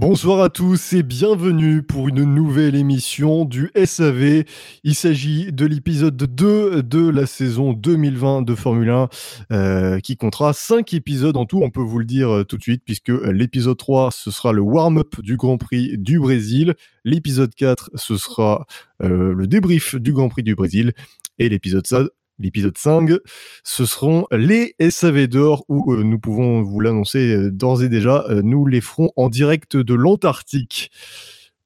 Bonsoir à tous et bienvenue pour une nouvelle émission du SAV. Il s'agit de l'épisode 2 de la saison 2020 de Formule 1 euh, qui comptera 5 épisodes en tout, on peut vous le dire euh, tout de suite, puisque l'épisode 3 ce sera le warm-up du Grand Prix du Brésil, l'épisode 4 ce sera euh, le débrief du Grand Prix du Brésil et l'épisode L'épisode 5, ce seront les SAV d'or où euh, nous pouvons vous l'annoncer euh, d'ores et déjà, euh, nous les ferons en direct de l'Antarctique.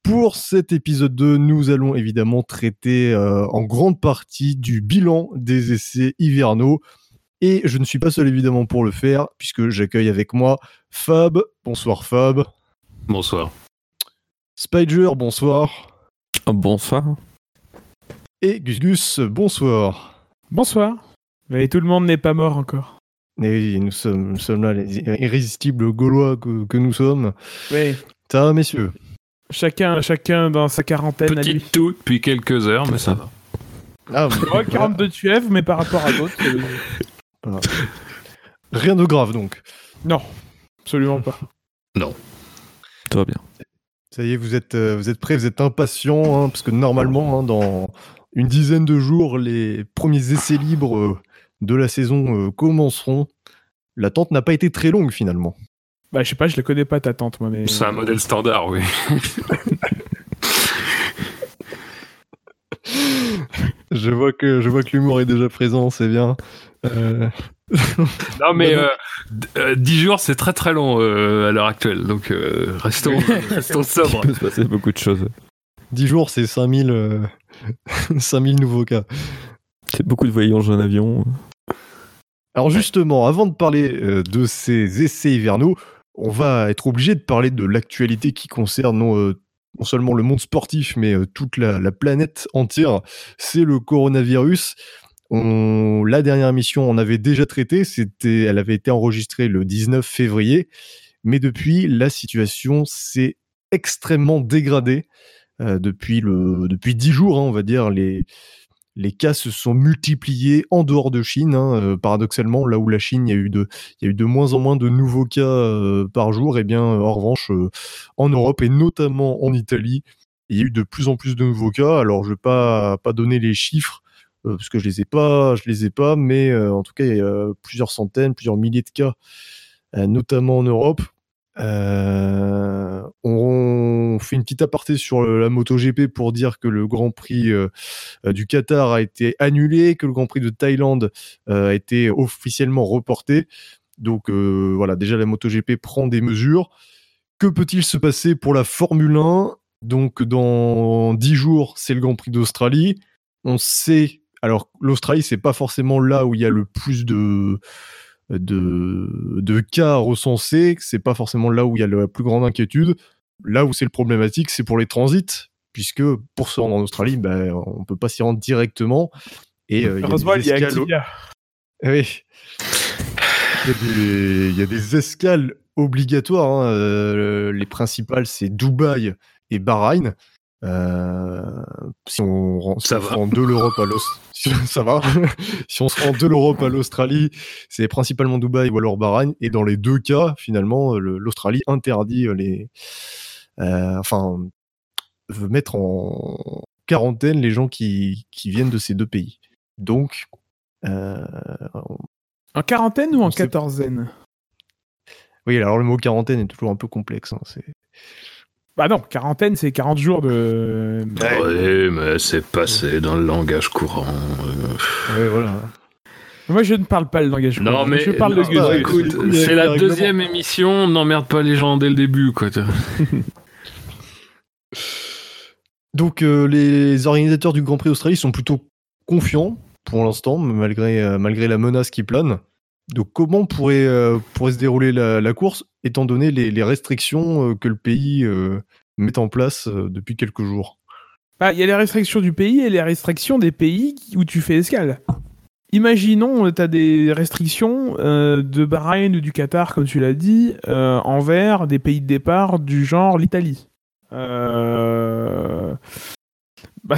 Pour cet épisode 2, nous allons évidemment traiter en grande partie du bilan des essais hivernaux. Et je ne suis pas seul évidemment pour le faire, puisque j'accueille avec moi Fab. Bonsoir Fab. Bonsoir. Spider, bonsoir. Bonsoir. Et Gus Gus, bonsoir. Bonsoir. Mais tout le monde n'est pas mort encore. Et oui, nous sommes, là, les irrésistibles Gaulois que, nous sommes. Oui. Ça va, messieurs? Chacun, chacun dans sa quarantaine. Petit tout depuis quelques heures, mais ça va. Ah, mais... 42 tuèves, mais par rapport à d'autres. Rien de grave donc. Non, absolument pas. Non. Tout va bien. Ça y est, vous êtes, euh, vous êtes prêts, vous êtes impatients, hein, parce que normalement, hein, dans, une dizaine de jours, les premiers essais libres euh, de la saison euh, commenceront. La tente n'a pas été très longue finalement. Bah, je sais pas, je la connais pas ta tente, moi. Mais... C'est un modèle standard, oui. je vois que je vois que l'humour est déjà présent, c'est bien. Euh, non mais euh, 10 jours c'est très très long à l'heure actuelle, donc restons, restons sobres. Il peut se passer beaucoup de choses. 10 jours c'est 5000 5000 nouveaux cas. C'est beaucoup de voyages en avion. Alors justement, avant de parler euh, de ces essais hivernaux, on va être obligé de parler de l'actualité qui concerne non, euh, seulement le monde sportif, mais euh, toute la, planète entière. C'est le coronavirus. la dernière émission, on avait déjà traité, c'était, elle avait été enregistrée le 19 février, mais depuis, la situation s'est extrêmement dégradée. Euh, depuis le depuis dix jours, hein, on va dire, les les cas se sont multipliés en dehors de Chine. Hein, euh, paradoxalement, là où la Chine, il y a eu de y a eu de moins en moins de nouveaux cas euh, par jour, et eh bien en revanche, en Europe et notamment en Italie, il y a eu de plus en plus de nouveaux cas. Alors je vais pas pas donner les chiffres parce que je les ai pas, je les ai pas, mais en tout cas, il y a plusieurs centaines, plusieurs milliers de cas, notamment en Europe. Euh, on fait une petite aparté sur la MotoGP pour dire que le Grand Prix euh, du Qatar a été annulé, que le Grand Prix de Thaïlande euh, a été officiellement reporté. Donc voilà, déjà la MotoGP prend des mesures. Que peut-il se passer pour la Formule 1 Donc dans 10 jours, c'est le Grand Prix d'Australie. On sait, alors l'Australie, c'est pas forcément là où il y a le plus de de, de cas recensés, c'est pas forcément là où il y a la plus grande inquiétude. Là où c'est le problématique, c'est pour les transits, puisque pour se rendre en Australie, ben, on peut pas s'y rendre directement. Et euh, il y a des escales... Oui. Il y, a des, escales obligatoires. Hein. Euh, les principales, c'est Dubaï et Bahreïn. Euh, si on, si on de l'Europe à l'Australie, ça va. si on se rend de l'Europe à l'Australie, c'est principalement Dubaï ou alors Bahreïn. Et dans les deux cas, finalement, l'Australie interdit les, euh, enfin, veut mettre en quarantaine les gens qui, qui viennent de ces deux pays. Donc, euh, en quarantaine ou en quatorzaine? Oui, alors le mot quarantaine est toujours un peu complexe. Hein, c'est bah non, quarantaine, c'est 40 jours de. Oui, mais c'est passé dans le langage courant. Oui, voilà. Moi, je ne parle pas le langage courant. Non, mais je parle de bah, écoute, c'est la deuxième émission, n'emmerde pas les gens dès le début, quoi. Donc, euh, les organisateurs du Grand Prix Australie sont plutôt confiants pour l'instant, malgré, euh, malgré la menace qui plane. Donc, comment pourrait, euh, pourrait se dérouler la course? Étant donné les, restrictions euh, que le pays euh, met en place euh, depuis quelques jours bah, Il y a les restrictions du pays et les restrictions des pays où tu fais escale. Imaginons, tu as des restrictions de Bahreïn ou du Qatar, comme tu l'as dit, envers des pays de départ du genre l'Italie. Bah,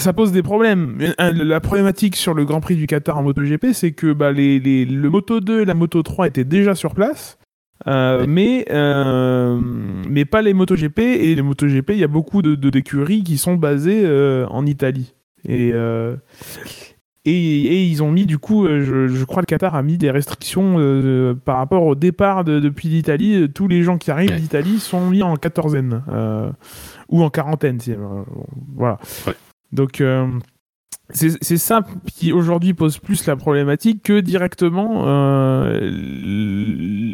ça pose des problèmes. La problématique sur le Grand Prix du Qatar en MotoGP, c'est que bah, le Moto 2 et la Moto 3 étaient déjà sur place Euh, mais euh, mais pas les MotoGP. Et les MotoGP il y a beaucoup de de- d'écuries qui sont basées euh, en Italie. Et, et et ils ont mis du coup je, je crois le Qatar a mis des restrictions par rapport au départ de- depuis l'Italie. Tous les gens qui arrivent Ouais. d'Italie sont mis en quatorzaine ou en quarantaine voilà. Ouais. donc c'est ça qui aujourd'hui pose plus la problématique que directement. euh,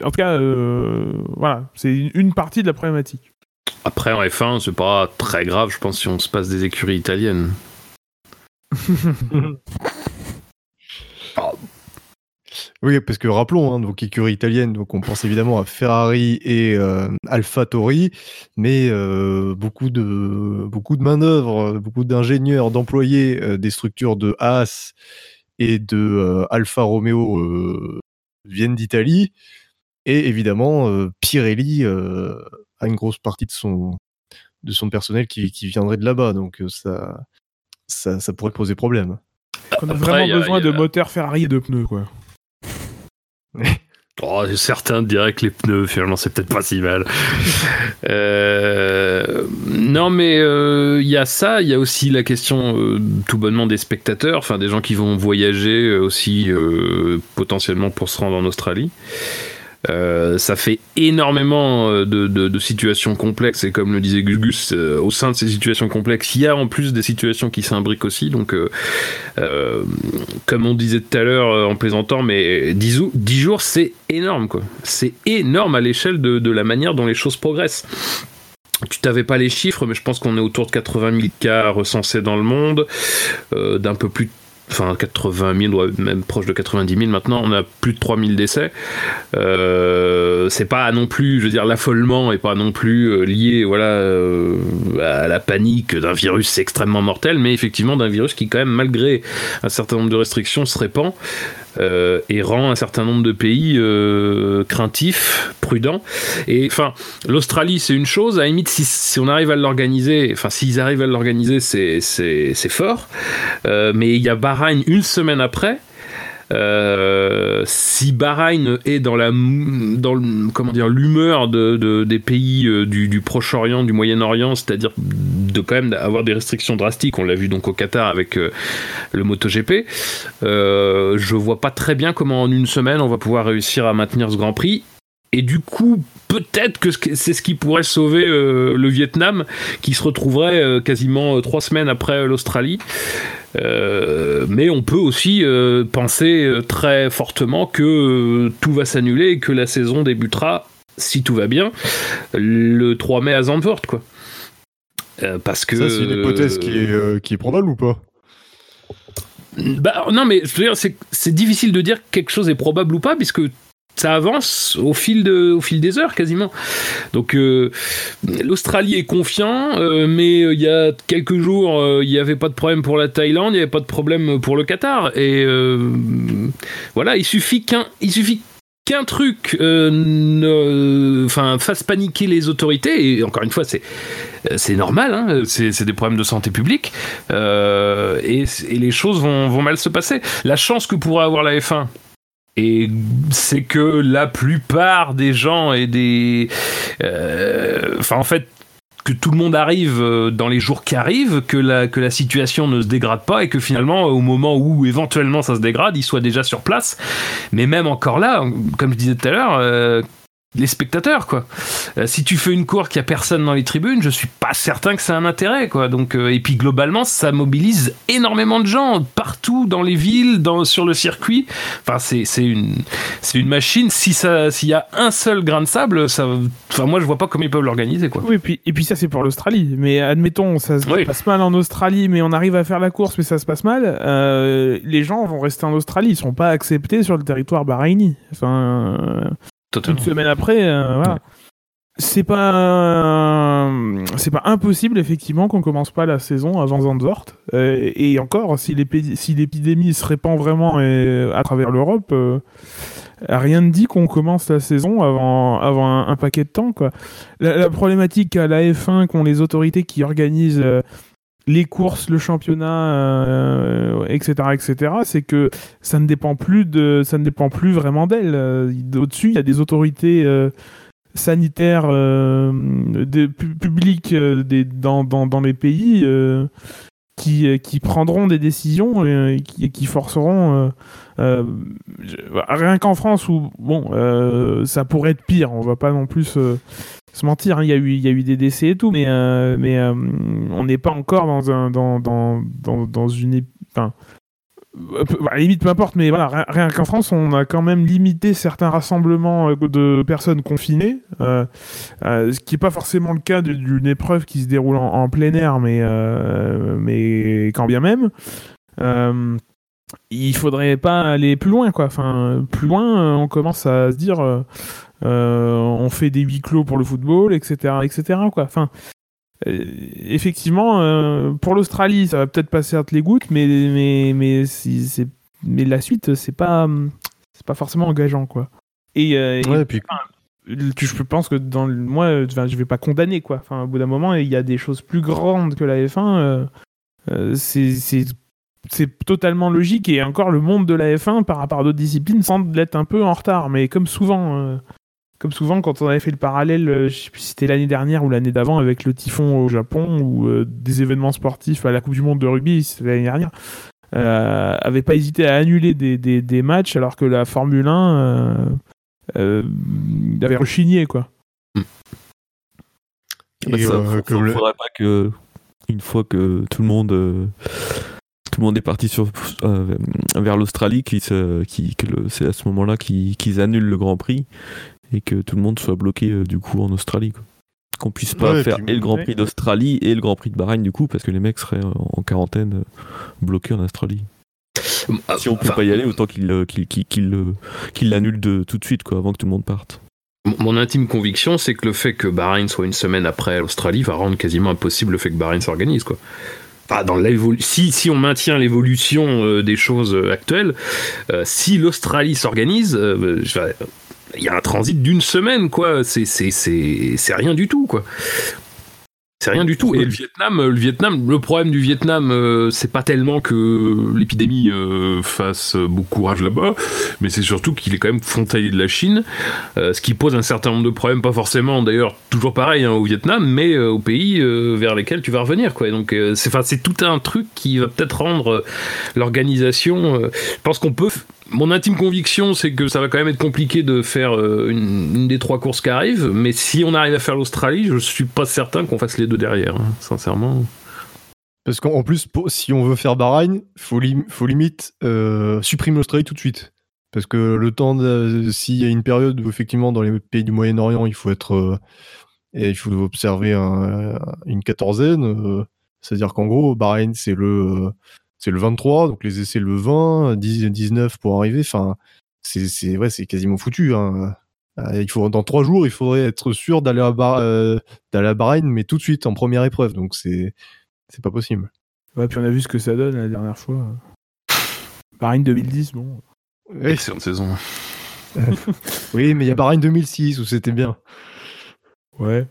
en tout cas, euh, voilà, c'est une- une partie de la problématique. Après, en F1, c'est pas très grave, je pense, si on se passe des écuries italiennes. Oui, parce que rappelons, hein, donc écurie italienne, donc on pense évidemment à Ferrari et euh, AlphaTauri, mais euh, beaucoup de beaucoup de main d'œuvre, beaucoup d'ingénieurs, d'employés euh, des structures de Haas et de euh, Alfa Romeo euh, viennent d'Italie, et évidemment euh, Pirelli euh, a une grosse partie de son de son personnel qui, qui viendrait de là-bas, donc ça, ça ça pourrait poser problème. On a Après, vraiment a- besoin a- de moteurs Ferrari et de pneus, quoi. Oh, certains diraient que les pneus, finalement, c'est peut-être pas si mal. Euh, non, mais euh, il y a ça, il y a aussi la question euh, tout bonnement des spectateurs, enfin des gens qui vont voyager euh, aussi euh, potentiellement pour se rendre en Australie. Euh, ça fait énormément euh, de, situations complexes et comme le disait Gus Gus, euh, au sein de ces situations complexes, il y a en plus des situations qui s'imbriquent aussi. Donc, euh, comme on disait tout à l'heure en plaisantant, mais 10, jou- 10 jours, c'est énorme, quoi. C'est énorme à l'échelle de, la manière dont les choses progressent. Tu t'avais pas les chiffres, mais je pense qu'on est autour de 80 000 cas recensés dans le monde, d'un peu plus de Enfin, 80 000, ouais, même proche de 90 000 maintenant, on a plus de 3 000 décès. Euh, c'est pas non plus, je veux dire, l'affolement est pas non plus euh, lié, voilà, euh, à la panique d'un virus extrêmement mortel, mais effectivement d'un virus qui, quand même, malgré un certain nombre de restrictions, se répand euh, et rend un certain nombre de pays euh, craintifs, prudents. Et enfin, l'Australie, c'est une chose. À la limite, si, on arrive à l'organiser, enfin, s'ils arrivent à l'organiser, c'est fort. Euh, mais il y a Bahreïn une semaine après. Euh, si Bahreïn est dans la dans comment dire l'humeur de, de- des pays euh, du, Proche-Orient, du Moyen-Orient, c'est-à-dire de quand même avoir des restrictions drastiques, on l'a vu donc au Qatar avec euh, le MotoGP, je vois pas très bien comment en une semaine on va pouvoir réussir à maintenir ce Grand Prix. Et du coup, peut-être que ce que- c'est ce qui pourrait sauver euh, le Vietnam, qui se retrouverait euh, quasiment euh, trois semaines après l'Australie. Euh, mais on peut aussi penser très fortement que tout va s'annuler et que la saison débutera, si tout va bien, le 3 mai à Zandvoort, quoi. Parce que Ça, c'est une hypothèse qui est, qui est probable ou pas? Bah, non, mais je veux dire, c'est, c'est difficile de dire que quelque chose est probable ou pas, puisque ça avance au fil, de, au fil des heures quasiment. Donc euh, l'Australie est confiant, euh, mais euh, il y a quelques jours, il n'y avait pas de problème pour la Thaïlande, il n'y avait pas de problème pour le Qatar. Et voilà, il suffit qu'un, qu'un truc enfin, fasse paniquer les autorités, et encore une fois, c'est, c'est normal, hein, c'est, des problèmes de santé publique, et, les choses vont, vont mal se passer. La chance que pourrait avoir la F1, et c'est que la plupart des gens et des... euh, Enfin, en fait, que tout le monde arrive euh, dans les jours qui arrivent, que la, que la situation ne se dégrade pas et que finalement, au moment où éventuellement ça se dégrade, ils soient déjà sur place. Mais même encore là, comme je disais tout à l'heure, euh, les spectateurs, quoi. Euh, si tu fais une cour qu'il y a personne dans les tribunes, je suis pas certain que c'est un intérêt, quoi. Donc, euh, et puis globalement, ça mobilise énormément de gens partout dans les villes, dans, sur le circuit. Enfin, c'est c'est une c'est une machine. Si ça s'il y a un seul grain de sable, ça. Enfin, moi, je vois pas comment ils peuvent l'organiser, quoi. Oui, et puis, et puis ça, c'est pour l'Australie. Mais admettons, ça se Oui. passe mal en Australie, mais on arrive à faire la course, mais ça se passe mal. euh, les gens vont rester en Australie. Ils seront pas acceptés sur le territoire bahreïni. Enfin, euh, une Totalement. semaine après, euh, voilà. C'est pas, c'est pas impossible effectivement qu'on commence pas la saison avant Zandvoort. Euh, et encore, si l'épidémie se répand vraiment euh, à travers l'Europe, euh, rien ne dit qu'on commence la saison avant, avant un, un paquet de temps. Quoi. La, la problématique à la F1 qu'ont les autorités qui organisent euh, les courses, le championnat, euh, etc., etc., c'est que ça ne dépend plus de, ça ne dépend plus vraiment d'elle. Euh, Au-dessus, il y a des autorités euh, sanitaires publiques dans, les pays qui, qui prendront des décisions et qui forceront. Euh, rien qu'en France où bon, euh, ça pourrait être pire. On va pas non plus se, mentir. hein, Il y a eu, y a eu des décès et tout, mais euh, mais on n'est pas encore dans un dans dans dans, dans une enfin peu- à limite peu importe mais voilà rien, qu'en France on a quand même limité certains rassemblements de personnes confinées ce qui n'est pas forcément le cas d'une épreuve qui se déroule en, en plein air mais mais quand bien même il faudrait pas aller plus loin quoi. Enfin plus loin euh, on commence à se dire euh, euh, on fait des huis clos pour le football etc etc quoi. Enfin euh, effectivement euh, pour l'Australie ça va peut-être passer entre les gouttes mais mais mais si c'est mais la suite c'est pas c'est pas forcément engageant quoi. Et, et Ouais, et puis tu- je pense que dans le, moi je vais pas condamner quoi. Enfin au bout d'un moment il y a des choses plus grandes que la F1 euh, euh, c'est c'est totalement logique et encore le monde de la F1 par rapport à d'autres disciplines semble être un peu en retard. Mais comme souvent euh, comme souvent quand on avait fait le parallèle euh, je sais plus si c'était l'année dernière ou l'année d'avant avec le typhon au Japon ou euh, des événements sportifs à la Coupe du Monde de rugby c'était l'année dernière euh, avait pas hésité à annuler des, des, des matchs alors que la Formule 1 euh, euh, avait rechigné quoi. Et, Bah, ça, faut- comme le- faudrait pas que une fois que tout le monde euh, tout le monde est parti sur euh, vers l'Australie qui se qui que le- c'est à ce moment-là qu'ils qu'ils annulent le Grand Prix et que tout le monde soit bloqué euh, du coup en Australie quoi. qu'on puisse pas Ouais, faire puis- et le Grand ouais. Prix d'Australie et le Grand Prix de Bahreïn du coup parce que les mecs seraient euh, en quarantaine bloqués en Australie si on peut Enfin, pas y aller autant qu'ils qu'ils qu'ils- qu'ils le- qu'ils l'annulent de tout de suite quoi avant que tout le monde parte Mon- Mon intime conviction, c'est que le fait que Bahreïn soit une semaine après l'Australie va rendre quasiment impossible le fait que Bahreïn s'organise, quoi. Dans si, si on maintient l'évolution euh, des choses euh, actuelles, euh, si l'Australie s'organise, il y a un transit d'une semaine, quoi. C'est rien du tout, quoi. C'est rien du tout. Et le Vietnam, euh, le Vietnam, le problème du Vietnam, euh, c'est pas tellement que l'épidémie euh, fasse beaucoup rage là-bas, mais c'est surtout qu'il est quand même frontalier de la Chine, euh, ce qui pose un certain nombre de problèmes, pas forcément d'ailleurs toujours pareil hein, au Vietnam, mais aux pays vers lesquels tu vas revenir, quoi. Et donc c'est, c'est tout un truc qui va peut-être rendre l'organisation. je pense qu'on peut. Mon intime conviction, c'est que ça va quand même être compliqué de faire euh, une, des trois courses qui arrivent, mais si on arrive à faire l'Australie, je suis pas certain qu'on fasse les deux derrière, hein, sincèrement. Parce qu'en en plus, si on veut faire Bahreïn, faut, faut limite euh, supprimer l'Australie tout de suite. Parce que le temps, s'il y a une période où effectivement dans les pays du Moyen-Orient, il faut être, euh, et il faut observer un- une quatorzaine, c'est-à-dire qu'en gros, Bahreïn c'est le, c'est le 23, donc les essais le 20, 10, 19 pour arriver. Enfin, c'est, c'est, ouais, c'est quasiment foutu. hein. Euh, Il faut dans trois jours, il faudrait être sûr d'aller à, Bah- euh, d'aller à Bahreïn, mais tout de suite en première épreuve. Donc c'est, c'est pas possible. ouais puis on a vu ce que ça donne la dernière fois Bahreïn 2010 bon Oui, Excellente saison. Oui, mais il y a Bahreïn 2006 où c'était bien. ouais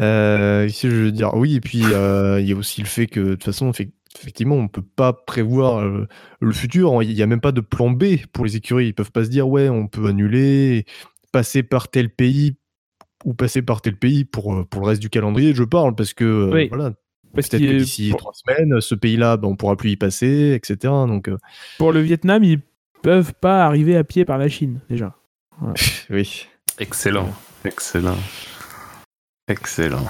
Euh, ici, je veux dire, oui, et puis euh, il y a aussi le fait que, de toute façon, effec- effectivement, on peut pas prévoir euh, le futur. Il y a même pas de plan B pour les écuries. Ils peuvent pas se dire, ouais, on peut annuler, passer par tel pays ou passer par tel pays pour, euh, pour le reste du calendrier. Je parle parce que, euh, Oui. voilà, peut-être que d'ici pour- trois semaines, ce pays-là, ben, on pourra plus y passer, etc. Donc, euh, pour le Vietnam ils peuvent pas arriver à pied par la Chine déjà oui. Excellent. Excellent. Excellent.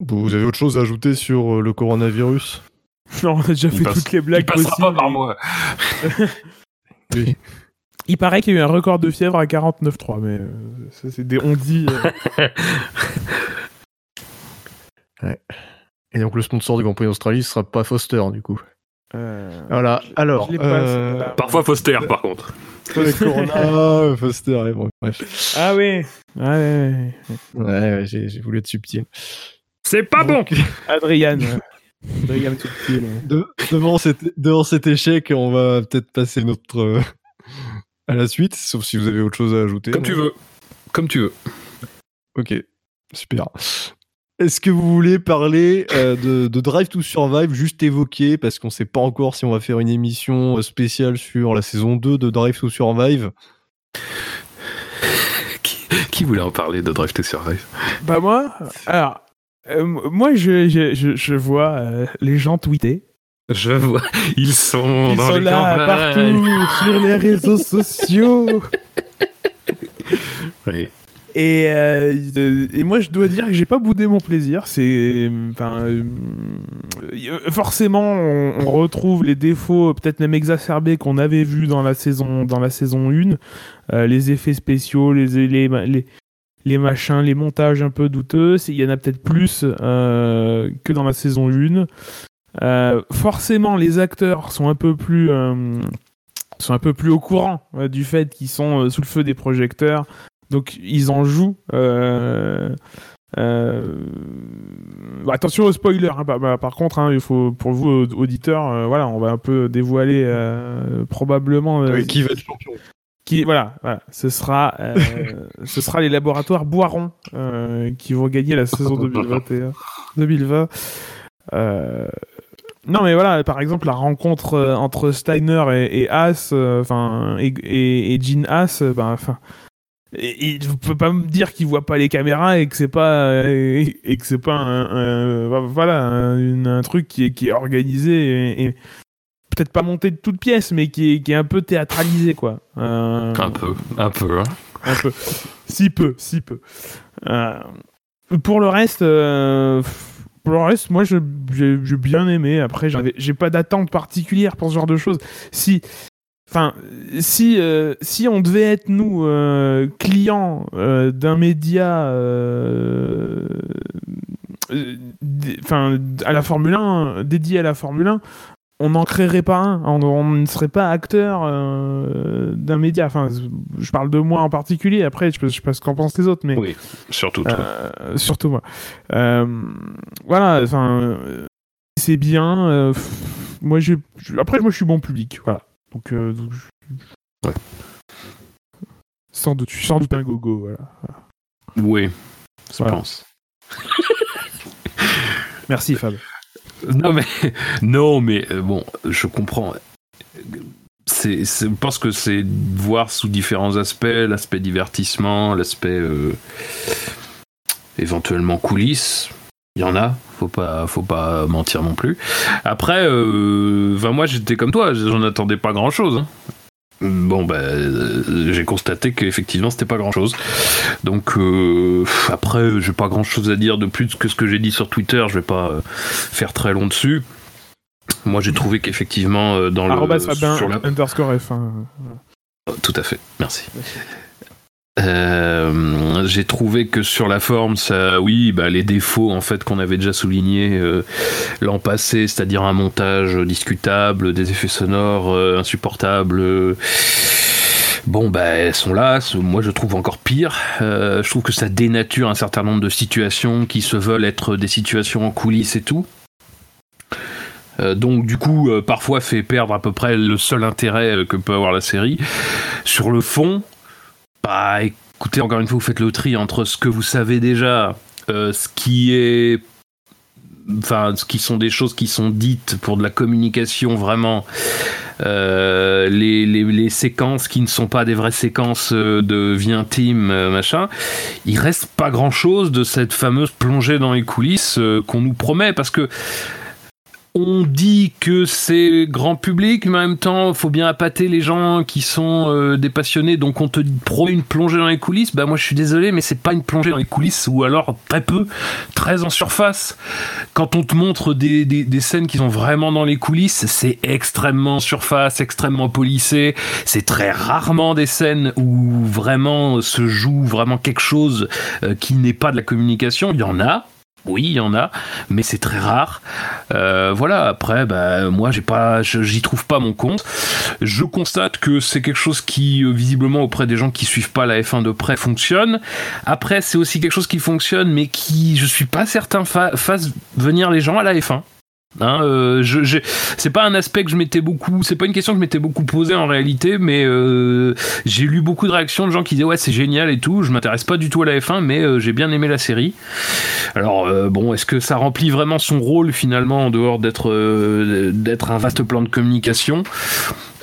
Vous avez autre chose à ajouter sur euh, le coronavirus? Non on a déjà Il fait passe- toutes les Il blagues passera possibles pas par moi. Oui. il paraît qu'il y a eu un record de fièvre à 49,3 mais euh, ça c'est des on dit euh, Et donc, le sponsor du Grand Prix d'Australie sera pas Foster, du coup. euh, Voilà, alors. pas. Parfois Foster, par contre. Corona, Foster, ouais, bon, bref. ah oui ah ouais, ouais, Ouais, ouais, j'ai voulu être subtil. C'est pas bon. Donc. Adrian Adrian ouais. de- devant, cet, devant cet échec, on va peut-être passer notre. euh, à la suite, sauf si vous avez autre chose à ajouter. Comme non tu veux. Comme tu veux. Ok, super. Est-ce que vous voulez parler euh, de, de Drive to Survive, juste évoquer, parce qu'on sait pas encore si on va faire une émission euh, spéciale sur la saison 2 de Drive to Survive? Qui, qui voulait en parler de Drive to Survive? Bah moi, alors, euh, moi je, je, je, je vois euh, les gens tweeter. Je vois, ils sont Ils dans sont les là campagnes. partout sur les réseaux sociaux. Oui. Et, euh, et moi, je dois dire que j'ai pas boudé mon plaisir. C'est, enfin, forcément, on, on retrouve les défauts, peut-être même exacerbés qu'on avait vus dans la saison, dans la saison 1. Euh, les effets spéciaux, les, les, les, les machins, les montages un peu douteux. Il y en a peut-être plus euh, que dans la saison 1. Euh, forcément, les acteurs sont un peu plus, euh, sont un peu plus au courant euh, du fait qu'ils sont euh, sous le feu des projecteurs. Donc ils en jouent. Euh, attention au spoiler. hein, bah, par contre, hein, il faut pour vous au- auditeurs, voilà, on va un peu dévoiler probablement Oui, Qui va être champion qui voilà, voilà, ce sera euh, ce sera les laboratoires Boiron euh, qui vont gagner la saison 2021 2020 euh, non mais voilà par exemple la rencontre euh, entre Steiner et, et Haas euh, enfin et, et, et Gene Haas euh, ben enfin et, vous pouvez pas me dire qu'il voit pas les caméras et que c'est pas et, que c'est pas un, un- voilà un, un truc qui est, qui est organisé et, et peut-être pas monté de toutes pièces mais qui est, qui est un peu théâtralisé quoi Euh, Un peu, un peu. hein. un peu. Si peu, si peu. Euh, pour le reste, euh, pour le reste, moi, je- j'ai bien aimé. Après, j'avais, j'ai pas d'attente particulière pour ce genre de choses. Si, enfin, si, si on devait être nous clients d'un média. Enfin, à la Formule 1, dédié à la Formule 1, on n'en créerait pas un. On, on ne serait pas acteur euh, d'un média. Enfin, je parle de moi en particulier. Après, je je sais pas ce qu'en pensent les autres, mais Oui, surtout toi. euh, surtout moi. Euh, voilà. Enfin, c'est bien. pff, moi, je- Après, moi, je suis bon public. Voilà. Donc, donc, je- Ouais. Sans doute, je suis sans doute un gogo. Voilà. Oui, je Voilà. pense. Merci, Fab. Non mais non mais euh, bon, je comprends. C'est, c'est- je pense que c'est voir sous différents aspects, l'aspect divertissement, l'aspect euh, éventuellement coulisses. Il y en a, faut pas, faut pas mentir non plus. Après, enfin, moi j'étais comme toi, j'en attendais pas grand chose. Bon bah, euh, j'ai constaté qu'effectivement c'était pas grand chose. Donc euh, après, j'ai pas grand chose à dire de plus que ce que j'ai dit sur Twitter. Je vais pas euh, faire très long dessus. Moi, j'ai trouvé qu'effectivement euh, dans le Arrobas sur la underscore F1. tout à fait, merci. Euh, j'ai trouvé que sur la forme, ça, oui, bah, les défauts en fait qu'on avait déjà soulignés euh, l'an passé, c'est-à-dire un montage discutable, des effets sonores euh, insupportables. Bon, bah, elles sont là. Moi, je trouve encore pire. Je trouve que ça dénature un certain nombre de situations qui se veulent être des situations en coulisses et tout. Donc, du coup, parfois fait perdre à peu près le seul intérêt que peut avoir la série. Sur le fond, bah, écoutez, encore une fois, vous faites le tri entre ce que vous savez déjà, euh, ce qui est. Enfin, ce qui sont des choses qui sont dites pour de la communication vraiment. Euh, les, séquences qui ne sont pas des vraies séquences euh, de vie intime, machin, il reste pas grand chose de cette fameuse plongée dans les coulisses qu'on nous promet parce que on dit que c'est grand public, mais en même temps, faut bien appâter les gens qui sont euh, des passionnés. Donc, on te promet une plongée dans les coulisses. Bah, moi, je suis désolé, mais c'est pas une plongée dans les coulisses, ou alors très peu, très en surface. Quand on te montre des, des, des scènes qui sont vraiment dans les coulisses, c'est extrêmement en surface, extrêmement polissé. C'est très rarement des scènes où vraiment se joue vraiment quelque chose euh, qui n'est pas de la communication. Il y en a. Oui, il y en a, mais c'est très rare. Euh, voilà. Après, bah, moi, j'ai pas, j'y trouve pas mon compte. Je constate que c'est quelque chose qui, euh, visiblement, auprès des gens qui suivent pas la F1 de près, fonctionne. Après, c'est aussi quelque chose qui fonctionne, mais qui, je suis pas certain, fa- fasse venir les gens à la F1. Hein, euh, c'est pas un aspect que je m'étais beaucoup, c'est pas une question que je m'étais beaucoup posée en réalité, mais euh, j'ai lu beaucoup de réactions de gens qui disaient ouais c'est génial et tout. Je m'intéresse pas du tout à la F1, mais euh, j'ai bien aimé la série. Alors bon, est-ce que ça remplit vraiment son rôle finalement en dehors d'être d'être un vaste plan de communication?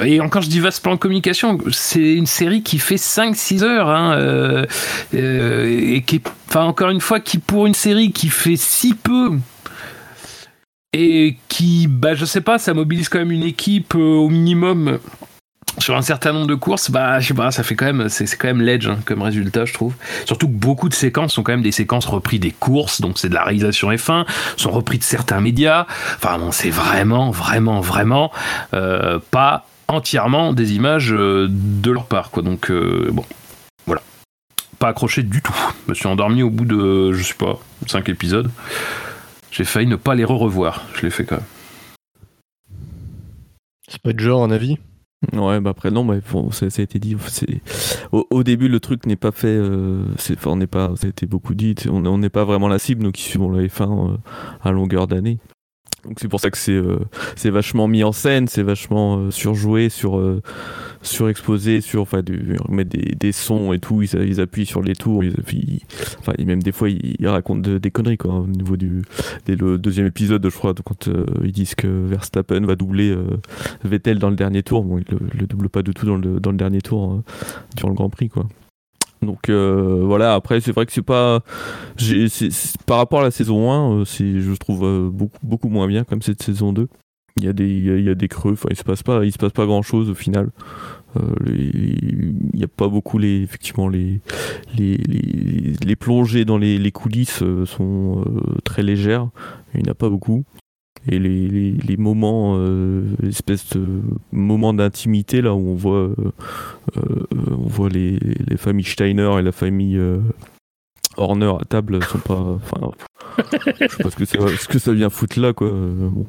Et encore, je dis vaste plan de communication, c'est une série qui fait 5-6 heures, hein, et qui enfin, encore une fois, qui pour une série qui fait si peu, et qui, bah, je sais pas, ça mobilise quand même une équipe euh, au minimum sur un certain nombre de courses, bah, je sais pas, ça fait quand même, c'est quand même l'edge hein, comme résultat, je trouve. Surtout que beaucoup de séquences sont quand même des séquences reprises des courses, donc c'est de la réalisation F1, sont repris de certains médias. Enfin, bon, c'est vraiment, vraiment, vraiment euh, pas entièrement des images euh, de leur part, quoi. Donc, bon, voilà. Pas accroché du tout. Je me suis endormi au bout de, je sais pas, 5 épisodes. J'ai failli ne pas les re-revoir. Je l'ai fait quand même. C'est pas de genre un avis Ouais, bah après, non, bah, bon, ça, ça a été dit. Au, au début, le truc n'est pas fait. euh, c'est- enfin, on n'est pas, ça a été beaucoup dit. On on n'est pas vraiment la cible, nous qui suivons la F1 euh, à longueur d'année. Donc c'est pour ça que c'est euh, c'est vachement mis en scène, c'est vachement euh, surjoué, sur euh, surexposé, sur enfin du mettre des, des sons et tout. Ils, ils appuient sur les tours, ils enfin même des fois ils, racontent de- des conneries quoi. Au niveau du dès le deuxième épisode, je crois, quand euh, ils disent que Verstappen va doubler euh, Vettel dans le dernier tour. Bon, il le, le double pas du tout dans le, dans le dernier tour euh, durant le Grand Prix, quoi. Donc euh, voilà, après c'est vrai que c'est pas par rapport à la saison 1, euh, je trouve euh, beaucoup beaucoup moins bien comme cette saison 2. Il y a des il y a, des creux, enfin il se passe pas il se passe pas grand-chose au final. Euh, les- il n'y a pas beaucoup les effectivement les les, les, les plongées dans les, les coulisses euh, sont euh, très légères, il n'y en a pas beaucoup et les, les, les moments euh, espèces de moments d'intimité là où on voit euh, euh, on voit les, les familles Steiner et la famille euh, Horner à table sont pas enfin je sais pas ce que, ça, ce que ça vient foutre là quoi bon.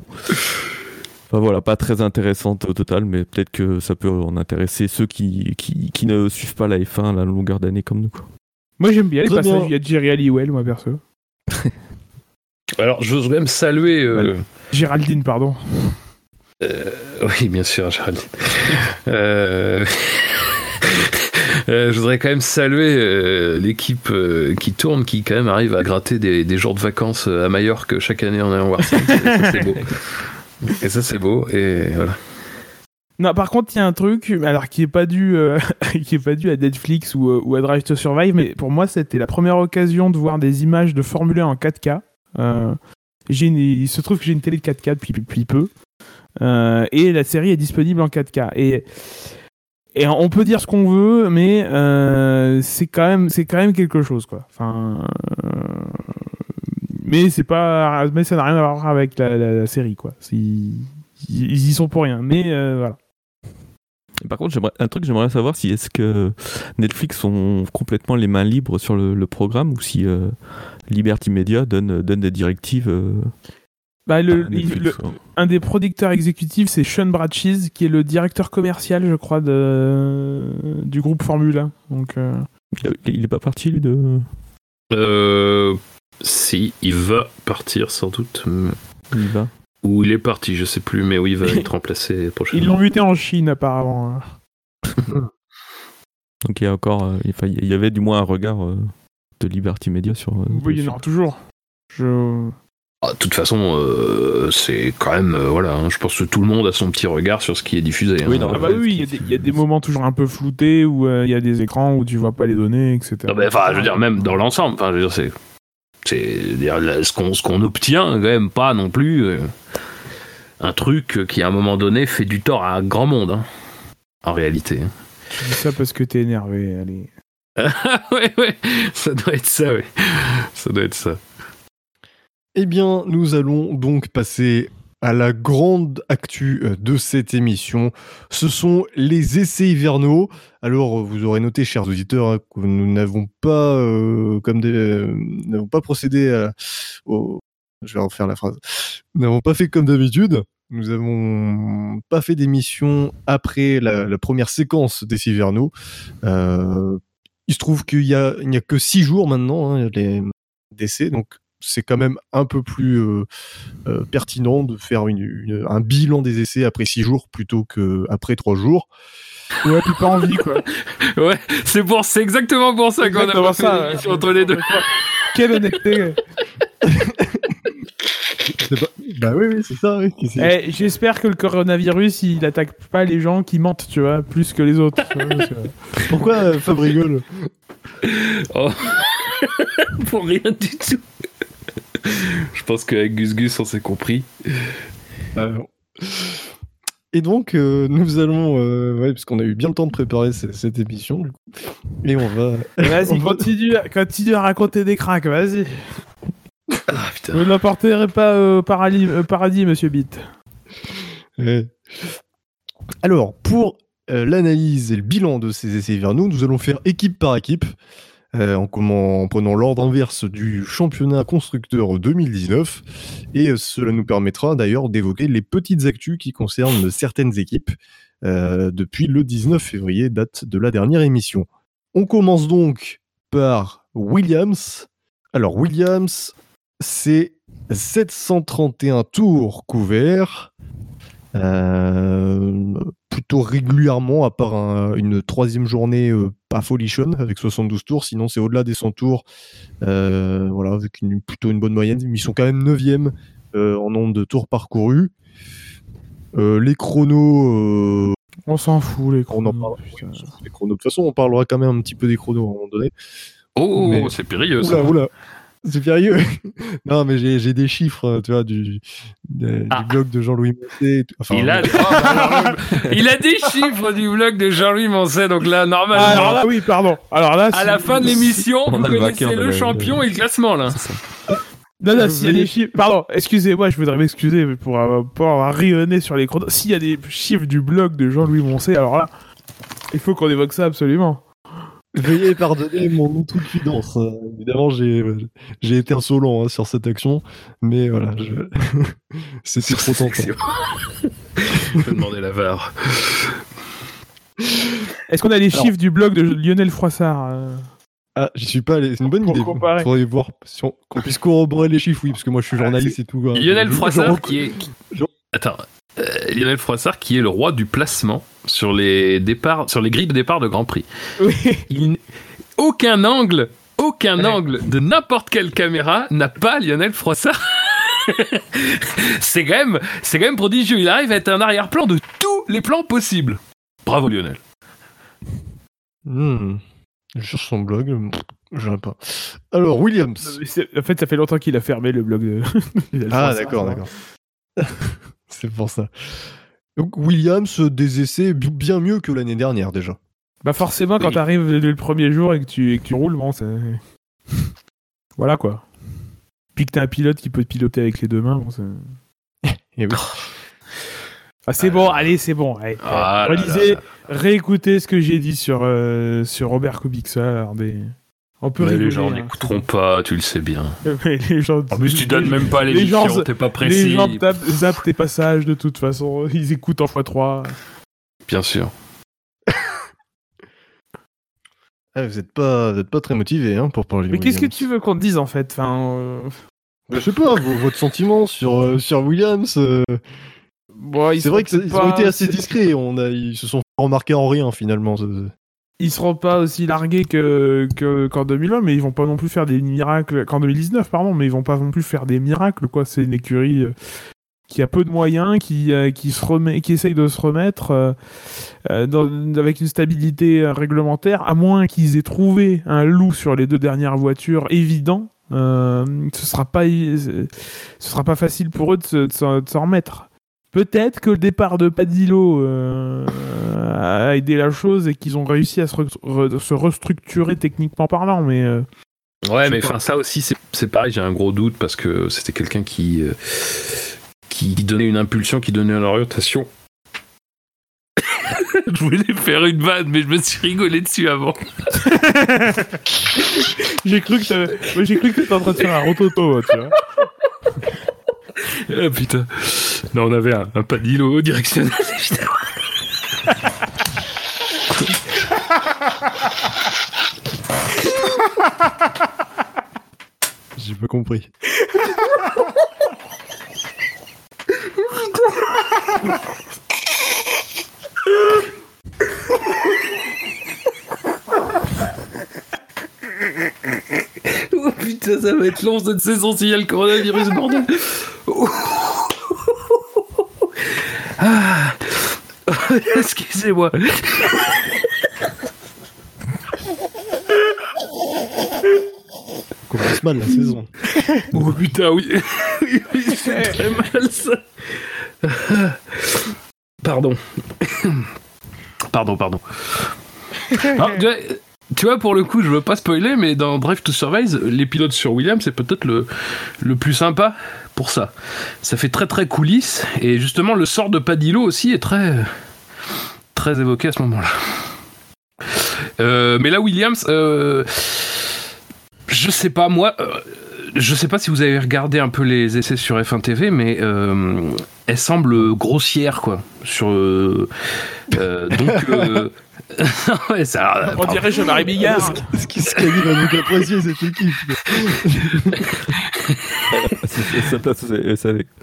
Enfin voilà, pas très intéressante au total, mais peut-être que ça peut en intéresser ceux qui, qui, qui ne suivent pas la F1 à la longueur d'année comme nous. Quoi. Moi j'aime bien les Très passages il y a Jerry Halliwell, moi perso. Alors, je veux même saluer. euh, Géraldine, pardon. Euh, oui, bien sûr, Géraldine. Euh, je voudrais quand même saluer l'équipe qui tourne, qui quand même arrive à gratter des, des jours de vacances à Majorque chaque année en allant voir ça. Et ça, c'est beau. Et ça, c'est beau. Et voilà. Non, par contre, il y a un truc, alors qui est pas dû, euh, qui est pas dû à Netflix ou, ou à Drive to Survive, mais pour moi, c'était la première occasion de voir des images de Formule 1 en 4K. Euh, j'ai une- il se trouve que j'ai une télé de 4K depuis, peu, Euh, et la série est disponible en 4K. Et on peut dire ce qu'on veut, mais euh, c'est quand même, quand même quelque chose, quoi. Enfin, mais pas, mais ça n'a rien à voir avec la, série, quoi. Ils, y sont pour rien. Mais voilà. Par contre, un truc, j'aimerais savoir si est-ce que Netflix ont complètement les mains libres sur le, programme ou si Liberty Media donne, donne des directives. euh, Bah, le, à Netflix, le- quoi. un des producteurs exécutifs, c'est Sean Bratches, qui est le directeur commercial, je crois, de, du groupe Formule 1. Donc, euh, Il, il est pas parti lui de. Euh, si, il va partir sans doute. Il va. Ou il est parti, je sais plus, mais oui, il va être remplacé prochainement. ils l'ont muté en Chine, apparemment. Donc il y a encore, il y avait du moins un regard euh, de Liberty Media sur. euh, Oui, non, toujours. Je... Ah, De toute façon, euh, c'est quand même, euh, voilà, hein, je pense que tout le monde a son petit regard sur ce qui est diffusé. Oui, hein. Ah bah il y, a des- il y a des moments toujours un peu floutés où euh, il y a des écrans où tu vois pas les données, etc. Enfin, je veux dire, même dans l'ensemble, enfin, je veux dire, c'est. C'est ce qu'on ce qu'on obtient, quand même pas non plus euh, un truc qui, à un moment donné, fait du tort à un grand monde, hein, en réalité. Je dis ça parce que t'es énervé. Allez. ouais, ouais, ça doit être ça, ouais. Ça doit être ça. Eh bien, nous allons donc passer à la grande actu euh, de cette émission. Ce sont les essais hivernaux. Alors, vous aurez noté, chers auditeurs, hein, que nous n'avons pas, euh, comme des, euh, n'avons pas procédé à-. Je vais refaire la phrase. Nous n'avons pas fait comme d'habitude. Nous n'avons pas fait d'émission après la, première séquence d'essais hivernaux. Euh, il se trouve qu'il y a, il n'y a que six jours maintenant, hein, les d'essais. Donc, c'est quand même un peu plus euh, euh, pertinent de faire une, une- un bilan des essais après six jours plutôt qu'après trois jours. Ouais, puis pas envie, quoi. Ouais, c'est pour, c'est exactement pour ça qu'on a fait ça, ouais. entre les deux. Quelle honnêteté. Bah oui, oui, c'est ça. Oui. Eh, J'espère que le coronavirus, il attaque pas les gens qui mentent, tu vois, plus que les autres. tu vois, parce que- Pourquoi euh, Fab rigole Oh. pour rien du tout. Je pense qu'avec Gus Gus, on s'est compris. Euh, Et donc, euh, nous allons, euh, ouais, parce qu'on a eu bien le temps de préparer ce- cette émission, du coup. Et on va. Vas-y, On va- continue, continue à raconter des cracks, vas-y. Ah putain. Vous n'apporterez pas au paradis, euh, paradis, monsieur Beat. Ouais. Alors, pour euh, l'analyse et le bilan de ces essais hivernaux, nous allons faire équipe par équipe, euh, en, comment- en prenant l'ordre inverse du championnat constructeur 2019. Et euh, cela nous permettra d'ailleurs d'évoquer les petites actus qui concernent certaines équipes euh, depuis le 19 février, date de la dernière émission. On commence donc par Williams. Alors, Williams, c'est 731 tours couverts. Euh, plutôt régulièrement, à part un- une troisième journée euh, pas folichonne avec 72 tours, sinon c'est au-delà des 100 tours, euh, voilà, avec une, plutôt une bonne moyenne. Mais ils sont quand même 9e en nombre de tours parcourus. Euh, les chronos, euh, On s'en fout, les on en chronos, parle. putain. les chronos. De toute façon, on parlera quand même un petit peu des chronos à un moment donné. Oh, Mais- c'est périlleux ça. Oula, oula. C'est sérieux. non, mais j'ai j'ai des chiffres, euh, tu vois, du, Ah. du blog de Jean-Louis Mousset. et tout. Enfin, Il a, oh, bah il a des chiffres du blog de Jean-Louis Mancet, donc là, Ah, normalement, alors là, oui, pardon. Alors là, à la fin de l'émission, On vous connaissez le champion et le classement, là. Non, non, s'il y a des chiffres. Pardon, excusez-moi, je voudrais m'excuser pour, avoir- pour avoir rayonné sur les chronos. S'il y a des chiffres du blog de Jean-Louis Moncey, alors là, il faut qu'on évoque ça absolument. Veuillez pardonner mon outrecuidance. Euh, évidemment, j'ai j'ai été insolent hein, sur cette action, mais voilà, je... c'était trop tentant. Je vais demander la VAR. Est-ce qu'on a les Alors- chiffres du blog de Lionel Froissart euh Ah, j'y suis pas allé. C'est une bonne Pour idée. comparer. Faudrait voir si on- qu'on puisse corroborer les chiffres, oui, parce que moi je suis journaliste et tout. quoi. Lionel Je- je Froissart qui est. je- Attends. Euh, Lionel Froissart qui est le roi du placement sur les départs, sur les grilles de départ de Grand Prix. Oui. Il aucun angle, aucun Ouais. angle de n'importe quelle caméra n'a pas Lionel Froissart. c'est quand même, c'est quand même prodigieux. Il arrive à être un arrière-plan de tous les plans possibles. Bravo Lionel. Je cherche son blog, pas. Alors, Williams. En fait, ça fait longtemps qu'il a fermé le blog de Ah, d'accord, d'accord. C'est pour ça. Donc, Williams, des essais bi- bien mieux que l'année dernière déjà. Bah forcément, quand Oui. t'arrives le, le premier jour et que tu, et que tu roules, bon, c'est... voilà quoi. Puis que t'as un pilote qui peut te piloter avec les deux mains, bon, c'est... Et oui. Ah, c'est bon, allez, c'est bon. Allez, Ah là relisez, là réécoutez ce que j'ai dit sur, euh, sur Robert Kubica. regardez. On peut Mais rigoler. les gens hein. n'écouteront pas, tu le sais bien. Mais les gens, En plus, tu donnes les- même pas les l'émission, gens- t'es pas Les précis. gens tapent- zappent tes passages de toute façon. Ils écoutent en x3. Bien sûr. Ah, vous êtes pas, vous êtes pas très motivé hein, pour parler. Mais qu'est-ce que tu veux qu'on te dise en fait? Enfin, euh, Bah, Je sais pas, votre sentiment sur, euh, sur Williams. euh, bon, C'est vrai qu'ils pas- ont été assez discrets. On a, ils se sont remarqués en rien finalement. Ils seront pas aussi largués que que- qu'en 2020, mais ils vont pas non plus faire des miracles qu'en 2019, pardon, mais ils vont pas non plus faire des miracles quoi. C'est une écurie euh, qui a peu de moyens, qui euh, qui se remet, qui essaye de se remettre euh, avec une stabilité réglementaire, à moins qu'ils aient trouvé un loup sur les deux dernières voitures évident. ce sera pas ce sera pas facile pour eux de se- s'en s'en remettre. Peut-être que le départ de Padillo euh, a aidé la chose et qu'ils ont réussi à se, re- re- se restructurer techniquement parlant, mais euh, Ouais, mais enfin ça aussi c'est pareil, j'ai un gros doute parce que c'était quelqu'un qui euh, qui donnait une impulsion, qui donnait une orientation. je voulais faire une vanne, mais je me suis rigolé dessus avant. j'ai cru que t'avais- moi, j'ai cru que t'étais en train de faire un rototo, tu vois. ah, putain. Non, on avait un, un padillo directionnel. J'ai pas compris. Oh putain, ça va être long cette saison s'il y a le coronavirus, bordel. Ah. Excusez-moi. commence mal la saison. Oh putain, oui. Oui, c'est très mal ça. Pardon. Pardon, pardon. Alors, tu vois- pour le coup, je veux pas spoiler, mais dans Drive to Survive, les pilotes sur Williams, c'est peut-être le, le plus sympa pour ça. Ça fait très très coulisses, et justement, le sort de Padillo aussi est très, très évoqué à ce moment-là. Euh, mais là, Williams, euh, je sais pas, moi, euh, je sais pas si vous avez regardé un peu les essais sur F1 TV, mais elle semble grossière, quoi. Sur, donc, ouais, ça, On dirait Jean-Marie Bigard. Ce qui se qualifie à donc apprécier cette équipe. C'est- c'est avec.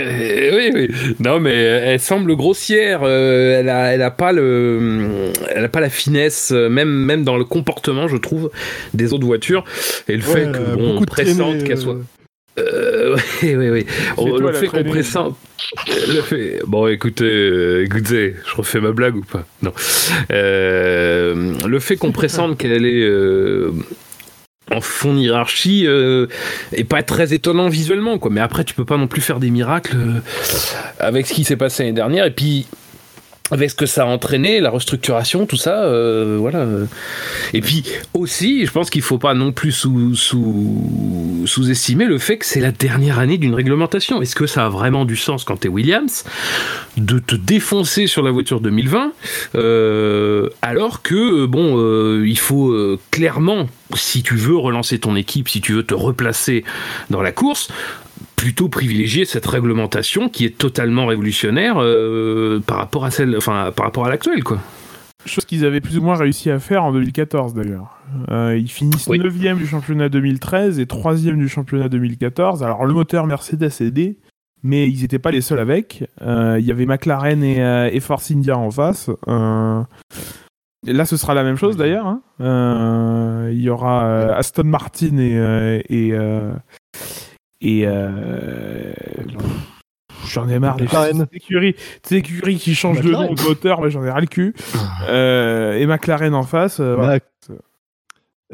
Euh, oui, oui. Non, mais elle semble grossière. euh, elle a, elle a pas le, elle a pas la finesse, euh, même, même dans le comportement, je trouve, des autres voitures. Et le fait que euh, bon, pressante qu'elle euh, soit. Euh, oui, oui, oui. Le fait qu'on traînée. pressente. Le fait... Bon, écoutez, euh, écoutez, je refais ma blague ou pas? Non. Euh, le fait qu'on pressente qu'elle est euh, en fond de hiérarchie euh, est pas très étonnant visuellement, quoi. Mais après, tu peux pas non plus faire des miracles euh, avec ce qui s'est passé l'année dernière. Et puis, avec ce que ça a entraîné, la restructuration, tout ça, euh, voilà. Et puis aussi, je pense qu'il faut pas non plus sous, sous, sous-estimer le fait que c'est la dernière année d'une réglementation. Est-ce que ça a vraiment du sens quand t'es Williams de te défoncer sur la voiture 2020 euh, alors que bon, euh, il faut clairement, si tu veux relancer ton équipe, si tu veux te replacer dans la course, plutôt privilégier cette réglementation qui est totalement révolutionnaire euh, par rapport à celle, enfin par rapport à l'actuelle quoi. Chose qu'ils avaient plus ou moins réussi à faire en 2014 d'ailleurs. Euh, ils finissent Oui. 9 du championnat 2013 et 3 du championnat 2014. Alors le moteur Mercedes aidé, mais ils n'étaient pas les seuls avec. Euh, Il y avait McLaren et, et Force India en face. Là, ce sera la même chose d'ailleurs. hein. Il y aura Aston Martin et. et et euh, J'en ai marre des écuries, écuries qui changent de nom de moteur, mais j'en ai ras le cul. Euh, et McLaren en face. euh, voilà.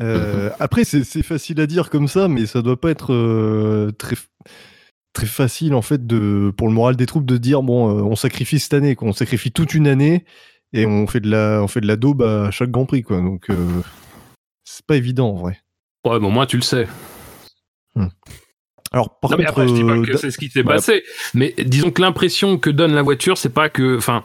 Euh, après, c'est facile à dire comme ça, mais ça doit pas être euh, très très facile en fait de pour le moral des troupes de dire bon, euh, on sacrifie cette année, quoi. on sacrifie toute une année et on fait de la on fait de la daube à chaque Grand Prix, quoi. Donc euh, c'est pas évident en vrai. Ouais, bon, moi tu le sais. Alors par non, mais contre, après, je dis pas euh, que c'est ce qui s'est passé. Mais disons que l'impression que donne la voiture, c'est pas que. Enfin.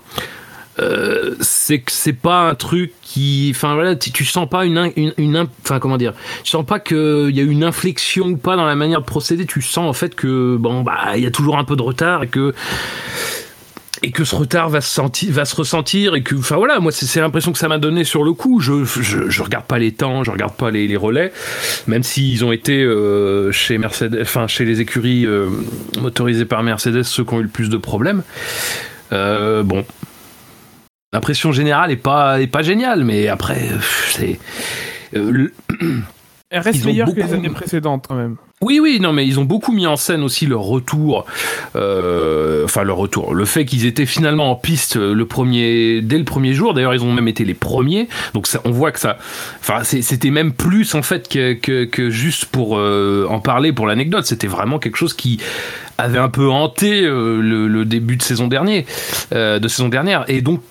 euh, c'est que c'est pas un truc qui enfin voilà tu, tu sens pas une une, une in- enfin comment dire tu sens pas qu'il y a une inflexion ou pas dans la manière de procéder tu sens en fait que bon bah il y a toujours un peu de retard et que et que ce retard va se sentir va se ressentir et que enfin voilà moi c'est l'impression que ça m'a donné sur le coup. Je, je regarde pas les temps je regarde pas les, relais. Même s'ils ont été euh, chez Mercedes enfin chez les écuries euh, motorisées par Mercedes ceux qui ont eu le plus de problèmes. Euh, bon. L'impression générale est pas est pas géniale mais après c'est Elle reste meilleure que les années précédentes quand même. Oui, oui, non, mais ils ont beaucoup mis en scène aussi leur retour, euh, enfin leur retour, le fait qu'ils étaient finalement en piste le premier, dès le premier jour. D'ailleurs, ils ont même été les premiers, donc ça, on voit que ça, enfin, c'était même plus en fait que, que, que juste pour euh, en parler pour l'anecdote. C'était vraiment quelque chose qui avait un peu hanté euh, le, le début de saison dernier, euh, de saison dernière, et donc.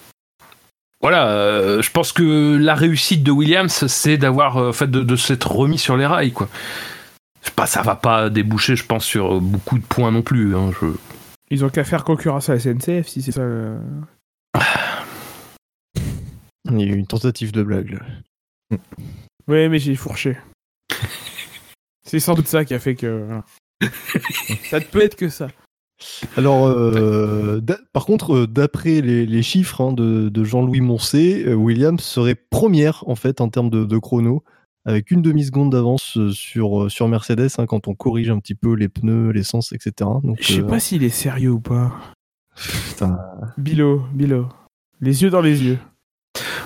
Voilà, euh, je pense que la réussite de Williams, c'est d'avoir, euh, en fait, de, de s'être remis sur les rails, quoi. Pas, ça va pas déboucher, je pense, sur euh, beaucoup de points non plus. hein, je- Ils ont qu'à faire concurrence à la SNCF si c'est ça. le- il y a eu une tentative de blague. là. Ouais, mais j'ai fourché. c'est sans doute ça qui a fait que. ça ne peut être que ça. Alors, euh, par contre, euh, d'après les, les chiffres hein, de, de Jean-Louis Moncé, euh, Williams serait première en fait en termes de, de chrono avec une demi-seconde d'avance euh, sur, sur Mercedes hein, quand on corrige un petit peu les pneus, l'essence, etc. Donc, Je sais euh, pas s'il est sérieux ou pas. putain. Bilo, Bilo. Les yeux dans les yeux.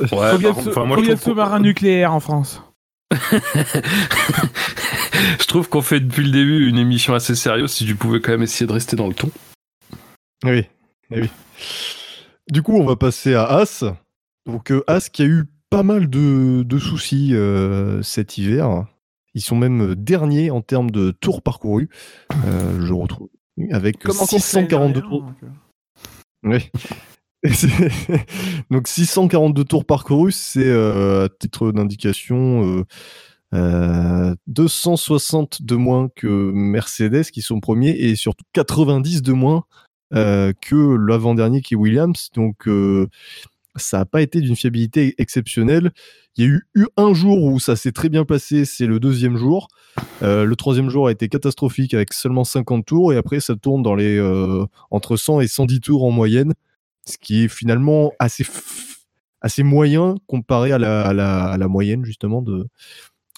Ouais, combien de, enfin, moi, je combien de trouve qu'on- sous-marins nucléaires en France je trouve qu'on fait depuis le début une émission assez sérieuse. Si tu pouvais quand même essayer de rester dans le ton. Oui, eh oui. Du coup, on va passer à As. Donc, euh, As qui a eu pas mal de, de soucis euh, cet hiver. Ils sont même derniers en termes de tours parcourus. Euh, je retrouve avec Comme en course 642 l'année tours. Oui. Donc 642 tours parcourus, c'est euh, à titre d'indication euh, euh, 260 de moins que Mercedes qui sont premiers et surtout 90 de moins euh, que l'avant-dernier qui est Williams. Donc euh, ça n'a pas été d'une fiabilité exceptionnelle. Il y a eu, un jour où ça s'est très bien passé, c'est le deuxième jour. Le troisième jour a été catastrophique avec seulement 50 tours et après ça tourne dans les entre 100 et 110 tours en moyenne, ce qui est finalement assez assez moyen comparé à la, à la, moyenne justement de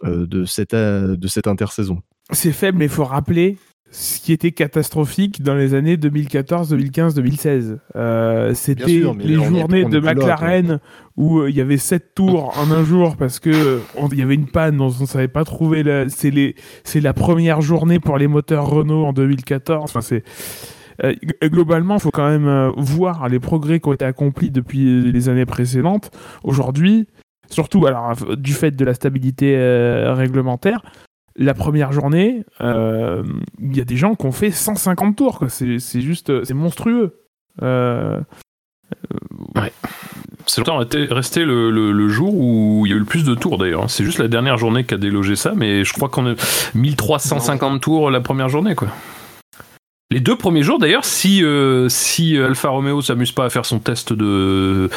de cette euh, de cette intersaison. C'est faible, mais il faut rappeler ce qui était catastrophique dans les années 2014, 2015, 2016. Euh, C'était les là, journées de là, McLaren où euh, il y avait 7 tours en un jour parce que euh, on- il y avait une panne, on ne savait pas trouver. la- C'est la première journée pour les moteurs Renault en 2014. Enfin, c'est euh, g- globalement, il faut quand même euh, voir les progrès qui ont été accomplis depuis les années précédentes. Aujourd'hui, surtout alors du fait de la stabilité euh, réglementaire, la première journée, euh, il y a des gens qui ont fait 150 tours. quoi. C'est juste, euh, c'est monstrueux. C'est longtemps resté le, le- le jour où il y a eu le plus de tours d'ailleurs. C'est juste la dernière journée qui a délogé ça, mais je crois qu'on a 1350 tours la première journée quoi. Les deux premiers jours d'ailleurs, si, euh, si Alfa Romeo s'amuse pas à faire son test de,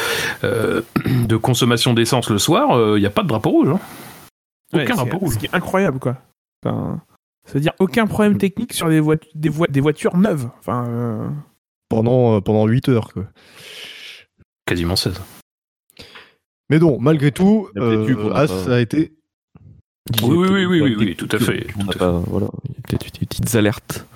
euh, de consommation d'essence le soir, euh, il n'y a pas de drapeau rouge. hein. ouais, Aucun c'est- drapeau rouge. Ce qui est incroyable, quoi. Enfin, C'est-à-dire aucun problème technique sur des, voit- des, voi- des voitures neuves. Enfin, euh, pendant euh, pendant 8 heures quoi. Quasiment 16. Mais bon, malgré tout, euh, As a été Oui, oui, oui, oui, oui, oui, tout à fait, il y a peut-être eu des petites alertes.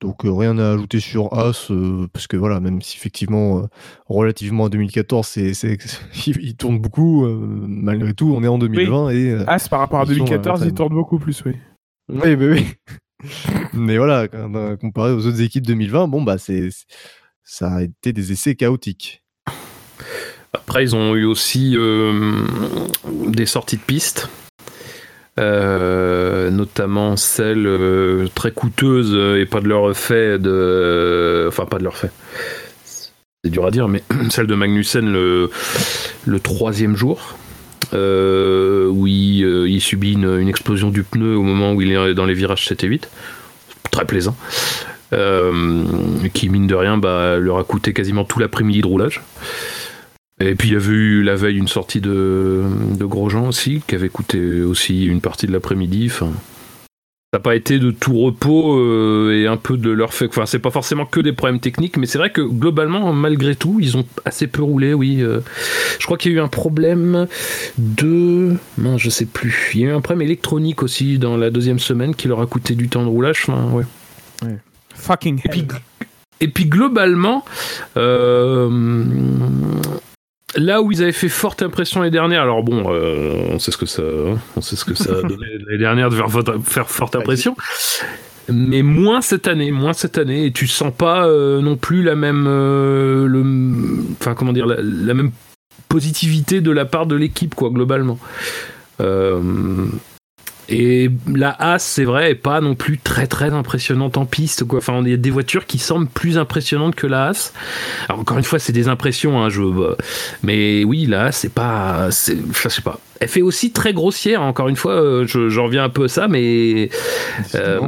Donc euh, rien à ajouter sur As, euh, parce que voilà, même si effectivement, euh, relativement à 2014, c'est, c'est, il, il tourne beaucoup, euh, malgré tout, on est en 2020 et... euh, As par rapport à Ils sont, 2014, euh, il tourne beaucoup plus, oui. oui, mais oui. mais voilà, quand, euh, comparé aux autres équipes 2020, bon bah c'est, c'est- ça a été des essais chaotiques. Après, ils ont eu aussi euh, des sorties de piste, Euh, notamment celle euh, très coûteuse et pas de leur fait, de... enfin pas de leur fait. C'est dur à dire, mais celle de Magnussen le, troisième jour, euh, où il, subit une, explosion du pneu au moment où il est dans les virages 7 et 8. Très plaisant. Qui, mine de rien, bah, leur a coûté quasiment tout l'après-midi de roulage. Et puis il y avait eu la veille une sortie de, de Grosjean aussi, qui avait coûté aussi une partie de l'après-midi. Enfin, ça n'a pas été de tout repos euh, et un peu de leur fait. Enfin, c'est pas forcément que des problèmes techniques, mais c'est vrai que globalement, malgré tout, ils ont assez peu roulé, oui. euh. je crois qu'il y a eu un problème de. Non, je sais plus. Il y a eu un problème électronique aussi dans la deuxième semaine qui leur a coûté du temps de roulage. Enfin, ouais. Fucking Et puis, hell. et puis globalement, euh, là où ils avaient fait forte impression l'année dernière, alors bon, euh, on sait ce que ça, on sait ce que ça a donné l'année dernière de faire, forte- faire forte impression. Mais moins cette année, moins cette année, et tu sens pas euh, non plus la même, euh, le, enfin comment dire, la, la même positivité de la part de l'équipe quoi globalement. Euh, et la As, c'est vrai, est pas non plus très très impressionnante en piste. Quoi. Enfin, il y a des voitures qui semblent plus impressionnantes que la As. Alors, encore une fois, c'est des impressions. Hein, je... Mais oui, la As, c'est pas. c'est- enfin, je sais pas. Elle fait aussi très grossière. Encore une fois, euh, je- j'en reviens un peu à ça, mais. euh,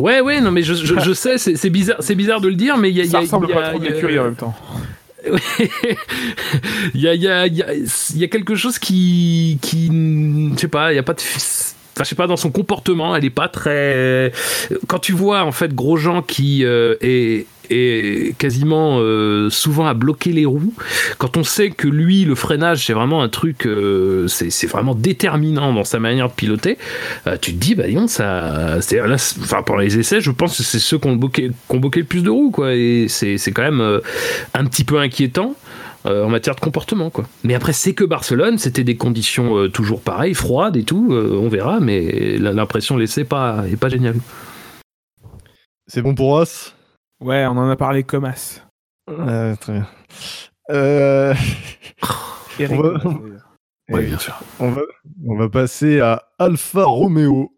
Ouais, ouais, non, mais je, je, je sais, c'est c'est bizarre, c'est bizarre de le dire, mais il y a, y Ça a- ressemble y a- pas trop y a- en même temps. Il y a, quelque chose qui, je sais pas, il y a pas je sais pas dans son comportement elle est pas très quand tu vois en fait Grosjean qui euh, est et quasiment euh, souvent à bloquer les roues. Quand on sait que lui, le freinage, c'est vraiment un truc, euh, c'est vraiment déterminant dans sa manière de piloter, euh, tu te dis, bah non, ça, enfin pour les essais, je pense que c'est ceux qui ont bloqué, le plus de roues, quoi. Et c'est quand même un petit peu inquiétant. en matière de comportement quoi. Mais après c'est que Barcelone, c'était des conditions toujours pareilles, froides et tout, on verra, mais l'impression laissée pas est pas géniale. C'est bon pour Ross Ouais, on en a parlé comme as. très bien. Euh... Eric, on va... Oui, bien sûr. On va, on va passer à Alfa Romeo.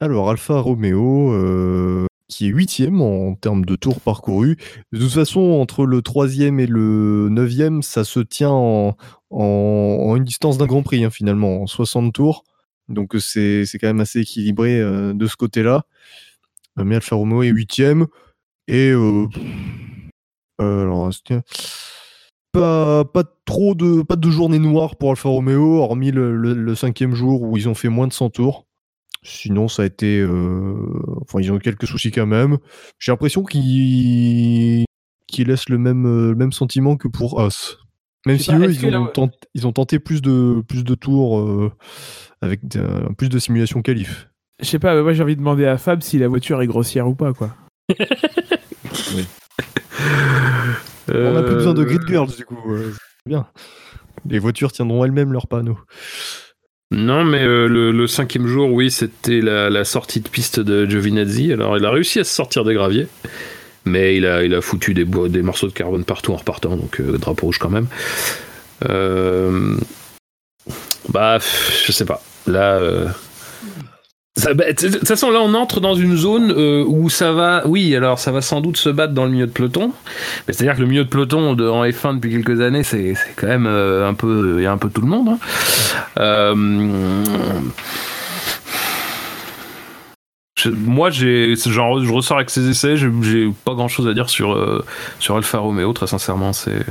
Alors, Alfa Romeo, euh, qui est huitième en termes de tours parcourus. De toute façon, entre le troisième et le neuvième, ça se tient en, en, une distance d'un Grand Prix, hein, finalement, en 60 tours. Donc, c'est quand même assez équilibré euh, de ce côté-là. Mais Alfa Romeo est huitième. Et euh, euh, alors, pas, pas trop de pas de journée noire pour Alfa Romeo, hormis le, cinquième jour où ils ont fait moins de 100 tours. Sinon, ça a été, euh, enfin, ils ont eu quelques soucis quand même. J'ai l'impression qu'ils laissent le même même sentiment que pour Us. Même si eux, ils ont, tenté, ils ont, tenté, plus de plus de tours avec plus de simulation qualif. Je sais pas, moi j'ai envie de demander à Fab si la voiture est grossière ou pas, quoi. On n'a plus besoin de Grid Girls du coup. bien. Les voitures tiendront elles-mêmes leurs panneaux. Non, mais euh, le, cinquième jour, oui, c'était la, sortie de piste de Giovinazzi. Alors, il a réussi à se sortir des graviers, mais il a, il a foutu des, des morceaux de carbone partout en repartant, donc euh, drapeau rouge quand même. Euh, bah, je sais pas. Là, bah, de toute façon, là, on entre dans une zone euh, où ça va. Oui, alors ça va sans doute se battre dans le milieu de peloton. C'est-à-dire que le milieu de peloton de, en F1 depuis quelques années, c'est quand même euh, un peu. Il y a un peu tout le monde. Hein. Euh, moi, je ressors avec ces essais, j'ai pas grand chose à dire sur, sur Alfa Romeo, très sincèrement. C'est.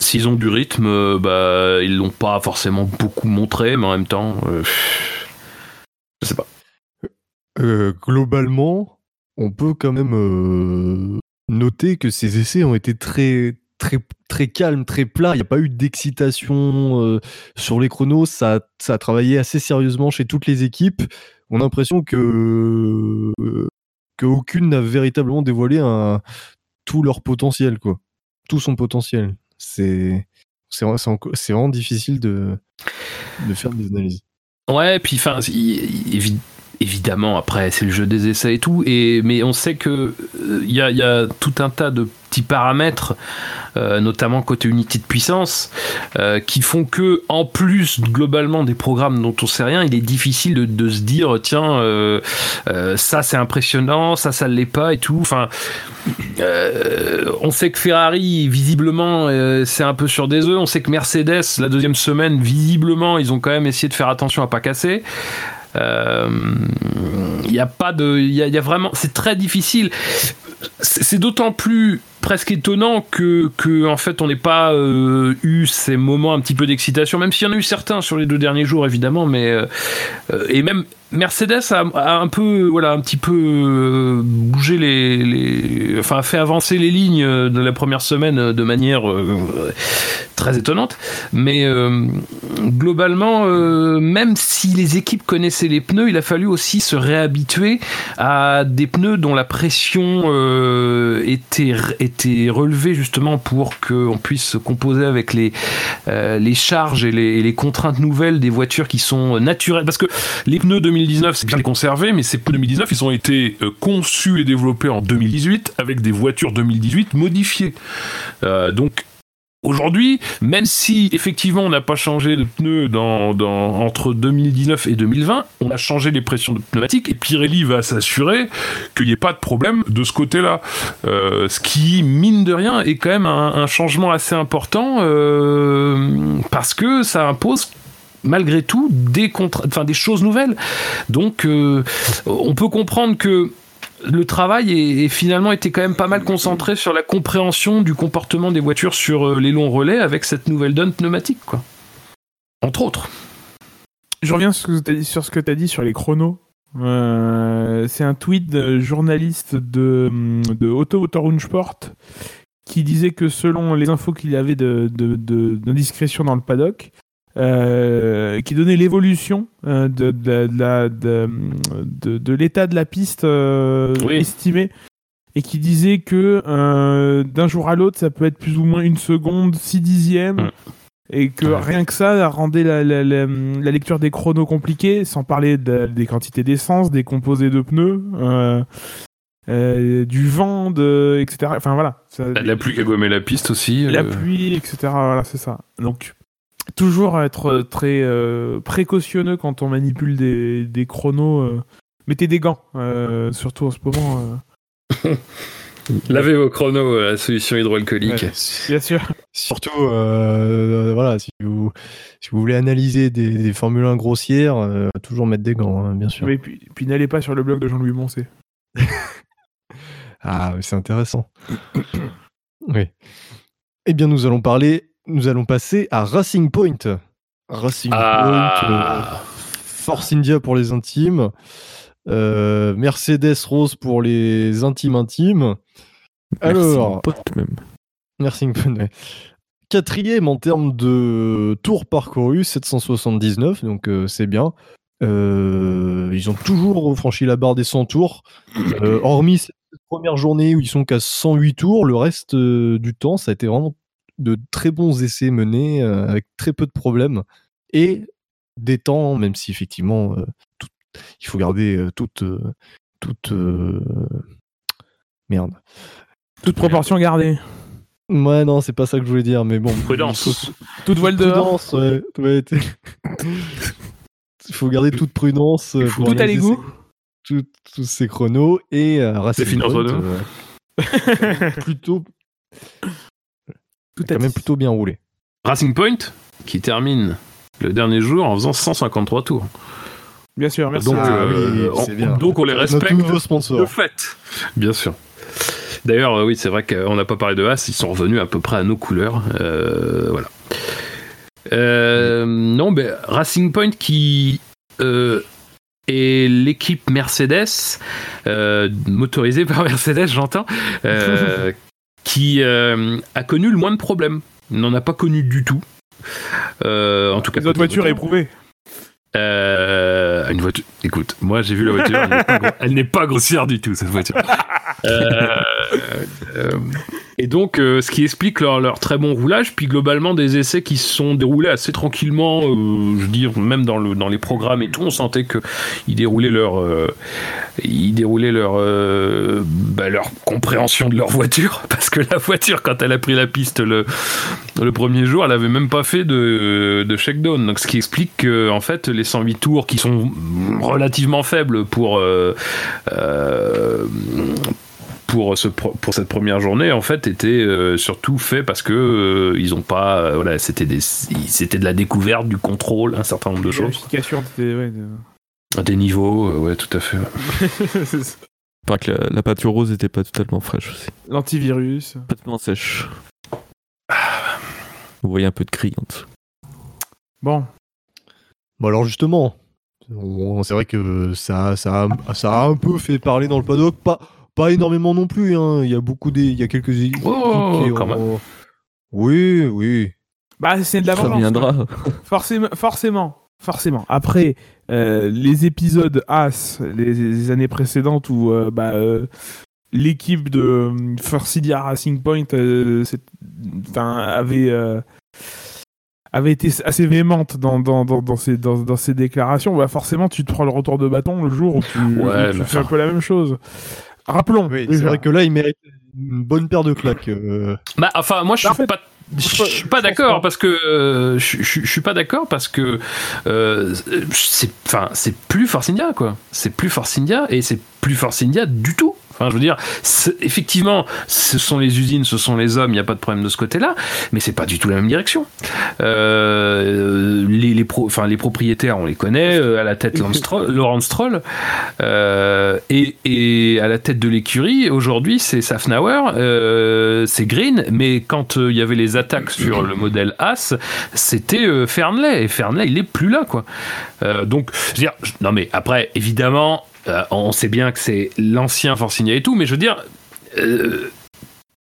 S'ils ont du rythme, bah, ils l'ont pas forcément beaucoup montré, mais en même temps. Euh, globalement, on peut quand même euh, noter que ces essais ont été très très très calmes, très plats. Il n'y a pas eu d'excitation euh, sur les chronos. Ça, ça a travaillé assez sérieusement chez toutes les équipes. On a l'impression que qu'aucune n'a véritablement dévoilé un, tout leur potentiel, quoi. Tout son potentiel. C'est c'est vraiment difficile de, de faire des analyses. Ouais, puis enfin, évidemment, après, c'est le jeu des essais et tout, et, mais on sait que il euh, y, a, tout un tas de petits paramètres, euh, notamment côté unité de puissance, euh, qui font que, en plus, globalement, des programmes dont on sait rien, il est difficile de, se dire, tiens, ça c'est impressionnant, ça ça l'est pas et tout. Enfin, on sait que Ferrari, visiblement, c'est un peu sur des œufs. On sait que Mercedes, la deuxième semaine, visiblement, ils ont quand même essayé de faire attention à pas casser. Il euh, n'y a pas de. Il y, a vraiment. C'est très difficile. C'est d'autant plus presque étonnant que, que en fait on n'ait pas euh, eu ces moments un petit peu d'excitation même s'il y en a eu certains sur les deux derniers jours évidemment mais euh, et même Mercedes a, un peu, voilà, un petit peu euh, bougé les, enfin, fait avancer les lignes de la première semaine de manière euh, très étonnante. Mais euh, globalement, même si les équipes connaissaient les pneus, il a fallu aussi se réhabituer à des pneus dont la pression était relevée justement pour qu'on puisse composer avec les, les charges et les, contraintes nouvelles des voitures qui sont naturelles. Parce que les pneus 2019, c'est bien les conserver, mais ces pneus 2019, ils ont été euh, conçus et développés en 2018 avec des voitures 2018 modifiées. Euh, donc Aujourd'hui, même si effectivement on n'a pas changé de pneus dans, entre 2019 et 2020, on a changé les pressions de pneumatiques et Pirelli va s'assurer qu'il n'y ait pas de problème de ce côté-là. Euh, ce qui, mine de rien, est quand même un, changement assez important parce que ça impose malgré tout des, enfin, des choses nouvelles. Donc euh, on peut comprendre que le travail est, finalement été quand même pas mal concentré sur la compréhension du comportement des voitures sur euh, les longs relais avec cette nouvelle donne pneumatique, quoi. Entre autres. Je reviens sur ce que tu as dit sur les chronos. Euh, c'est un tweet de journaliste de, de Auto Sport qui disait que selon les infos qu'il avait de, de, d'indiscrétion dans le paddock, qui donnait l'évolution euh, de, de, de la- de, de- de l'état de la piste euh, Oui. estimé et qui disait que euh, d'un jour à l'autre ça peut être plus ou moins une seconde, six dixièmes Mm. et que rien que ça rendait la, la- la- la lecture des chronos compliquée, sans parler de- des quantités d'essence, des composés de pneus, euh, euh, du vent, de, etc. Enfin voilà. Ça- La pluie qui a gommé la piste aussi. la euh, pluie, etc. Voilà, c'est ça. Donc, toujours être très euh, précautionneux quand on manipule des, des chronos. euh. Mettez des gants, euh, surtout en ce moment. euh. Lavez vos chronos à la solution hydroalcoolique. Ouais. Bien sûr. Surtout, euh, voilà, si vous, si vous voulez analyser des, des Formule 1 grossières, euh, toujours mettre des gants, hein, bien sûr. Mais puis, puis n'allez pas sur le blog de Jean-Louis Moncé. Ah, mais c'est intéressant. oui. Eh bien, nous allons parler, nous allons passer à Racing Point. Racing Point, Ah. euh, Force India pour les intimes, euh, Mercedes Rose pour les intimes intimes. Merci, Alors, mon pote même. Point. Quatrième en termes de tours parcourus, 779, donc euh, c'est bien. Euh, ils ont toujours franchi la barre des 100 tours, Euh, hormis cette première journée où ils sont qu'à 108 tours. Le reste euh, du temps, ça a été vraiment de très bons essais menés euh, avec très peu de problèmes et des temps, même si effectivement euh, tout- il faut garder euh, toute euh, toute euh, merde. Toute proportion gardée. Ouais, non, c'est pas ça que je voulais dire, mais bon. Prudence. Toute voile dehors. Prudence, ouais. Il faut garder toute prudence. Tout à l'égout. tout- Tous ces chronos et euh, Point, entre nous. euh, plutôt, Tout quand même plutôt bien roulé. Racing Point qui termine le dernier jour en faisant 153 tours. Bien sûr, merci. Donc, Ah euh, oui, on, bien. donc on les Notre respecte de sponsor. fait. Bien sûr. D'ailleurs, euh, oui, c'est vrai qu'on n'a pas parlé de Haas, ils sont revenus à peu près à nos couleurs. Euh, voilà. Euh, non, mais Racing Point qui euh, est l'équipe Mercedes, euh, motorisée par Mercedes, j'entends, euh, qui euh, a connu le moins de problèmes. N'en a pas connu du tout. Euh, en tout cas, Les autres voitures éprouvées. euh, une voiture. Écoute, moi j'ai vu la voiture, elle n'est pas, gro- elle n'est pas grossière du tout cette voiture. Euh, euh, et donc, euh, ce qui explique leur, très bon roulage, puis globalement des essais qui se sont déroulés assez tranquillement. je veux dire, même dans le dans les programmes et tout, on sentait que ils déroulaient leur ils déroulaient leur bah, leur compréhension de leur voiture, parce que la voiture quand elle a pris la piste le premier jour, elle avait même pas fait de, de shakedown. Donc, ce qui explique que, en fait, les 108 tours qui sont relativement faibles pour, pour, ce, pour cette première journée, en fait, étaient euh, surtout faits parce que euh, ils ont pas, euh, voilà, c'était des, c'était de la découverte, du contrôle, un certain nombre de choses, ouais, de- des niveaux, euh, ouais, tout à fait. Pas que la, la pâture rose était pas totalement fraîche aussi. L'antivirus. Complètement sèche. Vous voyez un peu de cri en dessous. Bon, Bon alors justement, c'est vrai que ça, ça, a, ça a un peu fait parler dans le paddock, pas, pas énormément non plus. hein. Il y a beaucoup des, il y a quelques équipes Oh, qui quand ont- Oui, oui. bah c'est de la Ça viendra. Forcément, forcément, forcément. Après, euh, les épisodes As, les, les années précédentes où euh, bah, euh, l'équipe de euh, Forcidia Racing Point euh, avait, euh, avait été assez véhémente dans, dans, dans, dans, ses, dans, dans ses déclarations, bah, forcément, tu te prends le retour de bâton le jour où tu, Ouais, où tu mais fais un peu la même chose. Rappelons, Oui, c'est déjà. vrai que là, il mérite une bonne paire de claques. euh. Bah, enfin, moi, je suis pas. Je suis pas d'accord parce que euh, je, je- je suis pas d'accord parce que euh, c'est enfin c'est plus Force India quoi c'est plus Force India et c'est plus Force India du tout Enfin, je veux dire, effectivement, ce sont les usines, ce sont les hommes, il n'y a pas de problème de ce côté-là, mais c'est pas du tout la même direction. Euh, les, les, enfin, les propriétaires, on les connaît, euh, à la tête Laurent Stroll, euh, et, et, à la tête de l'écurie, aujourd'hui, c'est Safnauer, euh, c'est Green, mais quand il y avait les attaques sur le modèle As, c'était Fernley, et Fernley, il est plus là, quoi. donc, je veux dire, non mais après, évidemment, euh, on sait bien que c'est l'ancien Forcinia et tout, mais je veux dire, euh,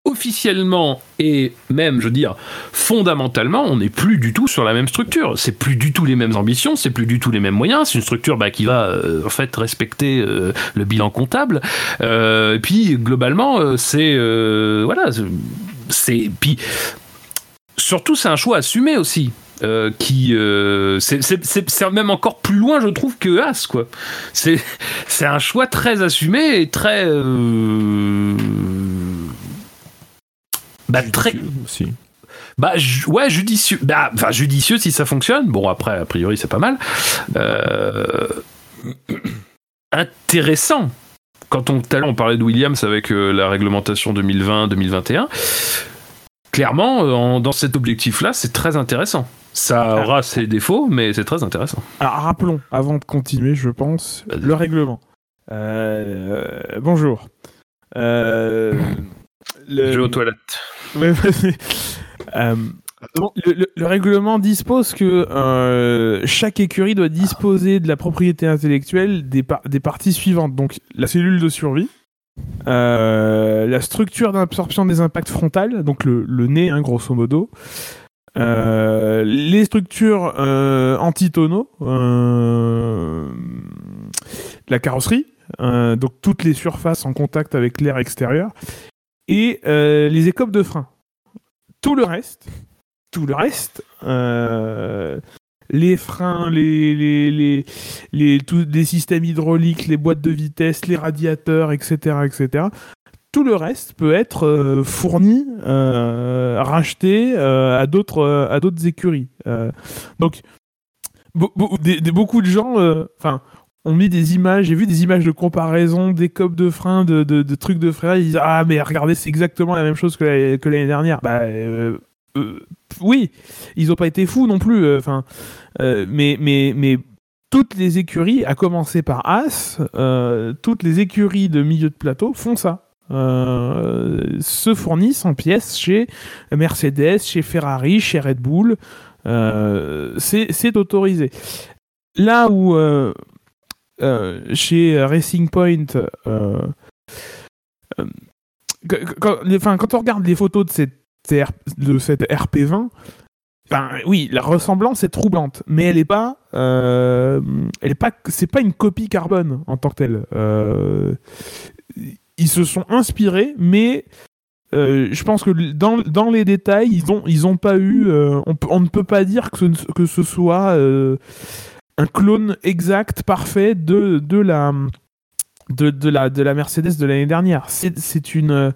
officiellement et même, je veux dire, fondamentalement, on n'est plus du tout sur la même structure. C'est plus du tout les mêmes ambitions, c'est plus du tout les mêmes moyens. C'est une structure bah, qui va euh, en fait respecter le bilan comptable. et puis globalement, c'est voilà, c'est puis surtout c'est un choix assumé aussi. Euh, qui euh, c'est même encore plus loin je trouve que As quoi. C'est c'est un choix très assumé et très euh, bah très aussi bah ouais judicieux. Bah enfin judicieux si ça fonctionne. Bon après a priori c'est pas mal. Intéressant. Quand on on parlait de Williams avec la réglementation 2020-2021 clairement dans cet objectif là c'est très intéressant ça aura ses défauts, mais c'est très intéressant. Alors rappelons, avant de continuer, je pense, le règlement. Euh, bonjour. Euh, le... Je aux toilettes. Euh, le, règlement dispose que chaque écurie doit disposer de la propriété intellectuelle des, des parties suivantes. Donc la cellule de survie, la structure d'absorption des impacts frontales, donc le, nez, hein, grosso modo, euh, les structures euh, antitonaux, euh, la carrosserie, euh, donc toutes les surfaces en contact avec l'air extérieur, et les écopes de frein. Tout le reste, tout le reste, les freins, les, les, les, les, tous des systèmes hydrauliques, les boîtes de vitesse, les radiateurs, etc., etc tout le reste peut être euh, fourni, euh, racheté euh, à d'autres à d'autres écuries. donc beaucoup de gens, enfin ont mis des images, j'ai vu des images de comparaison, des copes de frein, de, de, trucs de frein, ils disent ah mais regardez c'est exactement la même chose que l'année dernière. Bah oui, ils ont pas été fous non plus. Enfin, mais mais mais toutes les écuries, à commencer par As, toutes les écuries de milieu de plateau font ça. Euh, se fournissent en pièces chez Mercedes, chez Ferrari, chez Red Bull. Euh, c'est autorisé. Là où euh, chez Racing Point, quand, quand on regarde les photos de cette, de cette RP20, ben oui, la ressemblance est troublante, mais elle est pas, elle est pas, c'est pas une copie carbone en tant que telle ils se sont inspirés, mais euh, je pense que dans, dans, les détails, ils ont, ils ont pas eu. Euh, on, ne peut pas dire que ce, que ce soit euh, un clone exact, parfait de, de, la, de, de la, de la Mercedes de l'année dernière. C'est une.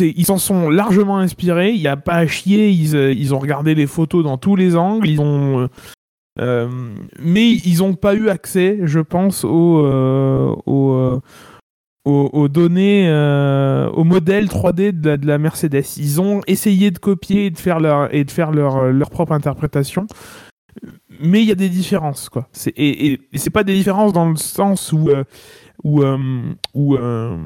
Ils s'en sont largement inspirés. Il n'y a pas à chier. Ils, ils, ont regardé les photos dans tous les angles. Ils ont. mais ils n'ont pas eu accès, je pense, au, au aux, données, euh, au modèle 3D de la, Mercedes. Ils ont essayé de copier et de faire leur, et propre interprétation. Mais il y a des différences, quoi. Et, et, c'est pas des différences dans le sens où, euh, euh,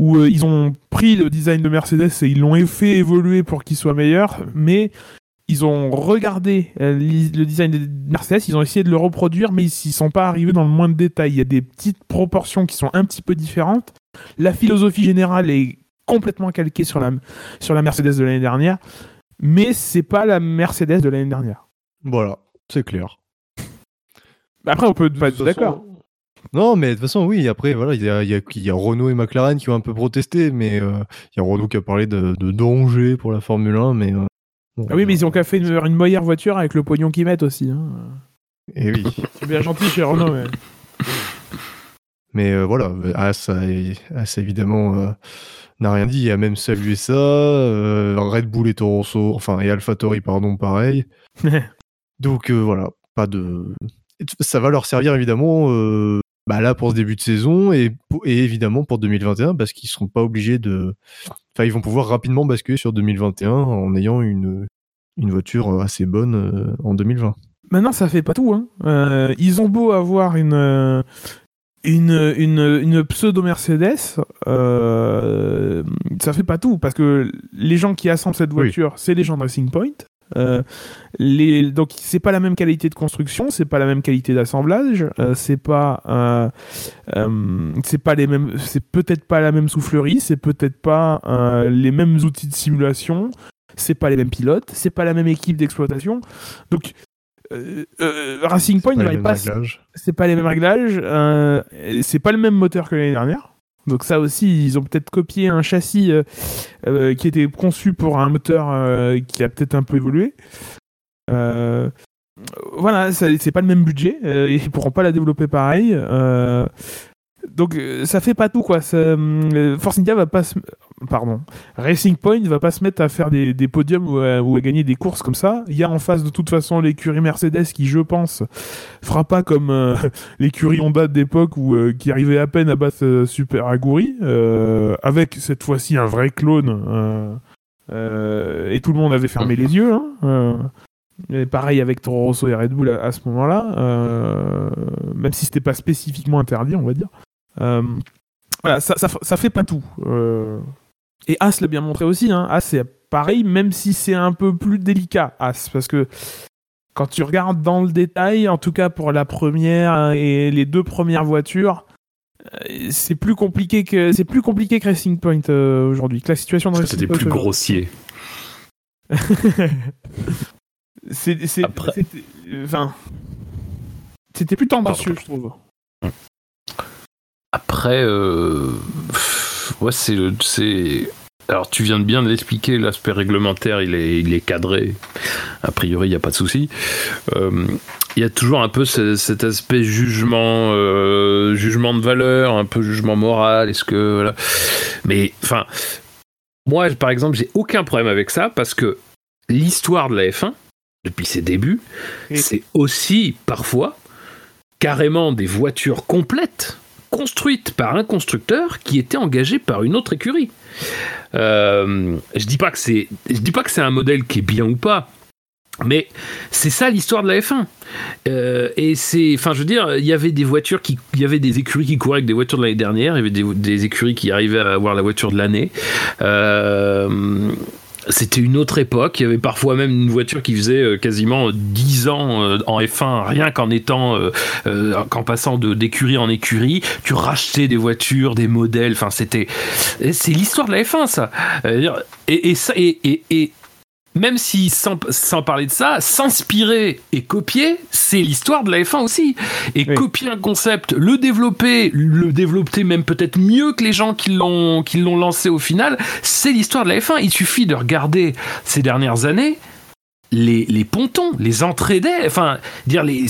où, où ils ont pris le design de Mercedes et ils l'ont fait évoluer pour qu'il soit meilleur, mais ils ont regardé euh, le design de Mercedes, ils ont essayé de le reproduire, mais ils ne sont pas arrivés dans le moins de détails. Il y a des petites proportions qui sont un petit peu différentes. La philosophie générale est complètement calquée sur la, sur la Mercedes de l'année dernière, mais c'est pas la Mercedes de l'année dernière. Voilà, c'est clair. Après, on peut pas être d'accord. Non, mais de toute façon, oui. Après, voilà, il y a, y, Renault et McLaren qui ont un peu protesté, mais euh, il y a Renault qui a parlé de, danger pour la Formule 1, mais euh, ah oui, mais ils ont qu'à faire une, meilleure voiture avec le pognon qu'ils mettent aussi. Hein. Et eh oui. C'est bien gentil chez Renault, mais. Mais euh, voilà, As, As évidemment n'a rien dit, il a même salué ça. Red Bull et Toro enfin et AlphaTauri pardon, pareil. Donc voilà, pas de. Ça va leur servir évidemment bah là pour ce début de saison et, et évidemment pour 2021 parce qu'ils seront pas obligés de. Enfin, ils vont pouvoir rapidement basculer sur 2021 en ayant une, une voiture assez bonne euh, en 2020. Maintenant, ça fait pas tout. Hein. Euh, ils ont beau avoir une, euh, une, une, une pseudo Mercedes, euh, ça fait pas tout parce que les gens qui assemblent cette voiture, c'est les gens de Racing Point. Euh, les, donc c'est pas la même qualité de construction, c'est pas la même qualité d'assemblage, euh, c'est pas euh, euh, c'est pas les mêmes, c'est peut-être pas la même soufflerie, c'est peut-être pas euh, les mêmes outils de simulation, c'est pas les mêmes pilotes, c'est pas la même équipe d'exploitation. Donc Racing Point Pas c'est pas les mêmes réglages, c'est pas le même moteur que l'année dernière. Donc ça aussi, ils ont peut-être copié un châssis euh, euh, qui était conçu pour un moteur euh, qui a peut-être un peu évolué. Voilà, c'est pas le même budget, et ils pourront pas la développer pareil. Donc euh, ça fait pas tout quoi. Ça, euh, Force India va pas se... Pardon. Racing Point va pas se mettre à faire des, podiums ou à, ou gagner des courses comme ça. Il y a en face de toute façon l'écurie Mercedes qui, je pense, fera pas comme euh, l'écurie Honda d'époque euh, qui arrivait à peine à battre Super Aguri, avec cette fois-ci un vrai clone. et tout le monde avait fermé les yeux. Hein, pareil avec Toro Rosso et Red Bull à, à ce moment-là, même si c'était pas spécifiquement interdit, on va dire. Euh, voilà, ça, ça, ça fait pas tout. Euh, et As l'a bien montré aussi. Hein. As c'est pareil, même si c'est un peu plus délicat, As, parce que quand tu regardes dans le détail, en tout cas pour la première et les deux premières voitures, euh, c'est plus compliqué que c'est plus compliqué que Racing Point euh, aujourd'hui. Que la situation Racing C'était plus grossier. c'est, c'est, Après- c'était, enfin, c'était plus tendancieux, je trouve. Après, euh, ouais, c'est. Alors, tu viens de bien l'expliquer, l'aspect réglementaire, il est, il est cadré. A priori, il n'y a pas de souci. Euh, Il y a toujours un peu ce- cet aspect jugement, euh, jugement de valeur, un peu jugement moral. Est-ce que voilà. Mais enfin, moi, par exemple, j'ai aucun problème avec ça parce que l'histoire de la F1 depuis ses débuts, c'est aussi parfois carrément des voitures complètes construites par un constructeur qui était engagé par une autre écurie. Euh, je dis dis pas que c'est un modèle qui est bien ou pas, mais c'est ça l'histoire de la F1. Euh, et c'est, enfin, il y avait des voitures qui, y avait des écuries qui couraient avec des voitures de l'année dernière, il y avait des, des écuries qui arrivaient à avoir la voiture de l'année. Euh, c'était une autre époque. Il y avait parfois même une voiture qui faisait euh, quasiment 10 ans euh, en F1, rien qu'en étant, euh, euh, qu'en passant de d'écurie en écurie. Tu rachetais des voitures, des modèles. Enfin, c'était, c'est l'histoire de la F1, ça. Euh, Et, ça, et même si sans, sans parler de ça, s'inspirer et copier, c'est l'histoire de la F1 aussi. Et Oui. copier un concept, le développer, le développer même peut-être mieux que les gens qui l'ont qui l'ont lancé au final, c'est l'histoire de la F1. Il suffit de regarder ces dernières années les, les pontons, les entrées d'air, enfin dire les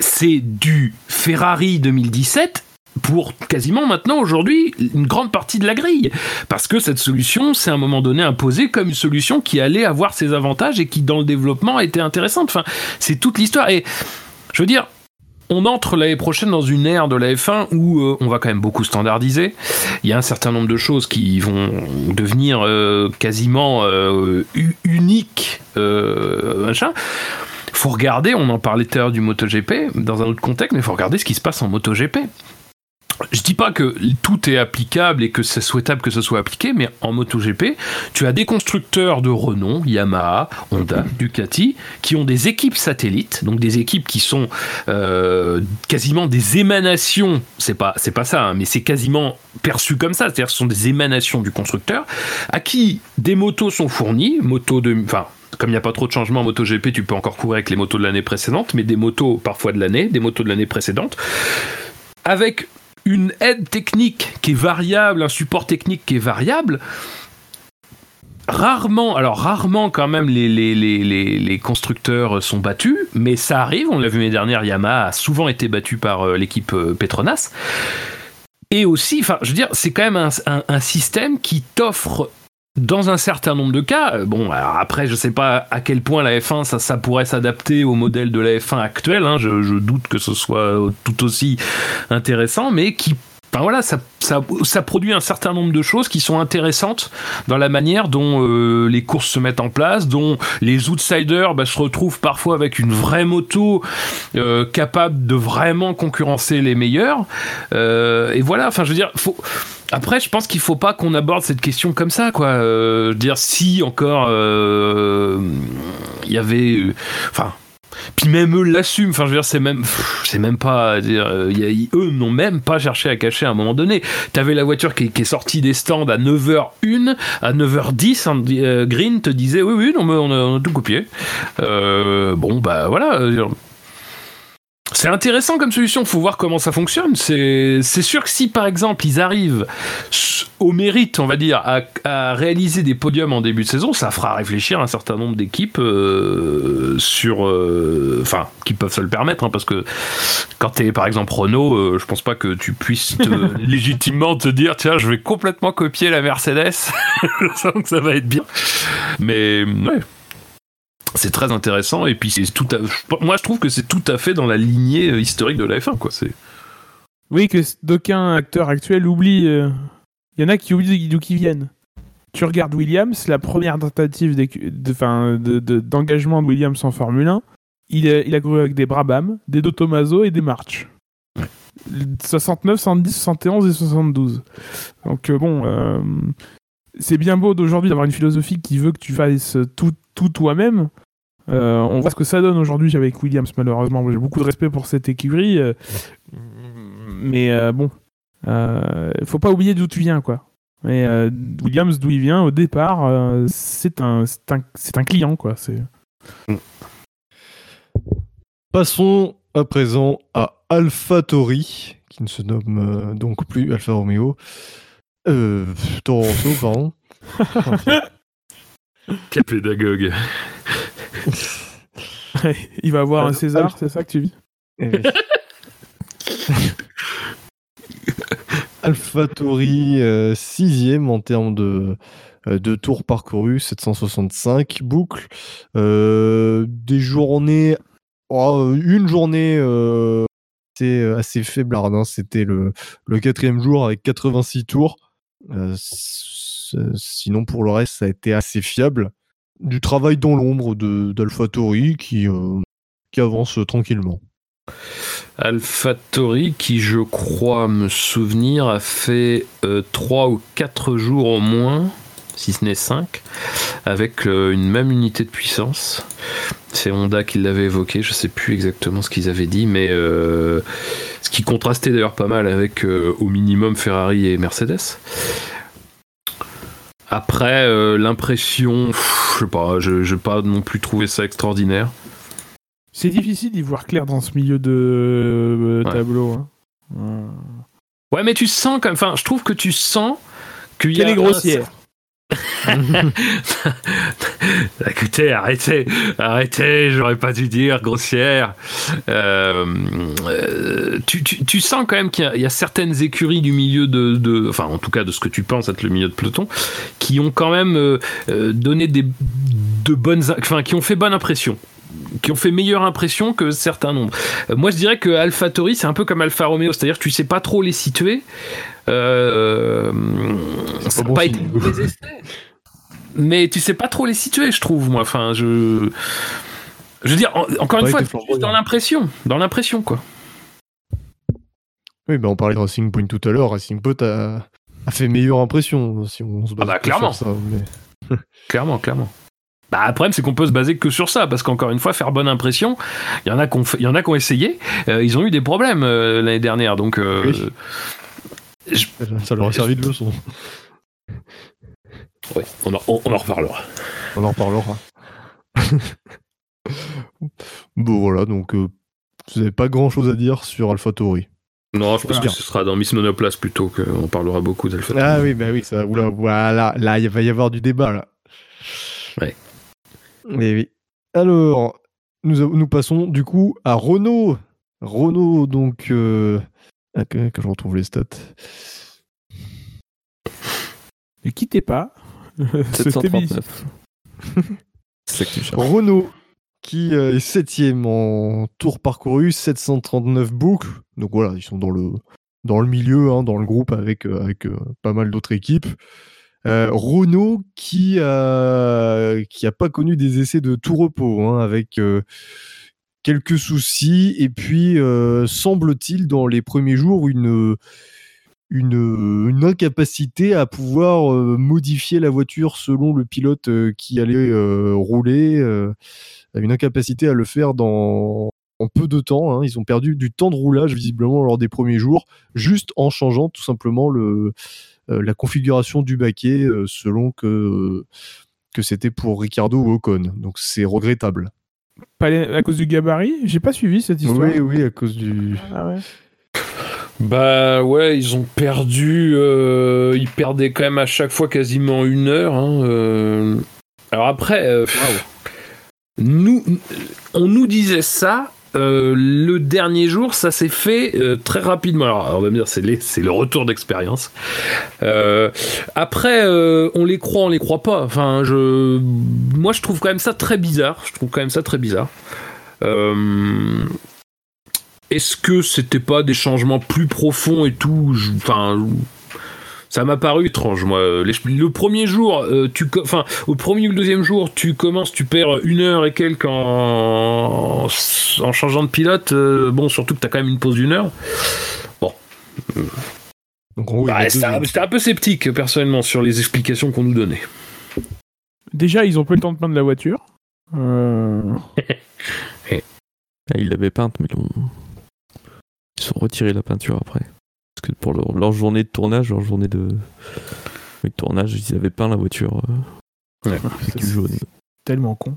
c'est du Ferrari 2017 pour quasiment maintenant aujourd'hui une grande partie de la grille parce que cette solution c'est à un moment donné imposée comme une solution qui allait avoir ses avantages et qui dans le développement était intéressante enfin c'est toute l'histoire et je veux dire on entre l'année prochaine dans une ère de la F1 où euh, on va quand même beaucoup standardiser. Il y a un certain nombre de choses qui vont devenir euh, quasiment euh, uniques. Euh, machin. Faut regarder, on en parlait tout à l'heure du MotoGP dans un autre contexte, mais il faut regarder ce qui se passe en MotoGP. Je dis pas que tout est applicable et que c'est souhaitable que ce soit appliqué, mais en MotoGP, tu as des constructeurs de renom, Yamaha, Honda, Ducati, qui ont des équipes satellites, donc des équipes qui sont euh, quasiment des émanations. C'est pas, c'est pas ça, hein, mais c'est quasiment perçu comme ça. C'est-à-dire, ce sont des émanations du constructeur, à qui des motos sont fournies, motos de, enfin. Comme il n'y a pas trop de changements en MotoGP, tu peux encore courir avec les motos de l'année précédente, mais des motos parfois de l'année, des motos de l'année précédente, avec une aide technique qui est variable, un support technique qui est variable, rarement, alors rarement quand même les, constructeurs sont battus, mais ça arrive, on l'a vu l'année dernière, Yamaha a souvent été battu par euh, l'équipe euh, Petronas. Et aussi, enfin, je veux dire, c'est quand même un- un système qui t'offre dans un certain nombre de cas, euh, bon, alors après, je sais pas à quel point la F1 ça, ça pourrait s'adapter au modèle de la F1 actuelle. Hein, je, je doute que ce soit tout aussi intéressant, mais qui Enfin voilà, ça, ça, ça, produit un certain nombre de choses qui sont intéressantes dans la manière dont euh, les courses se mettent en place, dont les outsiders bah, se retrouvent parfois avec une vraie moto euh, capable de vraiment concurrencer les meilleurs. Euh, et voilà, enfin je veux dire, faut... Après, je pense qu'il faut pas qu'on aborde cette question comme ça, quoi. Euh, dire si encore euh, il y avait, enfin, puis même eux l'assument. Enfin, je veux dire, c'est même, c'est même pas, dire, euh, eux n'ont même pas cherché à cacher à un moment donné. T'avais la voiture qui, est sortie des stands à 9h01, à 9h10, hein, euh, Green te disait oui, oui, non, mais on a, tout copié. Bon, bah voilà. C'est intéressant comme solution, faut voir comment ça fonctionne. C'est sûr que si par exemple ils arrivent au mérite, on va dire, à, à, réaliser des podiums en début de saison, ça fera réfléchir un certain nombre d'équipes euh, sur, euh, enfin, qui peuvent se le permettre, hein, parce que quand t'es par exemple Renault, euh, je pense pas que tu puisses te, légitimement te dire, tiens, je vais complètement copier la Mercedes, je sens que ça va être bien. Mais ouais c'est très intéressant et puis c'est tout à... moi je trouve que c'est tout à fait dans la lignée historique de la F1 quoi c'est oui que d'aucuns acteurs actuels oublient il euh... y en a qui oublient d'où ils viennent. Tu regardes Williams la première tentative d'engagement de, de, de, de, Williams en Formule 1 il a, il a couru avec des Brabham des Dotomaso et des March. Ouais. 69, 70, 71 et 72 donc euh, bon euh... c'est bien beau d'aujourd'hui d'avoir une philosophie qui veut que tu fasses tout tout toi-même. Euh, on voit ce que ça donne aujourd'hui avec Williams, malheureusement. J'ai beaucoup de respect pour cette écurie. Euh, mais euh, bon, il faut pas oublier d'où tu viens, quoi. Mais Williams, d'où il vient, au départ, c'est un, un, un, client, quoi. Passons à présent à AlphaTauri, qui ne se nomme donc plus Alfa Romeo. Toronto, pardon. Quel pédagogue. Il va avoir un César, c'est ça que tu dis AlphaTauri, euh, sixième en termes de, euh, de tours parcourus, 765 boucles. Euh, des journées, oh, une journée euh, assez, assez faiblarde. Hein. C'était le, le quatrième jour avec 86 tours. Euh, sinon, pour le reste, ça a été assez fiable. Du travail dans l'ombre d'AlphaTauri qui, euh, qui avance tranquillement. AlphaTauri qui, je crois me souvenir, a fait euh, 3 ou 4 jours au moins, si ce n'est 5, avec euh, une même unité de puissance. C'est Honda qui l'avait évoqué, je sais plus exactement ce qu'ils avaient dit, mais euh, ce qui contrastait d'ailleurs pas mal avec euh, au minimum Ferrari et Mercedes. Après, euh, l'impression, je sais pas, je n'ai pas non plus trouvé ça extraordinaire. C'est difficile d'y voir clair dans ce milieu de euh, tableau. Hein. Ouais. ouais. mais tu sens comme, enfin, je trouve que tu sens qu'il y a. Quelle est grossière. Écoutez, arrêtez, arrêtez, j'aurais pas dû dire grossière. Euh, euh, tu, sens quand même qu'il y, a certaines écuries du milieu de, de, enfin en tout cas de ce que tu penses être le milieu de peloton, qui ont quand même euh, donné des de bonnes, enfin qui ont fait bonne impression qui ont fait meilleure impression que certains nombres. Euh, moi, je dirais que AlphaTauri, c'est un peu comme Alfa Romeo, c'est-à-dire que tu sais pas trop les situer. Euh, ça n'a bon pas été des essais. Mais tu sais pas trop les situer, je trouve, moi. Enfin, je. Je veux dire, en, encore une fois, juste dans l'impression. Dans l'impression, quoi. Oui, ben on parlait de Racing Point tout à l'heure. Racing Point a, a, fait meilleure impression, si on se base ah bah, clairement. sur ça. Mais... clairement, clairement. Bah, le problème, c'est qu'on peut se baser que sur ça, parce qu'encore une fois, faire bonne impression, il y en a qui ont, y en a qui ont essayé, euh, ils ont eu des problèmes euh, l'année dernière, donc. Euh, oui. je... Ça leur a servi de leçon. Oui, on, en, on, on en reparlera. On en reparlera. bon, voilà, donc vous n'avez pas grand chose à dire sur AlphaTauri. Non, je pense que ce sera dans Miss Monoplace plutôt qu'on parlera beaucoup d'AlphaTauri. Ah oui, bah oui, ça, oula, voilà, là, il va y avoir du débat, là. Ouais. Mais oui. Alors, nous, nous passons du coup à Renault. Renault, donc. Euh... que, que, je retrouve les stats. Ne quittez pas. C'était mis. 739. C'est ça que tu cherches. Renault, qui euh, est septième en tour parcouru, 739 boucles. Donc voilà, ils sont dans le, dans le milieu, hein, dans le groupe avec, euh, avec euh, pas mal d'autres équipes. Euh, Renault qui a, qui a pas connu des essais de tout repos, hein, avec euh, quelques soucis. Et puis, euh, semble-t-il, dans les premiers jours, une, une, incapacité à pouvoir euh, modifier la voiture selon le pilote euh, qui allait euh, rouler. euh, une incapacité à le faire dans en peu de temps. hein. Ils ont perdu du temps de roulage visiblement lors des premiers jours, juste en changeant tout simplement le, euh, la configuration du baquet euh, selon que, que c'était pour Ricardo ou Ocon. Donc c'est regrettable. Pas les- à cause du gabarit? J'ai pas suivi cette histoire. Oui, oui, à cause du. Ah ouais. Bah ouais, ils ont perdu. euh, ils perdaient quand même à chaque fois quasiment une heure. hein, euh. Alors après, euh, nous, on nous disait ça. Euh, le dernier jour, ça s'est fait euh, très rapidement. Alors, on va me dire, c'est le retour d'expérience. Euh, après, on les croit, on les croit pas. Enfin, je, moi, je trouve quand même ça très bizarre. Je trouve quand même ça très bizarre. Est-ce que c'était pas des changements plus profonds et tout? Enfin, ça m'a paru étrange, moi. Les- Le premier jour, euh, tu, enfin, au premier ou le deuxième jour, tu commences, tu perds une heure et quelques en, en changeant de pilote. euh, bon, surtout que t'as quand même une pause d'une heure. Donc, en gros, Bah, C'était un, j'étais un peu sceptique, personnellement, sur les explications qu'on nous donnait. Déjà, ils ont pas eu le temps de peindre la voiture. Euh, Ah, ils l'avaient peinte, mais ils ils se sont retirés la peinture après. Que pour leur, leur journée de tournage, leur journée de, tournage, ils avaient peint la voiture euh, Ouais. avec du jaune. tellement con.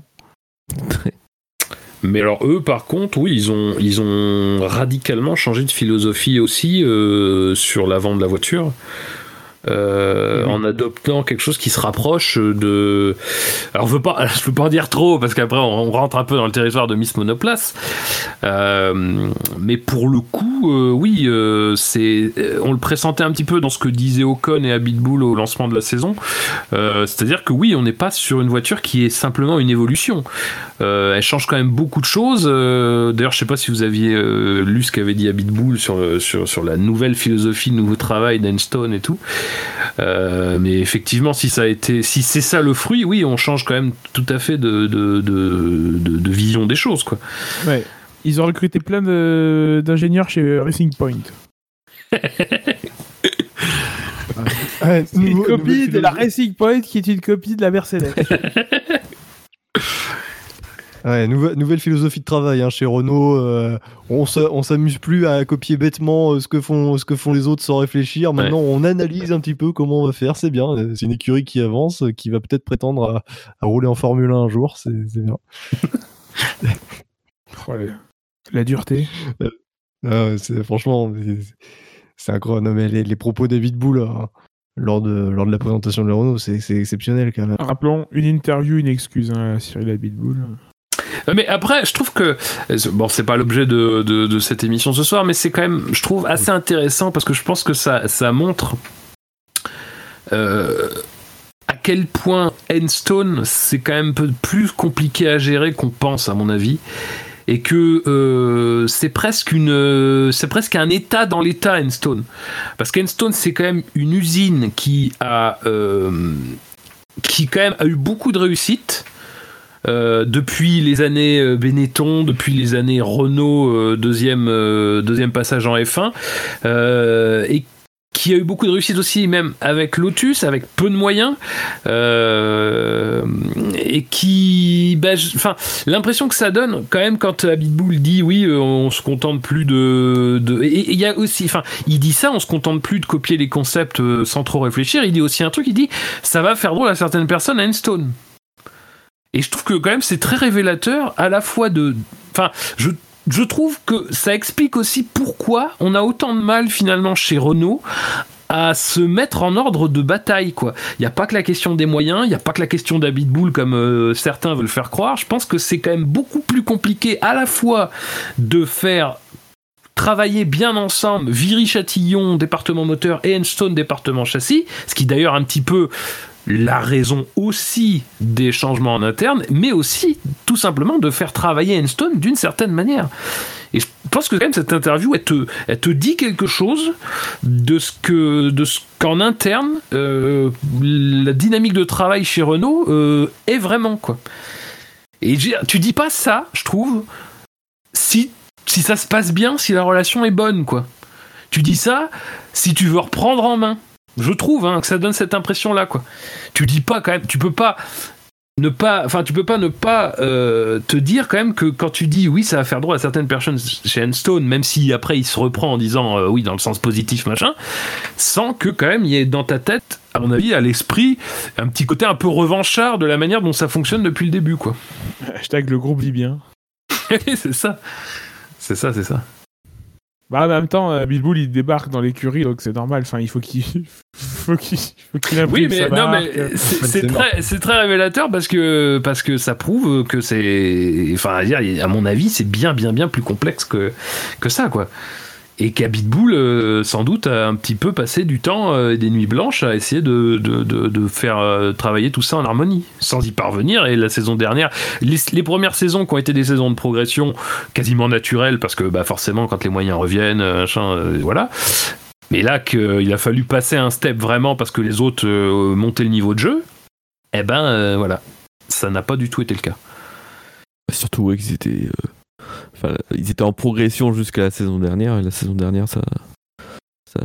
Mais alors eux, par contre, oui, ils ont, ils ont radicalement changé de philosophie aussi euh, sur l'avant de la voiture. Euh, Mhm. en adoptant quelque chose qui se rapproche de. Alors, je veux pas, je veux pas dire trop parce qu'après on, on rentre un peu dans le territoire de Miss Monoplace. Euh, mais pour le coup, euh, oui, c'est, on le pressentait un petit peu dans ce que disaient Ocon et Abitbull au lancement de la saison. C'est-à-dire que oui, on n'est pas sur une voiture qui est simplement une évolution. Elle change quand même beaucoup de choses. D'ailleurs, je sais pas si vous aviez lu ce qu'avait dit Abitbull sur, sur, sur la nouvelle philosophie, le nouveau travail d'Enstone et tout. Euh, mais effectivement, si ça a été, si c'est ça le fruit, oui, on change quand même tout à fait de, de, de, de- de vision des choses, quoi. Ouais. Ils ont recruté plein d'ingénieurs chez Racing Point. Ouais, C'est une copie de la. Racing Point qui est une copie de la Mercedes. Ouais, nouvelle, nouvelle philosophie de travail hein, chez Renault. euh, on s'a- on s'amuse plus à copier bêtement euh, ce que font ce que font les autres sans réfléchir. Maintenant, on analyse un petit peu comment on va faire. C'est bien. euh, C'est une écurie qui avance, euh, qui va peut-être prétendre à, à rouler en Formule 1 un jour. C'est c'est bien. La- dureté. Ah ouais, c'est- franchement, c'est- c'est incroyable. Non, mais les, les propos David Bull hein, lors de lors de la présentation de la Renault, c'est c'est exceptionnel quand même. Rappelons, une interview, une excuse hein, à Cyril Abitboul. Mais après, je trouve que bon, c'est pas l'objet de, cette émission ce soir, mais c'est quand même, je trouve assez intéressant parce que je pense que ça, montre euh, à quel point Enstone c'est quand même plus compliqué à gérer qu'on pense, à mon avis, et que euh, c'est presque une, c'est presque un état dans l'état Enstone, parce qu'Enstone c'est quand même une usine qui a, euh, qui quand même a eu beaucoup de réussite. Euh, depuis les années euh, Benetton, depuis les années Renault, euh, deuxième, deuxième passage en F1, euh, et qui a eu beaucoup de réussite aussi, même avec Lotus, avec peu de moyens, et qui, bah, enfin, l'impression que ça donne quand même quand Abitbull dit oui, on se contente plus de, il y a aussi, enfin, il dit ça, on se contente plus de copier les concepts sans trop réfléchir. Il dit aussi un truc, il dit ça va faire drôle à certaines personnes à Enstone. Et je trouve que quand même c'est très révélateur à la fois de. Enfin, je, trouve que ça explique aussi pourquoi on a autant de mal finalement chez Renault à se mettre en ordre de bataille quoi. Il n'y a pas que la question des moyens, il n'y a pas que la question d'Habitbull comme euh, certains veulent faire croire. Je pense que c'est quand même beaucoup plus compliqué à la fois de faire travailler bien ensemble Viry-Châtillon, département moteur, et Enstone, département châssis, ce qui d'ailleurs un petit peu la raison aussi des changements en interne, mais aussi tout simplement de faire travailler Enstone d'une certaine manière. Et je pense que quand même cette interview, elle te, dit quelque chose de ce que, de ce qu'en interne, euh, la dynamique de travail chez Renault euh, est vraiment quoi. Et tu dis pas ça, je trouve, si si ça se passe bien, si la relation est bonne quoi. Tu dis ça si tu veux reprendre en main. Je trouve hein, que ça donne cette impression-là, quoi. Tu dis pas quand même, tu peux pas ne pas, enfin, tu peux pas ne pas euh, te dire quand même que quand tu dis oui, ça va faire droit à certaines personnes chez Enstone, même si après il se reprend en disant euh, oui dans le sens positif machin, sans que quand même il y ait dans ta tête, à mon avis, à l'esprit, un petit côté un peu revanchard de la manière dont ça fonctionne depuis le début, quoi. Hashtag le groupe dit bien. c'est ça, c'est ça, c'est ça. Bah, en même temps, euh, Bilboul il débarque dans l'écurie, donc c'est normal. Enfin, il faut qu'il, faut qu'il, faut qu'il Oui, mais non, mais c'est très, c'est très révélateur parce que parce que ça prouve que c'est, enfin, à mon avis, c'est bien, bien, bien plus complexe que que ça, quoi et qu'Habitbull, euh, sans doute, a un petit peu passé du temps euh, et des nuits blanches à essayer de, faire euh, travailler tout ça en harmonie, sans y parvenir. Et la saison dernière, les, premières saisons qui ont été des saisons de progression quasiment naturelles, parce que bah, forcément, quand les moyens reviennent, machin, voilà. Mais là, qu'il a fallu passer un step vraiment parce que les autres montaient le niveau de jeu, eh ben voilà, ça n'a pas du tout été le cas. Surtout qu'ils étaient ils étaient en progression jusqu'à la saison dernière, et la saison dernière, ça,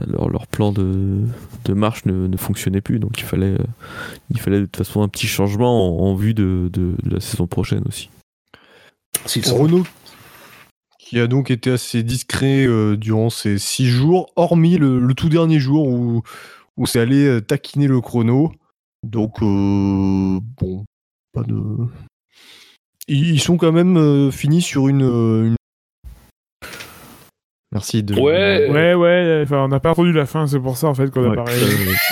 leur, plan de, marche ne, fonctionnait plus, donc il fallait, il fallait de toute façon un petit changement en, vue de, la saison prochaine aussi. Renault, qui a donc été assez discret euh, durant ces six jours, hormis le, tout dernier jour où, où c'est allé euh, taquiner le chrono. Donc, euh, ils sont quand même euh, finis sur une, euh, Merci de. Ouais, ouais, ouais. Enfin, on n'a pas entendu la fin, c'est pour ça en fait qu'on a parlé.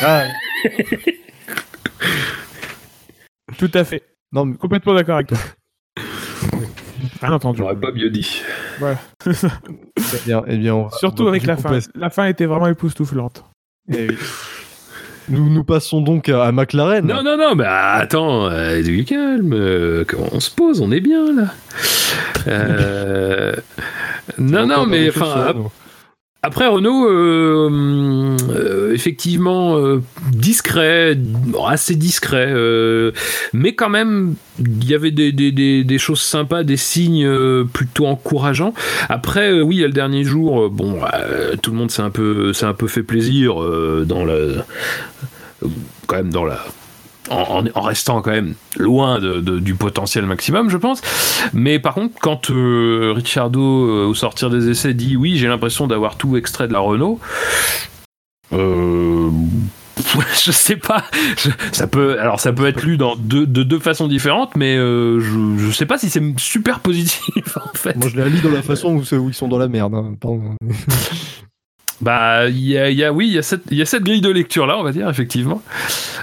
Ah. Tout à fait. Non, mais... Complètement d'accord avec toi. Rien entendu. J'aurais pas mieux dit. Ouais. eh bien, eh bien Surtout avec la fin. La fin était vraiment époustouflante. Eh oui. Nous, nous passons donc à, McLaren. Non, non, non, mais attends, euh, du calme. Euh, on se pose, on est bien là. Euh, non, non, mais enfin. Après Renault, euh, euh, effectivement euh, discret, assez discret, mais quand même il y avait des, choses sympas, des signes plutôt encourageants. Après, oui, il y a le dernier jour, bon, tout le monde s'est un peu, un peu fait plaisir dans le, quand même dans la en, restant quand même loin du potentiel maximum, je pense. Mais par contre, quand euh, Ricciardo, euh, au sortir des essais, dit oui, j'ai l'impression d'avoir tout extrait de la Renault. Euh, je sais pas. ça peut, alors ça peut être lu dans de deux façons différentes, mais je, je sais pas si c'est super positif en fait. Moi, je l'ai lu dans la façon où, ils sont dans la merde. Hein. Bah, il y a, oui, il y, a cette, y a cette grille de lecture là, on va dire, effectivement.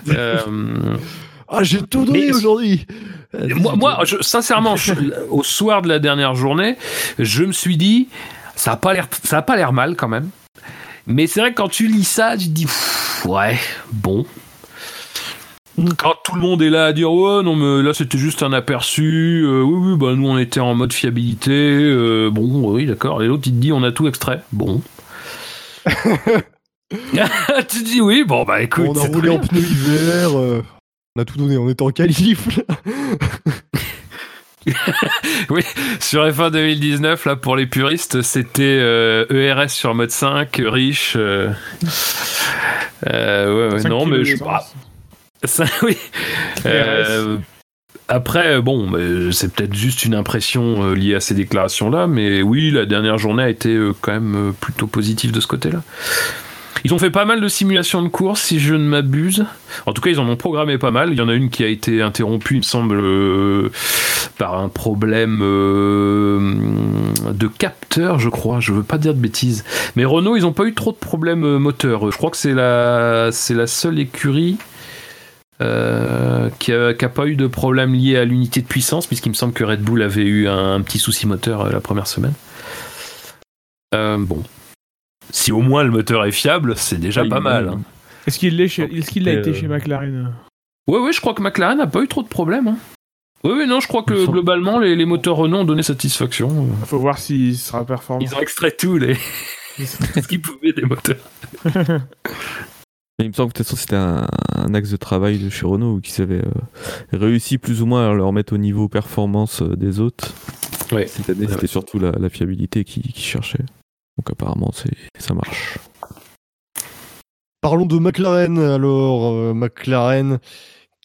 Euh, ah, j'ai tout donné aujourd'hui. Moi, moi sincèrement, au soir de la dernière journée, je me suis dit, ça a pas l'air, ça a pas l'air mal quand même. Mais c'est vrai que quand tu lis ça, tu te dis, ouais, bon. Quand tout le monde est là à dire ouais non mais là c'était juste un aperçu euh, oui oui bah nous on était en mode fiabilité euh, bon oui d'accord et l'autre il te dit on a tout extrait bon tu dis oui, bon bah écoute. On a roulé en pneu hiver, euh, on a tout donné, on était en qualif. oui, sur F1 2019, là pour les puristes, c'était ERS euh, e sur mode 5, riche. Euh, ouais, ouais, non, mais je sais pas. Ça, oui. Après, bon, c'est peut-être juste une impression liée à ces déclarations-là, mais oui, la dernière journée a été quand même plutôt positive de ce côté-là. Ils ont fait pas mal de simulations de course, si je ne m'abuse. En tout cas, ils en ont programmé pas mal. Il y en a une qui a été interrompue, il me semble, euh, par un problème euh, de capteur, je crois. Je veux pas dire de bêtises. Mais Renault, ils n'ont pas eu trop de problèmes euh, moteurs. Je crois que c'est la seule écurie. Qui, n'a pas eu de problème lié à l'unité de puissance, puisqu'il me semble que Red Bull avait eu un, petit souci moteur la première semaine. bon, si au moins le moteur est fiable, c'est déjà pas mal. Hein. Est-ce qu'il est, est, qu'il a été chez McLaren Ouais, ouais, je crois que McLaren n'a pas eu trop de problèmes. Hein. Oui, non, je crois que Il globalement, les, les moteurs Renault ont donné satisfaction. Faut voir s'il sera performant. Ils ont extrait tout, les... ce qu'ils pouvaient des moteurs. Il me semble que de toute façon c'était un, un axe de travail de chez Renault qu'ils avaient euh, réussi plus ou moins à leur mettre au niveau performance euh, des autres. Ouais. Cette année c'était surtout la, la fiabilité qu'ils cherchaient. Donc apparemment c'est ça marche. Parlons de McLaren alors. euh, McLaren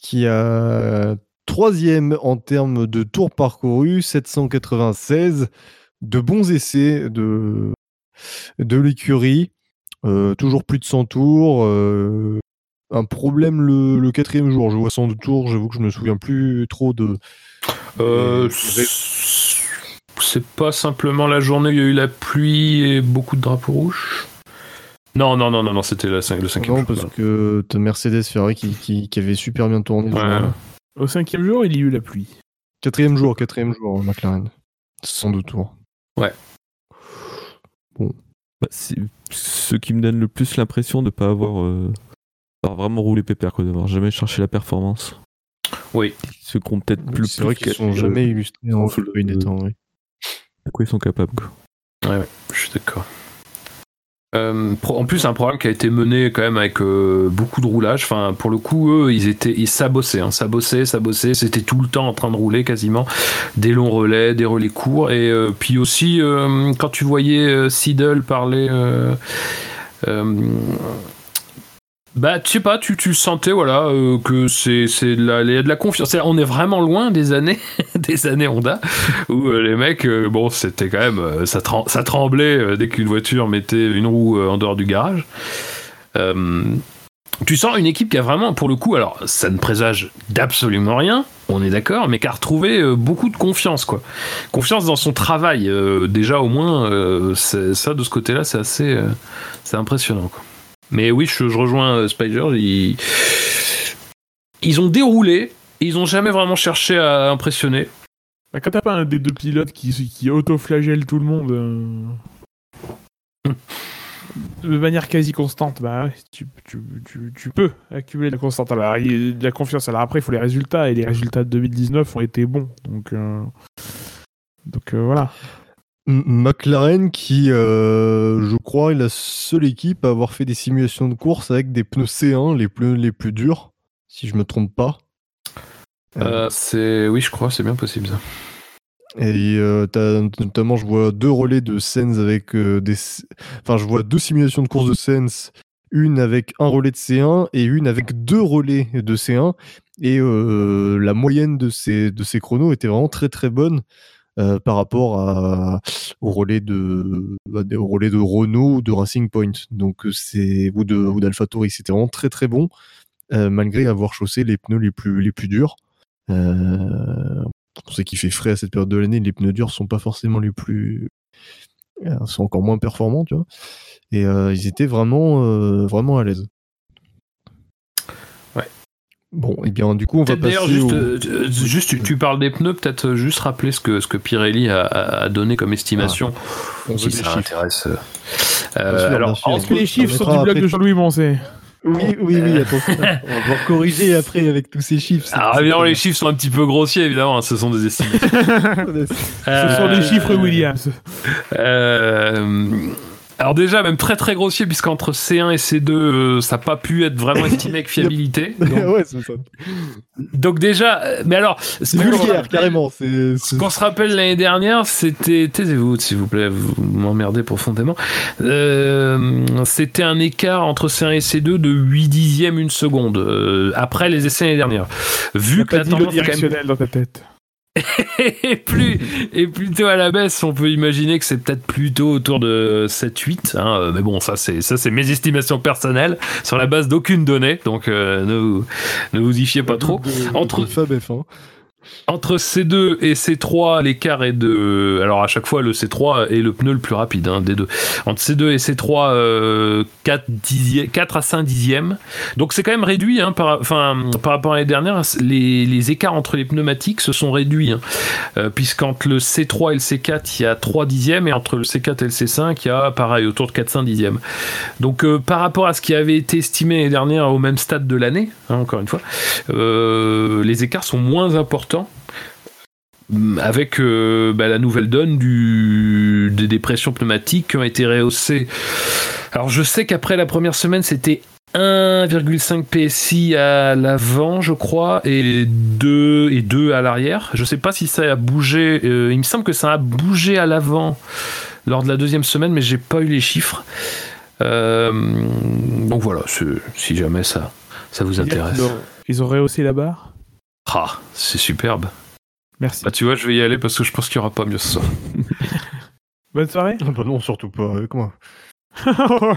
qui a troisième en termes de tours parcourus, 796, de bons essais de, de l'écurie, Euh, toujours plus de 100 tours. euh, un problème le, le quatrième jour, je vois 100 tours, j'avoue que je me souviens plus trop de... Euh, c'est pas simplement la journée où il y a eu la pluie et beaucoup de drapeaux rouges Non, non, non, non, non c'était le cinquième Non, jour. parce que t'as Mercedes Ferrari qui, qui, qui avait super bien tourné. Ouais. Au cinquième jour, il y a eu la pluie. Quatrième jour, quatrième jour, McLaren. 102 tours. Bah, c'est ce qui me donne le plus l'impression de pas avoir, euh, avoir vraiment roulé pépère, quoi, d'avoir jamais cherché la performance. Oui. Ceux qui ont peut-être plus C'est vrai qu'ils sont jamais illustrés en full des temps, oui. de quoi ils sont capables. Quoi. Je suis d'accord. Euh, en plus, un programme qui a été mené quand même avec euh, beaucoup de roulage. Enfin, pour le coup, eux, ils étaient, ils sabossaient, hein, sabossaient. C'était tout le temps en train de rouler quasiment. Des longs relais, des relais courts. Et euh, puis aussi, quand tu voyais Seidel parler. Bah, tu sais pas, tu, tu sentais voilà euh, que c'est de la, de la confiance. On est vraiment loin des années des années Honda où euh, les mecs, euh, bon, c'était quand même ça, trem- ça tremblait dès qu'une voiture mettait une roue en dehors du garage. Tu sens une équipe qui a vraiment, pour le coup, alors ça ne présage d'absolument rien, on est d'accord, mais qui a retrouvé beaucoup de confiance, quoi. Confiance dans son travail, déjà au moins, ça de ce côté-là, c'est assez, c'est impressionnant, quoi. Mais oui, je, rejoins euh, Spider, ils, ils ont déroulé, ils ont jamais vraiment cherché à impressionner. Bah, quand t'as pas un des deux pilotes qui, qui auto-flagelle tout le monde euh, de manière quasi constante, bah tu, tu, tu, tu peux accumuler la constante. Alors, de la confiance. Alors après, il faut les résultats, et les résultats de 2019 ont été bons. Donc, euh, donc voilà. McLaren qui, euh, je crois, est la seule équipe à avoir fait des simulations de course avec des pneus C1, les pneus les plus durs, si je me trompe pas. Euh, c'est, oui, je crois, c'est bien possible ça. Et euh, notamment, je vois deux relais de Sens avec euh, des. Enfin, je vois deux simulations de course de Sens, une avec un relais de C1 et une avec deux relais de C1. Et euh, la moyenne de ces, de ces chronos était vraiment très très bonne euh, par rapport au relais de, bah, au relais de Renault ou de Racing Point. Donc, euh, c'est ou de ou d'AlphaTauri. C'était vraiment très très bon, euh, malgré avoir chaussé les pneus les plus, les plus durs. On sait qu'il fait frais à cette période de l'année, les pneus durs sont pas forcément les plus. sont encore moins performants, tu vois. Et ils étaient vraiment, vraiment à l'aise. Bon, et bien du coup, on va Peut-être passer. d'ailleurs, juste, au- euh, euh, juste tu, tu parles des pneus, peut-être euh, juste rappeler ce que, ce que Pirelli a, a donné comme estimation, on veut si ça chiffres. intéresse. euh. Euh, sûr, alors, sûr. en- Est-ce que les chiffres on sont mettra du blog de Jean-Louis Moncey Oui, oui, oui, attention. on va devoir corriger après avec tous ces chiffres. alors c'est évidemment, les chiffres sont un petit peu grossiers, évidemment, hein, ce sont des estimations. Ce sont des chiffres Williams. Euh, alors déjà, même très très grossier, puisqu'entre C1 et C2, euh, ça n'a pas pu être vraiment estimé avec fiabilité. Donc, ouais, c'est ça. donc déjà, euh, mais alors, C'est vulgaire, carrément. C'est. Ce qu'on se rappelle l'année dernière, c'était. Taisez-vous, s'il vous plaît, vous m'emmerdez profondément. Euh, c'était un écart entre C1 et C2 de 8 dixièmes une seconde, euh, après les essais l'année dernière. Vu que T'as la dit le tendance quand même dans ta tête. et, plus, et plutôt à la baisse, on peut imaginer que c'est peut-être plutôt autour de 7-8. Hein, euh, mais bon, ça c'est ça c'est mes estimations personnelles sur la base d'aucune donnée, donc euh, ne, vous- ne vous y fiez pas trop. Entre- de Fab F1. Entre C2 et C3, l'écart est de. Alors à chaque fois, le C3 est le pneu le plus rapide hein, des deux. Entre C2 et C3, euh, 4, dixièmes, 4 à 5 dixièmes. Donc c'est quand même réduit. Hein, par, enfin, par rapport à l'année dernière, les, les, écarts entre les pneumatiques se sont réduits. Hein, euh, Puisqu'entre le C3 et le C4, il y a 3 dixièmes. Et entre le C4 et le C5, il y a pareil, autour de 4-5 dixièmes. Donc euh, par rapport à ce qui avait été estimé l'année dernière au même stade de l'année, hein, encore une fois, euh, les écarts sont moins importants avec euh, bah, la nouvelle donne du, des dépressions pneumatiques qui ont été rehaussées. Alors je sais qu'après la première semaine c'était 1,5 PSI à l'avant, je crois, et 2 et 2 à l'arrière. Je sais pas si ça a bougé. Euh, il me semble que ça a bougé à l'avant lors de la deuxième semaine, mais j'ai pas eu les chiffres. Euh, donc voilà, si jamais ça, ça vous intéresse. Ils ont rehaussé la barre? Ah, c'est superbe. Merci. Bah, tu vois, je vais y aller parce que je pense qu'il n'y aura pas mieux ce soir. Bonne soirée Bah non, surtout pas avec moi. oh,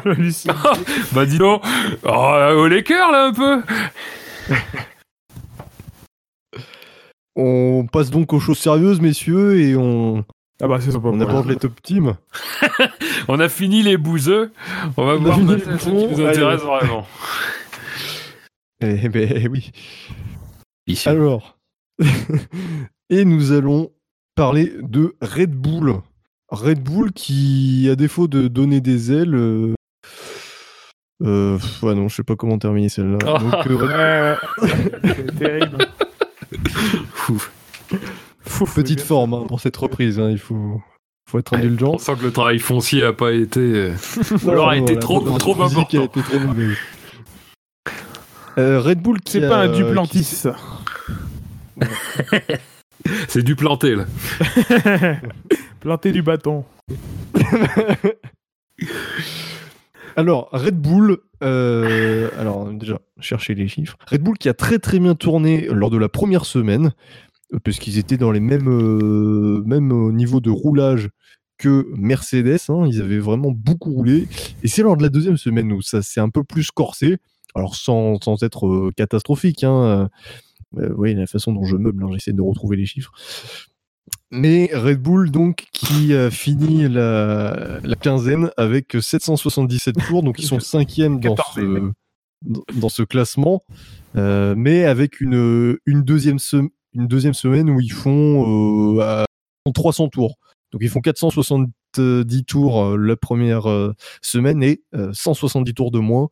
bah dis donc Oh, les cœurs là un peu On passe donc aux choses sérieuses, messieurs, et on. Ah bah c'est On aborde les top teams. on a fini les bouseux. On va On voir ce qui nous intéresse vraiment. Eh ben oui. Ici. Alors. et nous allons parler de Red Bull. Red Bull qui, à défaut de donner des ailes. Euh... euh, ouais, non, je sais pas comment terminer celle-là. Oh. Donc, euh, terrible. Ouf. Fouf, petite forme hein, pour cette reprise, hein, il faut, faut être indulgent. On sent que le travail foncier a pas été. euh, alors a été trop, trop a important. été trop. Euh, Red Bull qui C'est pas un Duplantis. C'est du planté là. Planter du bâton. Alors, Red Bull, euh, alors déjà, chercher les chiffres. Red Bull qui a très très bien tourné lors de la première semaine, euh, parce qu'ils étaient dans les mêmes, euh, mêmes niveaux de roulage que Mercedes, hein, ils avaient vraiment beaucoup roulé. Et c'est lors de la deuxième semaine où ça s'est un peu plus corsé, alors sans, sans être euh, catastrophique. Hein, euh, oui, la façon dont je meuble, hein, j'essaie de retrouver les chiffres. Mais Red Bull, donc, qui a fini la, la quinzaine avec 777 tours, donc ils sont cinquièmes dans ce, dans- classement, euh, mais avec une, une, deuxième sem- une deuxième semaine où ils font, euh, à- font 300 tours. Donc ils font 470 tours euh, la première euh, semaine et euh, 170 tours de moins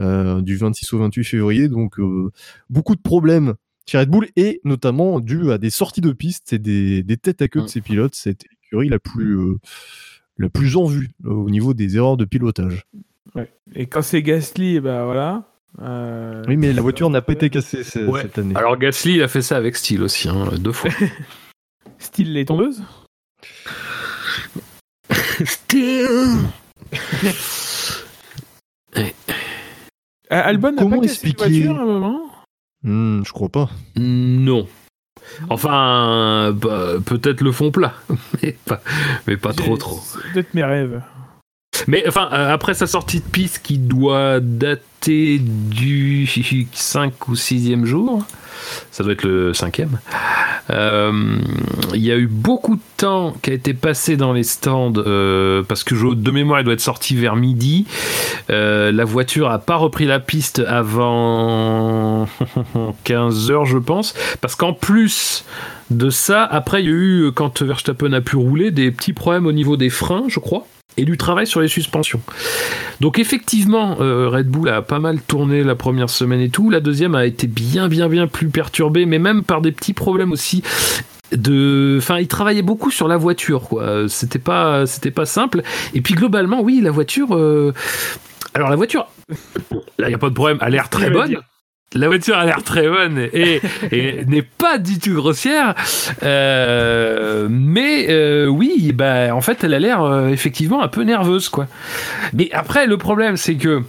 euh, du 26 au 28 février. Donc euh, beaucoup de problèmes chez Red Bull et notamment dû à des sorties de piste et des, des têtes à queue de Mm. ces pilotes. C'était l'écurie la plus euh, la plus en vue euh, au niveau des erreurs de pilotage. Et quand c'est Gasly, bah voilà. Euh, Oui, mais la voiture n'a pas été cassée Ouais. cette année. Alors Gasly, il a fait ça avec style aussi, hein, deux fois. Style les tondeuses? Euh, Albon n'a Comment pas cassé une expliquer- voiture à un moment? Hmm, je crois pas. Non. Enfin, bah, peut-être le fond plat, mais pas, mais pas trop trop. c'est Peut-être mes rêves. Mais enfin, euh, après sa sortie de piste qui doit dater du 5 ou 6e jour, ça doit être le 5e, euh, il y a eu beaucoup de temps qui a été passé dans les stands euh, parce que de mémoire, elle doit être sortie vers midi. La voiture a pas repris la piste avant 15 heures, je pense, parce qu'en plus de ça, après, il y a eu, quand Verstappen a pu rouler, des petits problèmes au niveau des freins, je crois et du travail sur les suspensions. Donc effectivement, euh, Red Bull a pas mal tourné la première semaine et tout. La deuxième a été bien, bien, bien plus perturbée, mais même par des petits problèmes aussi. De, enfin, il travaillait beaucoup sur la voiture, quoi. C'était pas, c'était pas simple. Et puis globalement, oui, la voiture. euh, Alors la voiture, là, il y a pas de problème. Elle a l'air très bonne. La voiture a l'air très bonne et, et n'est pas du tout grossière. Euh, mais euh, oui, bah, en fait, elle a l'air euh, effectivement un peu nerveuse, quoi. Mais après, le problème, c'est que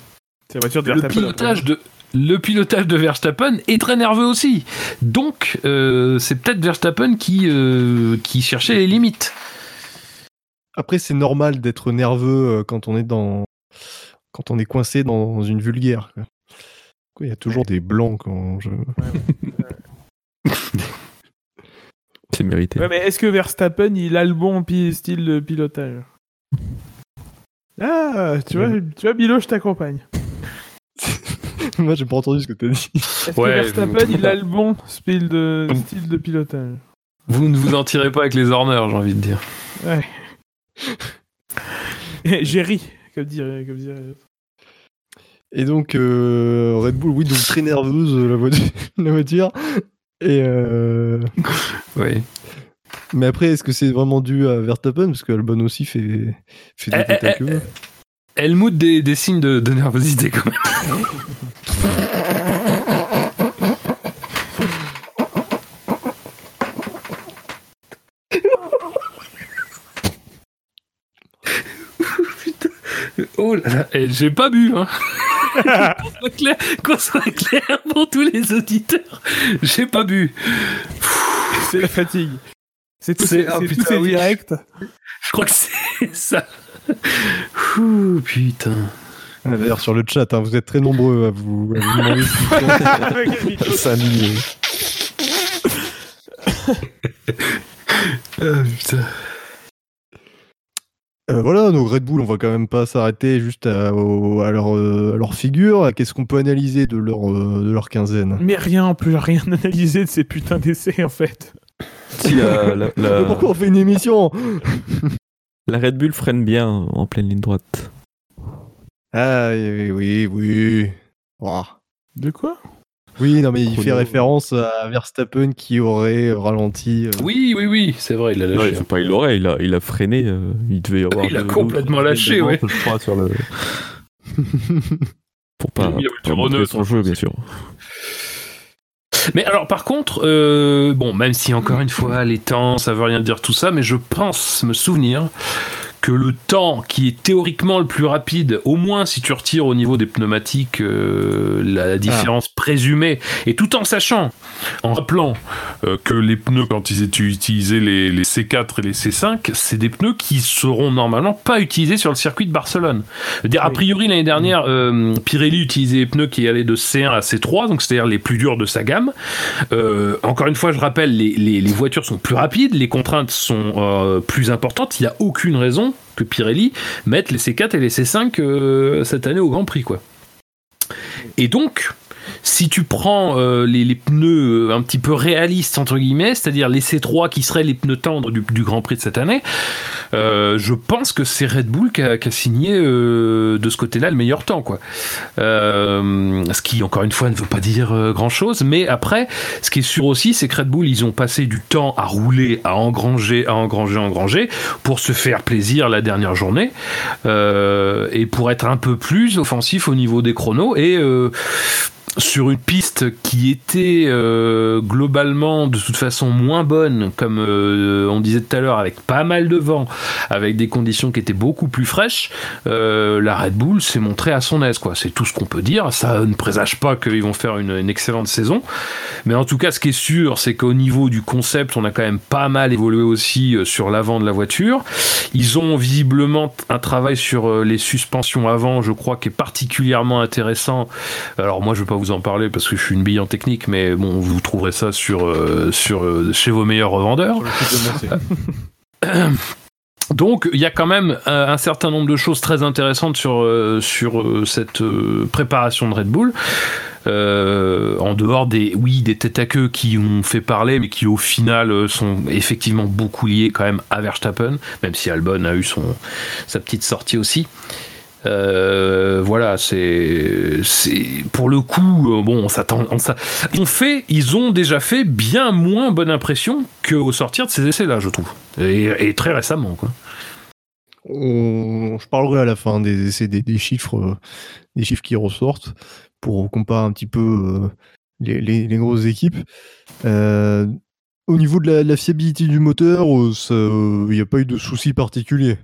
C'est la voiture de le pilotage de le pilotage de Verstappen est très nerveux aussi. Donc, euh, c'est peut-être Verstappen qui qui, qui cherchait les limites. Après, c'est normal d'être nerveux quand on est dans quand on est coincé dans une vulgaire. quoi. Quoi, Il y a toujours des blancs quand je. C'est mérité. Ouais, mais est-ce que Verstappen, il a le bon style de pilotage? Ah, tu vois, tu vois, Bilo, je t'accompagne. Moi, j'ai pas entendu ce que t'as dit. Est-ce Ouais, que Verstappen, vous- il a le bon style de, style de pilotage? Vous ne vous en tirez pas avec les Horners, j'ai envie de dire. Ouais. J'ai ri, comme dirait. Comme dirait. Et donc, euh, Red Bull, oui, donc très nerveuse, la voiture. la voiture. Et euh, Oui. Mais après, est-ce que c'est vraiment dû à Verstappen? Parce qu'Albon aussi fait, fait des Eh, eh, queue. Elle moute des, des signes de, de nervosité quand même. Putain. Oh là là, Eh, j'ai pas bu, hein. Qu'on, soit clair, qu'on soit clair pour tous les auditeurs, j'ai pas bu. C'est la fatigue. C'est tout, C'est- c'est, ah, c'est putain, tout c'est oui. direct. Je crois que c'est ça. Ouh, putain. Ah, D'ailleurs, sur le chat, hein, vous êtes très nombreux à vous, à vous demander ça Ah, putain. Euh, voilà, donc Red Bull, on va quand même pas s'arrêter juste à, au- à leur, euh, à leur figure. Qu'est-ce qu'on peut analyser de leur, euh, de leur quinzaine? Mais rien, on peut rien analyser de ces putains d'essais en fait. Si la, la, la- Mais Pourquoi on fait une émission? La Red Bull freine bien en pleine ligne droite. Ah oui, oui, oui. De quoi? Oui, non, mais il Chrono. fait référence à Verstappen qui aurait ralenti. euh, Oui, oui, oui, c'est vrai, il a Non, lâché. il, faut pas, il l'aurait, il a, il a freiné. euh, il devait y avoir. Il a complètement lâché, ouais. bandes, je crois, sur le... Pour pas, Renault, son jeu, bien sûr. Mais alors, par contre, euh, bon, même si encore une fois, les temps, ça veut rien dire tout ça, mais je pense me souvenir que le temps qui est théoriquement le plus rapide, au moins si tu retires au niveau des pneumatiques euh, la différence présumée, et tout en sachant, en rappelant euh, que les pneus, quand ils étaient utilisés, les, les C4 et les C5, c'est des pneus qui seront normalement pas utilisés sur le circuit de Barcelone. C'est-à-dire, a priori, l'année dernière, euh, Pirelli utilisait des pneus qui allaient de C1 à C3, donc c'est-à-dire les plus durs de sa gamme. Encore une fois, je rappelle, les, les- les voitures sont plus rapides, les contraintes sont plus importantes. Il n'y a aucune raison que Pirelli mette les C4 et les C5 euh, cette année au Grand Prix, quoi. Et donc, si tu prends euh, les, pneus euh, un petit peu réalistes entre guillemets, c'est-à-dire les C3 qui seraient les pneus tendres du, Grand Prix de cette année, euh, je pense que c'est Red Bull qui a, signé de ce côté-là le meilleur temps, quoi. Ce qui, encore une fois, ne veut pas dire grand-chose, mais après, ce qui est sûr aussi, c'est que Red Bull, ils ont passé du temps à rouler, à engranger, à engranger, engranger, pour se faire plaisir la dernière journée, et pour être un peu plus offensif au niveau des chronos, et sur une piste qui était euh, globalement de toute façon moins bonne, comme euh, on disait tout à l'heure, avec pas mal de vent, avec des conditions qui étaient beaucoup plus fraîches, euh, la Red Bull s'est montrée à son aise. quoi. C'est tout ce qu'on peut dire. Ça ne présage pas qu'ils vont faire une, excellente saison. Mais en tout cas, ce qui est sûr, c'est qu'au niveau du concept, on a quand même pas mal évolué aussi sur l'avant de la voiture. Ils ont visiblement un travail sur les suspensions avant, je crois, qui est particulièrement intéressant. Alors moi, je vais pas vous en parler parce que je suis une bille en technique, mais bon, vous trouverez ça sur, euh, sur, euh, chez vos meilleurs revendeurs. Donc il y a quand même un, un certain nombre de choses très intéressantes sur, euh, sur euh, cette euh, préparation de Red Bull. Euh, en dehors des oui des têtes à queue qui ont fait parler mais qui au final euh, sont effectivement beaucoup liés quand même à Verstappen même si Albon a eu son sa petite sortie aussi Euh, voilà c'est pour le coup euh, bon on s'attend on fait ils ont déjà fait bien moins bonne impression qu'au sortir de ces essais là je trouve et, très récemment quoi Je parlerai à la fin des essais, des, chiffres, euh, des chiffres qui ressortent pour comparer un petit peu les, grosses équipes. Au niveau de la, de la fiabilité du moteur, il n'y a pas eu de soucis particuliers.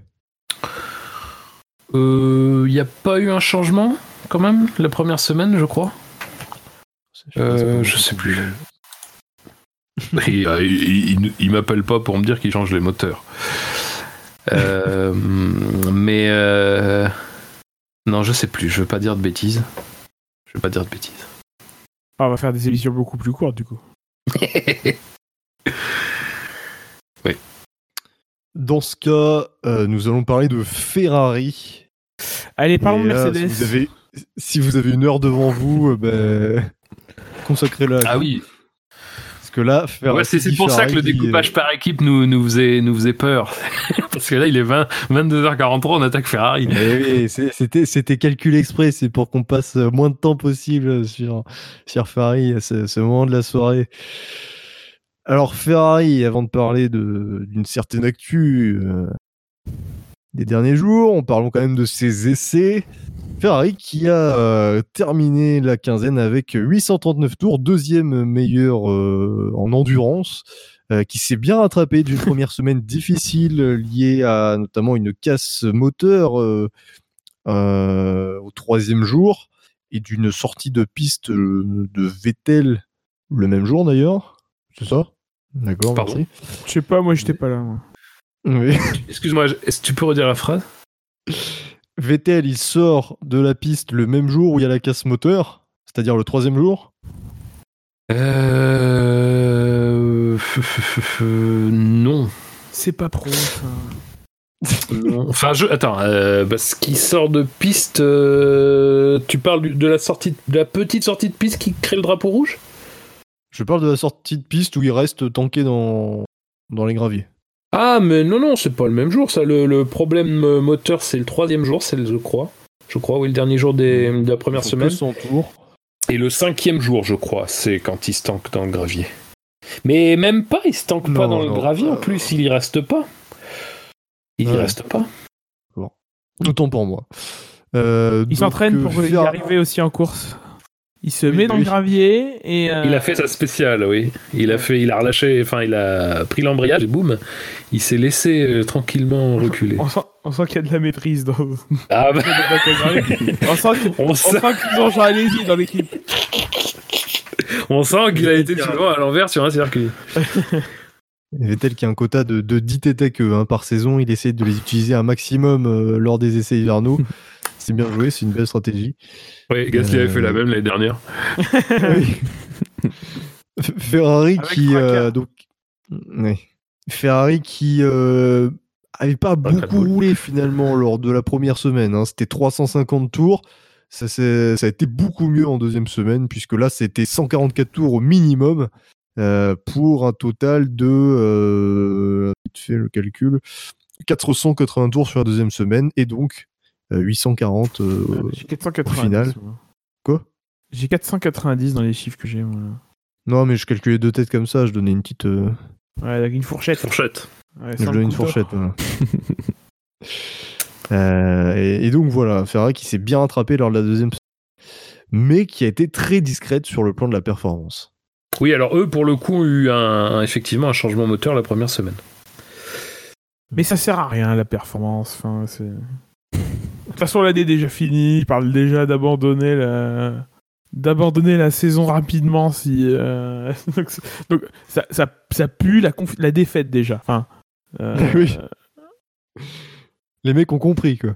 Il n'y a pas eu un changement quand même la première semaine, je crois. Euh, je sais plus. il, euh, il- il- il m'appelle pas pour me dire qu'il change les moteurs. Euh, mais euh, non, je sais plus. Je veux pas dire de bêtises. Je veux pas dire de bêtises. Ah, on va faire des émissions beaucoup plus courtes du coup. Oui. Dans ce cas, euh, nous allons parler de Ferrari. Allez, parlons de Mercedes. Si vous, avez, si vous avez une heure devant vous, euh, ben, consacrez-la. Ah oui, Parce que là, Ferrari. Ouais, c'est pour ça que le découpage par équipe nous, nous, faisait, nous faisait peur. Parce que là, il est 20, 22h43, on attaque Ferrari. Eh oui, c'était calculé exprès, c'est pour qu'on passe moins de temps possible sur, sur Ferrari à ce, ce moment de la soirée. Alors Ferrari, avant de parler d'une certaine actu euh, des derniers jours, on parlons quand même de ses essais. Ferrari qui a euh, terminé la quinzaine avec 839 tours, deuxième meilleur euh, en endurance, euh, qui s'est bien rattrapé d'une première semaine difficile liée à notamment une casse moteur euh, euh, au troisième jour et d'une sortie de piste de Vettel le même jour d'ailleurs. C'est ça? D'accord, merci. Je sais pas, moi j'étais pas là. moi. Oui. Excuse-moi, est-ce que tu peux redire la phrase? Vettel, il sort de la piste le même jour où il y a la casse moteur, c'est-à-dire le troisième jour? Euh... Non. C'est pas pro. Enfin, je... attends, euh, parce qu'il sort de piste. euh, Tu parles du- de la sortie, de la petite sortie de piste qui crée le drapeau rouge? Je parle de la sortie de piste où il reste tanké dans, dans les graviers. Ah, mais non, non, c'est pas le même jour. Ça, le, le problème euh, moteur, c'est le troisième jour, c'est le- je crois. Je crois, oui, le dernier jour des, de la première semaine. 100 tours. Et le cinquième jour, je crois, c'est quand il se tanque dans le gravier. Mais même pas, il se tanque pas Non, dans le gravier en plus, il y reste pas. Il y Ouais. reste pas. Autant pour moi. Euh, Il s'entraîne euh, pour y arriver aussi en course. Il se Oui, met dans oui. le gravier et. euh, Il a fait sa spéciale, oui. Il a fait, il a relâché, enfin, il a pris l'embrayage et boum, il s'est laissé euh, tranquillement reculer. On sent, on sent qu'il y a de la maîtrise dans. Ah bah, on sent qu'ils on on sent, qu'ils ont dans l'équipe. on sent qu'il a été souvent à l'envers sur un circuit. Vettel qui a un quota de, de 10 TTEC hein, par saison, il essaie de les utiliser un maximum euh, lors des essais hivernaux. c'est bien joué, c'est une belle stratégie. Oui, Gasly avait Euh, fait la même l'année dernière. Oui. Ferrari Avec qui euh, donc ouais. Ferrari qui euh, avait pas beaucoup roulé finalement lors de la première semaine. hein. C'était 350 tours. Ça, ça a été beaucoup mieux en deuxième semaine puisque là c'était 144 tours au minimum euh, pour un total de euh, vite fait le calcul 480 tours sur la deuxième semaine et donc euh, 840 euh, J'ai 490. final. moi. Quoi? J'ai 490 dans les chiffres que j'ai. moi. non mais je calculais deux têtes comme ça je donnais une petite euh, Ouais, avec une fourchette. Fourchette. Ouais, Je donne une fourchette. Voilà. Euh, et, et donc voilà, Ferrari qui s'est bien rattrapé lors de la deuxième semaine, mais qui a été très discrète sur le plan de la performance. Oui, alors eux, pour le coup, ont eu un, un- effectivement un changement moteur la première semaine. Mais ça sert à rien la performance. Enfin, toute façon, l'année est déjà finie. Il parle déjà d'abandonner la d'abandonner la saison rapidement si euh, donc, c'est- donc, ça, ça, ça pue la, conf- la défaite déjà enfin euh, Oui. Les mecs ont compris quoi.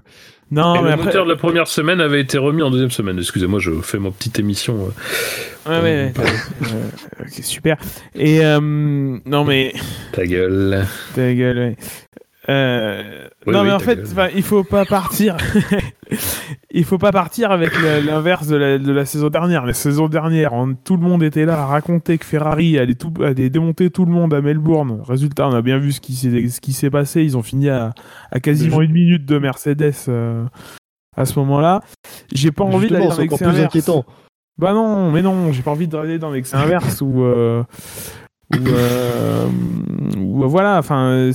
non Et mais le après moteur de la première semaine avait été remis en deuxième semaine. Excusez-moi, je fais ma petite émission. euh, ouais, ouais, ouais. Euh, super et euh, non mais Ta gueule. Ta gueule, ouais. Euh, Oui, non oui, mais en fait, il faut pas partir. il faut pas partir avec l'inverse de la, de la saison dernière. La saison dernière, on- tout le monde était là à raconter que Ferrari allait, tout, allait démonter tout le monde à Melbourne. Résultat, on a bien vu ce qui s'est passé. Ils ont fini à, à quasiment une minute de Mercedes euh, à ce moment-là. J'ai pas envie d'aller dans c'est encore l'excès plus inverse. inquiétant. Bah non, mais non, j'ai pas envie d'aller dans l'excès inverse ou euh, ou, euh, voilà, enfin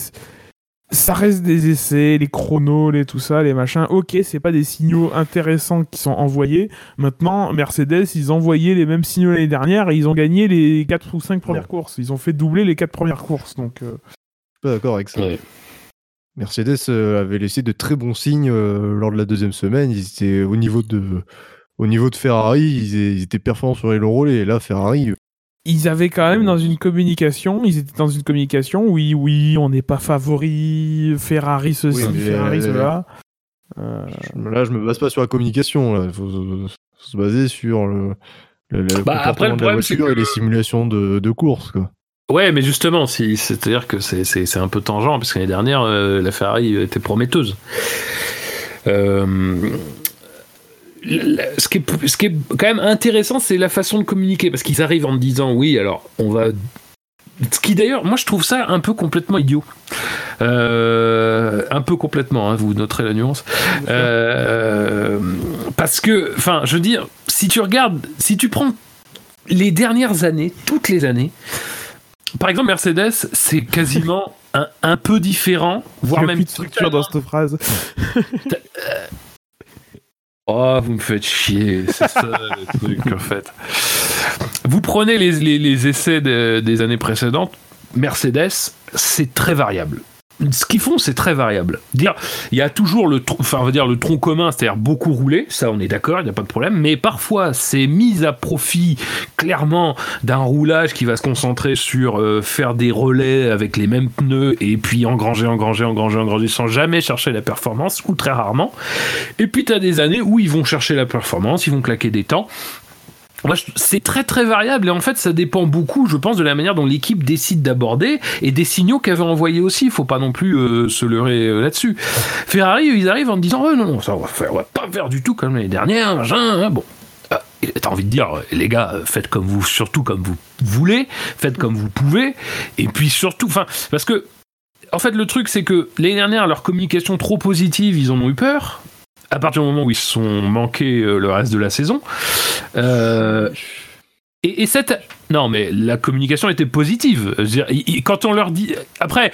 ça reste des essais, les chronos, les tout ça, les machins. Ok, c'est pas des signaux intéressants qui sont envoyés. Maintenant, Mercedes, ils envoyaient les mêmes signaux l'année dernière et ils ont gagné les 4 ou 5 premières courses. Ils ont fait doubler les 4 premières courses. Donc, euh, Je suis pas d'accord avec ça. Ouais. Mercedes euh, avait laissé de très bons signes euh, lors de la deuxième semaine. Ils étaient au niveau de au niveau de Ferrari, ils, étaient performants sur les longs relais. Et là, Ferrari, ils avaient quand même dans une communication, ils étaient dans une communication, oui, oui, on n'est pas favori, Ferrari ceci, Oui, mais, Ferrari euh, cela. Euh, je- là, je me base pas sur la communication. Il faut, faut se baser sur le, le, le Bah, après, le comportement de la problème, c'est voiture que- et les simulations de, de course. Quoi. Ouais, mais justement, si, c'est-à-dire que c'est, c'est, c'est un peu tangent, parce que l'année dernière, euh, la Ferrari était prometteuse. Euh, ce, qui est, ce qui est quand même intéressant, c'est la façon de communiquer, parce qu'ils arrivent en disant oui, alors on va ce qui d'ailleurs, moi je trouve ça un peu complètement idiot. Euh, un peu complètement, hein, vous noterez la nuance. Euh, parce que, enfin, je veux dire, si tu regardes, si tu prends les dernières années, toutes les années, par exemple, Mercedes, c'est quasiment un, un, peu différent, voire même. de structure dans cette phrase. Oh, vous me faites chier, c'est ça le truc en fait. Vous prenez les, les, les essais de, des années précédentes, Mercedes, c'est très variable ce qu'ils font, c'est très variable. Dire, il y a toujours le, enfin, on va dire le tronc commun, c'est-à-dire beaucoup rouler, ça, on est d'accord, il n'y a pas de problème. Mais parfois, c'est mis à profit clairement d'un roulage qui va se concentrer sur euh, faire des relais avec les mêmes pneus et puis engranger, engranger, engranger, engranger, sans jamais chercher la performance ou très rarement. Et puis, tu as des années où ils vont chercher la performance, ils vont claquer des temps c'est très très variable et en fait ça dépend beaucoup, je pense, de la manière dont l'équipe décide d'aborder et des signaux qu'elle veut envoyer aussi. Il faut pas non plus euh, se leurrer euh, là-dessus. Ferrari, ils arrivent en disant oh, non non ça on va, pas faire du tout comme l'année dernière. Hein, bon, ah, t'as envie de dire les gars, faites comme vous, surtout comme vous voulez, faites comme vous pouvez et puis surtout, enfin parce que en fait, le truc, c'est que l'année dernière, leur communication trop positive, ils en ont eu peur à partir du moment où ils se sont manqués euh, le reste de la saison. Euh, et, cette. Non, mais la communication était positive. Quand on leur dit. Après,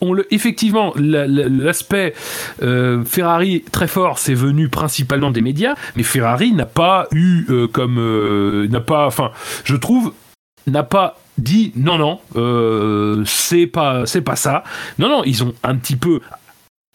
on le, effectivement, l'aspect euh, Ferrari très fort, c'est venu principalement des médias, mais Ferrari n'a pas eu comme. n'a pas. Enfin, je trouve, n'a pas dit non, non, c'est pas, c'est pas ça. Non, non, ils ont un petit peu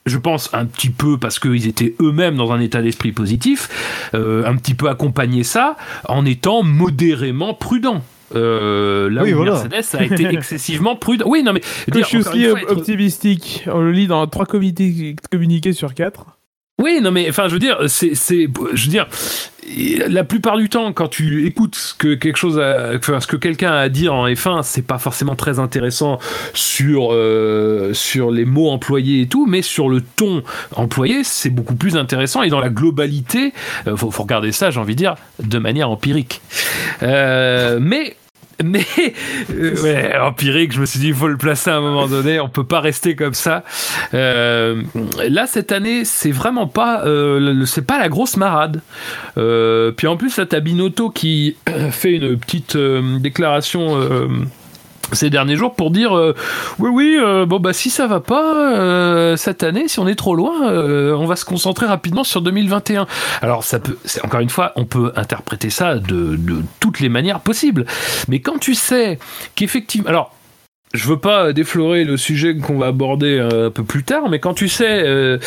je pense un petit peu parce qu'ils étaient eux-mêmes dans un état d'esprit positif, euh, un petit peu accompagner ça en étant modérément prudent. Euh, là où Mercedes a été excessivement prudent. Oui, non mais je suis aussi optimistique. On le lit dans trois communiqués sur quatre. Oui, non mais enfin, je veux dire, c'est, c'est, je veux dire, la plupart du temps, quand tu écoutes ce que quelque chose, a, ce que quelqu'un a à dire en F1, c'est pas forcément très intéressant sur euh, sur les mots employés et tout, mais sur le ton employé, c'est beaucoup plus intéressant et dans la globalité, euh, faut, faut regarder ça, j'ai envie de dire, de manière empirique. Euh, mais mais euh, ouais, empirique, je me suis dit il faut le placer à un moment donné, on peut pas rester comme ça. Euh, là cette année, c'est vraiment pas, euh, c'est pas la grosse marade. Euh, puis en plus là t'as Binotto qui fait une petite déclaration ces derniers jours pour dire euh, oui oui euh, bon bah si ça va pas euh, cette année si on est trop loin on va se concentrer rapidement sur 2021 alors ça peut encore une fois on peut interpréter ça de, de toutes les manières possibles. Mais quand tu sais qu'effectivement alors je veux pas déflorer le sujet qu'on va aborder euh, un peu plus tard, mais quand tu sais euh,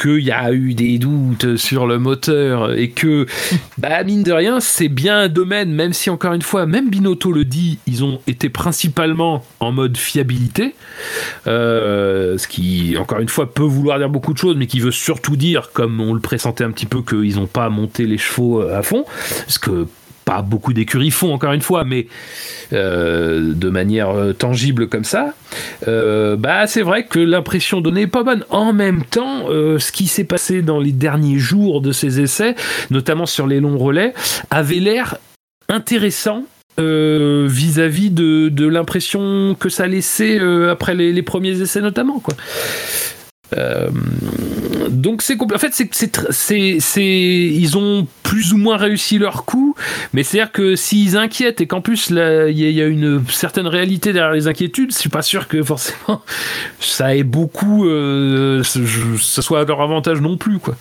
qu'il y a eu des doutes sur le moteur et que, bah, mine de rien, c'est bien un domaine, même si encore une fois, même Binotto le dit, ils ont été principalement en mode fiabilité, euh, ce qui, encore une fois, peut vouloir dire beaucoup de choses, mais qui veut surtout dire, comme on le pressentait un petit peu, qu'ils n'ont pas monté les chevaux à fond, parce que pas beaucoup d'écuries font encore une fois, mais euh, de manière euh, tangible comme ça, euh, bah c'est vrai que l'impression donnée est pas bonne. En même temps, ce qui s'est passé dans les derniers jours de ces essais, notamment sur les longs relais, avait l'air intéressant vis-à-vis de, l'impression que ça laissait après les, les, premiers essais notamment quoi. Euh, donc c'est en fait c'est c'est ils ont plus ou moins réussi leur coup mais c'est à dire que s'ils inquiètent et qu'en plus il y, a une certaine réalité derrière les inquiétudes je suis pas sûr que forcément ça ait beaucoup euh, ça soit à leur avantage non plus quoi.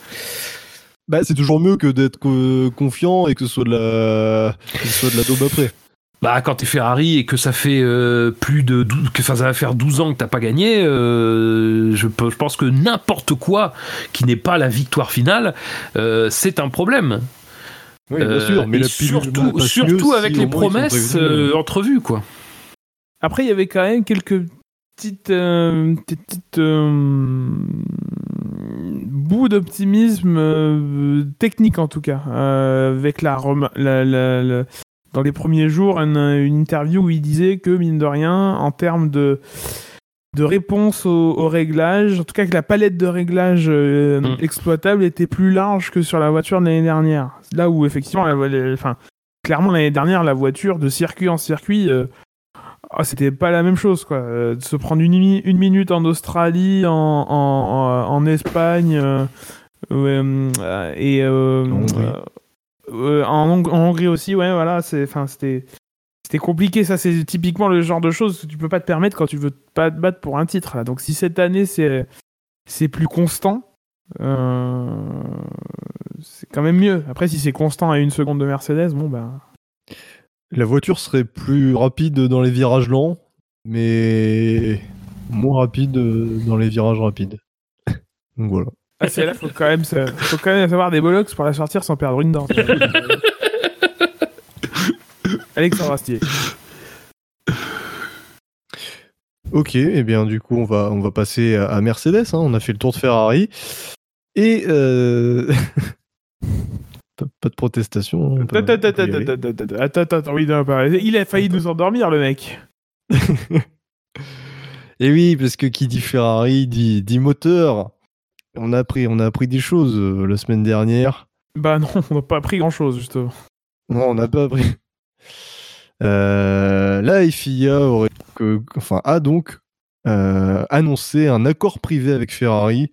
Bah c'est toujours mieux que d'être confiant et que ce soit de la que ce soit de la daube après bah, quand t'es Ferrari et que ça fait euh, plus de 12, que ça va faire 12 ans que t'as pas gagné, euh, je, je, pense que n'importe quoi qui n'est pas la victoire finale, euh, c'est un problème. Oui, bien sûr, mais surtout, surtout avec les promesses entrevues, quoi. Après, il y avait quand même quelques petites, petites bouts d'optimisme technique en tout cas, avec la, la, la dans les premiers jours une, une interview où il disait que, mine de rien, en termes de, de réponse aux, aux réglages, en tout cas que la palette de réglages euh, Mm. exploitables était plus large que sur la voiture de l'année dernière. Là où, effectivement, la- la- enfin, clairement, l'année dernière, la voiture de circuit en circuit, euh, ah, c'était pas la même chose, quoi. Euh, de se prendre une, une minute en Australie, en, en, en, en Espagne, euh, et euh, En Hongrie. Euh, en, Hong- en Hongrie aussi, ouais, voilà, c'était, compliqué. Ça, c'est typiquement le genre de choses que tu peux pas te permettre quand tu veux pas te battre pour un titre. Donc, si cette année c'est, c'est plus constant, euh, c'est quand même mieux. Après, si c'est constant à une seconde de Mercedes, bon ben. La voiture serait plus rapide dans les virages lents, mais moins rapide euh, dans les virages rapides. Donc voilà. Ah, c'est là, faut quand même, faut quand même avoir des bollocks pour la sortir sans perdre une dent. Alexandre Astier. Ok, et bien du coup on va on va passer à, Mercedes. hein. On a fait le tour de Ferrari et euh... pas, pas de protestation. hein, Attends, attends, attends, attends, attends, attends, attends, attends, oui, non, il a failli nous endormir, le mec. Et oui, parce que qui dit Ferrari dit, dit moteur. On a appris on a appris des choses euh, la semaine dernière. Bah non, on n'a pas appris grand chose, justement. Non, on n'a pas appris. Euh, la FIA aurait que- enfin, a donc euh, annoncé un accord privé avec Ferrari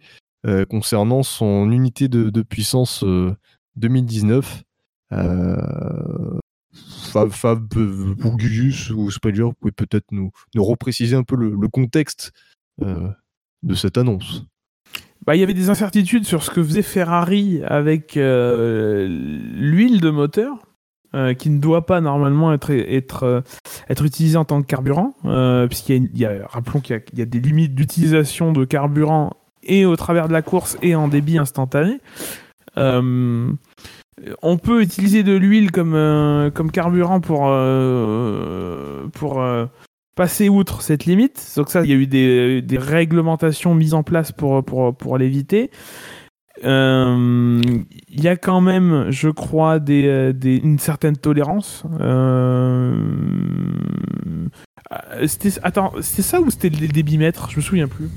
concernant son unité de, de puissance euh, 2019. Euh, Fab, Fab ou Gugus ou Spider, vous pouvez peut-être nous, nous repréciser un peu le, le contexte de cette annonce. Bah, il y avait des incertitudes sur ce que faisait Ferrari avec euh, l'huile de moteur, euh, qui ne doit pas normalement être, être, euh, être utilisée en tant que carburant, puisqu'il y a, rappelons qu'il y a, des limites d'utilisation de carburant et au travers de la course et en débit instantané. On peut utiliser de l'huile comme, comme carburant pour, pour passer outre cette limite. Donc ça, il y a eu des, des réglementations mises en place pour, pour, pour l'éviter. Euh, Il y a quand même, je crois, des, des- une certaine tolérance. Euh, attends, c'était ça ou c'était le débitmètre Je me souviens plus.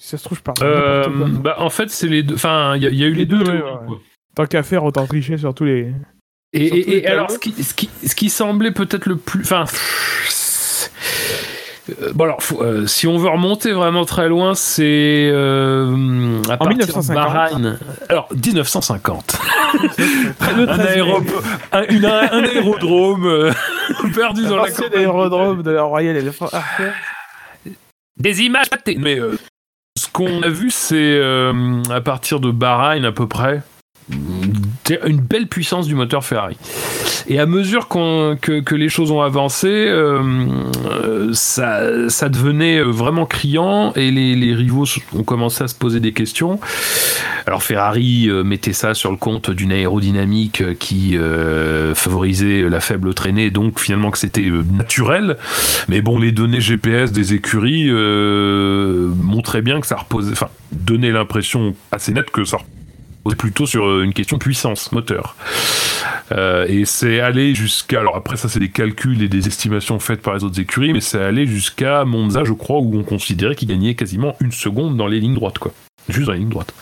Si ça se trouve, je parle. Euh, bah, en fait, c'est les deux. Enfin, il y, a- il y a eu les, Les deux, deux. ouais, théories, ouais. quoi. Tant qu'à faire, autant tricher sur tous les. Et, et- et alors, ce qui, ce, qui, ce qui semblait peut-être le plus. Enfin. Bon alors, faut, euh, si on veut remonter vraiment très loin, c'est euh, à En partir 1950. de Bahreïn. Alors 1950. Très le un, 13 mai. aéro- un, une- un aérodrome euh, perdu dans la campagne. aérodrome de la Royal Elephant. Ah, Des images. Mais euh, ce qu'on a vu, c'est euh, à partir de Bahreïn à peu près une belle puissance du moteur Ferrari. Et à mesure que, que les choses ont avancé, euh, euh, ça, ça devenait vraiment criant et les, les rivaux ont commencé à se poser des questions. Alors Ferrari euh, mettait ça sur le compte d'une aérodynamique euh, qui euh, favorisait la faible traînée, donc finalement que c'était euh, naturel. Mais bon, les données GPS des écuries euh, montraient bien que ça reposait, enfin, donnaient l'impression assez nette que ça reposait plutôt sur euh, une question puissance, moteur. Euh, et c'est allé jusqu'à. Alors après, ça, c'est des calculs et des estimations faites par les autres écuries, mais c'est allé jusqu'à Monza, je crois, où on considérait qu'il gagnait quasiment une seconde dans les lignes droites, quoi. Juste dans les lignes droites.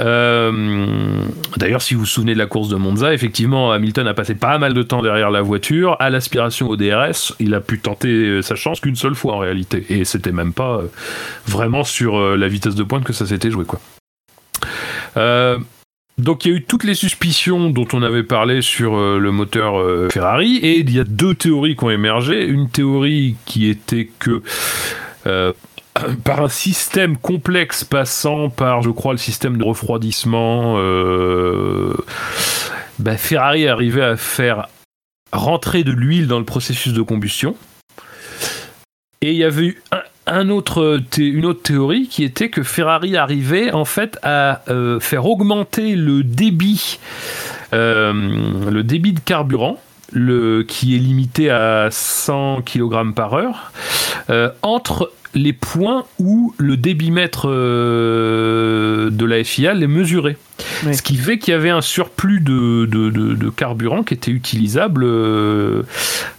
Euh, D'ailleurs, si vous vous souvenez de la course de Monza, effectivement, Hamilton a passé pas mal de temps derrière la voiture. À l'aspiration au DRS, il a pu tenter sa chance qu'une seule fois en réalité. Et c'était même pas vraiment sur la vitesse de pointe que ça s'était joué, quoi. Euh, donc il y a eu toutes les suspicions dont on avait parlé sur euh, le moteur euh, Ferrari et il y a deux théories qui ont émergé. Une théorie qui était que par un système complexe passant par, je crois, le système de refroidissement, bah, Ferrari arrivait à faire rentrer de l'huile dans le processus de combustion. Et il y avait eu un, un autre une autre théorie qui était que Ferrari arrivait en fait à euh, faire augmenter le débit, euh, le débit de carburant, le, qui est limité à 100 kg par heure, euh, entre les points où le débitmètre euh, de la FIA les mesurait. Ce qui fait qu'il y avait un surplus de, de, de- de carburant qui était utilisable euh,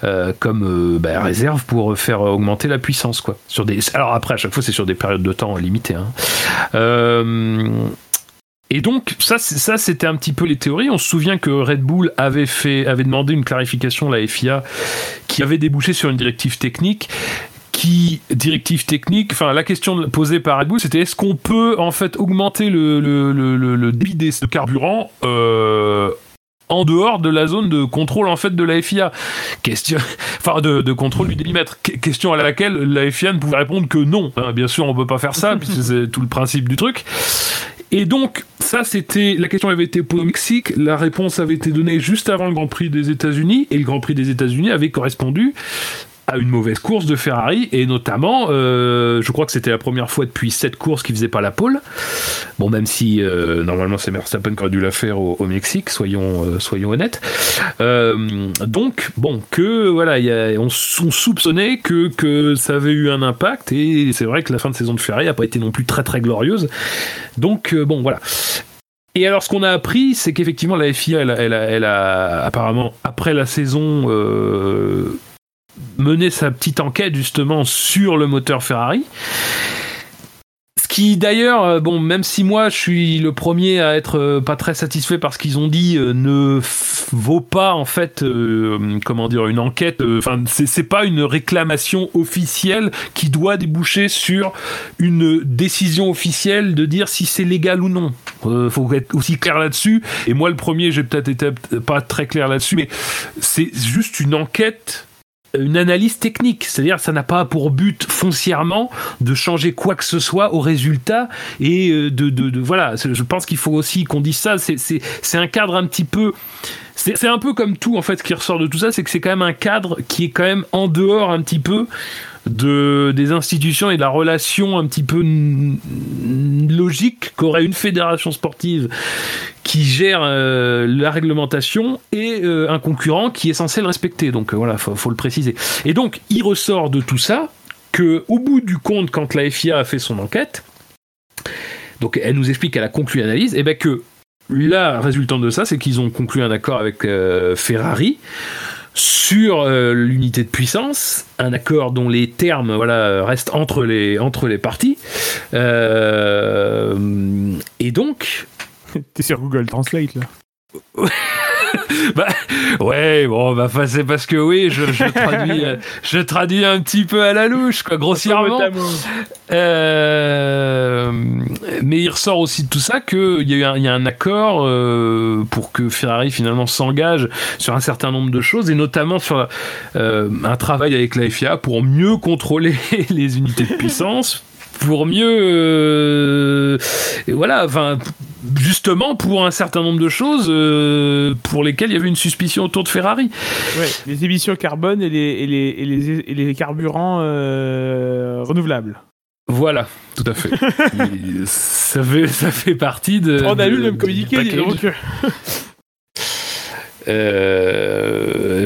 euh, comme euh, bah, réserve pour faire augmenter la puissance. Quoi. Sur des, alors après, à chaque fois, c'est sur des périodes de temps limitées. hein. Et donc, ça, ça, c'était un petit peu les théories. On se souvient que Red Bull avait, fait, avait demandé une clarification à la FIA qui avait débouché sur une directive technique qui directive technique enfin la question posée par Red Bull c'était est-ce qu'on peut en fait augmenter le, le, le, le- le débit des- de carburant euh, en dehors de la zone de contrôle en fait de la FIA question enfin de, de contrôle du débitmètre Que- question à laquelle la FIA ne pouvait répondre que non Hein, bien sûr on peut pas faire ça puisque c'est tout le principe du truc. Et donc, ça, c'était. La question avait été posée au Mexique, la réponse avait été donnée juste avant le Grand Prix des États-Unis, et le Grand Prix des États-Unis avait correspondu à une mauvaise course de Ferrari, et notamment, euh, je crois que c'était la première fois depuis cette course qu'ils faisaient pas la pole. Bon, même si euh, normalement c'est Verstappen qui aurait dû la faire au, Mexique, soyons, euh, soyons honnêtes. Donc, bon, que voilà, a- on, on soupçonnait que, que ça avait eu un impact, et c'est vrai que la fin de saison de Ferrari n'a pas été non plus très très glorieuse. Donc, bon, voilà. Et alors, ce qu'on a appris, c'est qu'effectivement, la FIA, elle, a- elle a, a apparemment, après la saison, mené sa petite enquête justement sur le moteur Ferrari. Ce qui d'ailleurs, euh, bon, même si moi je suis le premier à être euh, pas très satisfait par ce qu'ils ont dit, euh, ne vaut pas en fait, euh, comment dire, une enquête. euh, Enfin, c'est c'est pas une réclamation officielle qui doit déboucher sur une décision officielle de dire si c'est légal ou non. Euh, faut être aussi clair là-dessus. Et moi, le premier, j'ai peut-être été pas très clair là-dessus, mais c'est juste une enquête une analyse technique, c'est-à-dire ça n'a pas pour but foncièrement de changer quoi que ce soit au résultat et euh, de, de, voilà, je pense qu'il faut aussi qu'on dise ça, c'est- un cadre un petit peu c'est c'est un peu comme tout en fait qui ressort de tout ça, c'est que c'est quand même un cadre qui est quand même en dehors un petit peu de des institutions et de la relation un petit peu logique qu'aurait une fédération sportive qui gère euh, la réglementation et euh, un concurrent qui est censé le respecter. Donc euh, voilà, faut, faut le préciser. Et donc il ressort de tout ça que au bout du compte, quand la FIA a fait son enquête, donc elle nous explique qu'elle a conclu l'analyse, et ben que la résultante de ça, c'est qu'ils ont conclu un accord avec Ferrari sur euh, l'unité de puissance, un accord dont les termes voilà restent entre les entre les parties. Euh, et donc T'es sur Google Translate là. bah, ouais, bon, bah, c'est parce que oui, je, je traduis, euh, je traduis un petit peu à la louche, quoi, grossièrement. Euh, mais il ressort aussi de tout ça qu'il y, a eu un- y a un accord euh, pour que Ferrari finalement s'engage sur un certain nombre de choses et notamment sur euh, un travail avec la FIA pour mieux contrôler les unités de puissance pour mieux euh, et voilà enfin justement pour un certain nombre de choses euh, pour lesquelles il y avait une suspicion autour de Ferrari Ouais, les émissions carbone et les, et les, et les, et les carburants euh, renouvelables. voilà tout à fait ça fait ça fait partie de On a lu le communiqué, donc.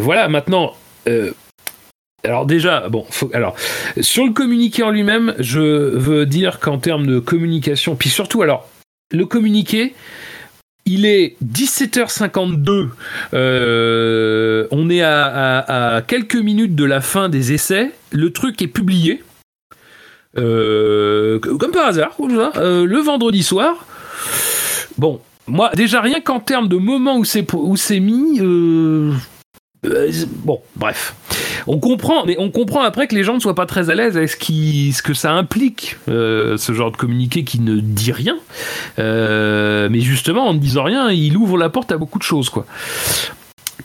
Voilà, maintenant. Alors déjà, bon, alors sur le communiqué en lui-même, je veux dire qu'en termes de communication, puis surtout, alors le communiqué, il est 17h52. euh, on est à, quelques minutes de la fin des essais. Le truc est publié. euh, comme par hasard, euh, le vendredi soir. Bon, moi, déjà, rien qu'en termes de moment où c'est où c'est mis, bon, bref, on comprend, mais on comprend après que les gens ne soient pas très à l'aise avec ce que ça implique, euh, ce genre de communiqué qui ne dit rien. Euh, mais justement, en ne disant rien, il ouvre la porte à beaucoup de choses, quoi.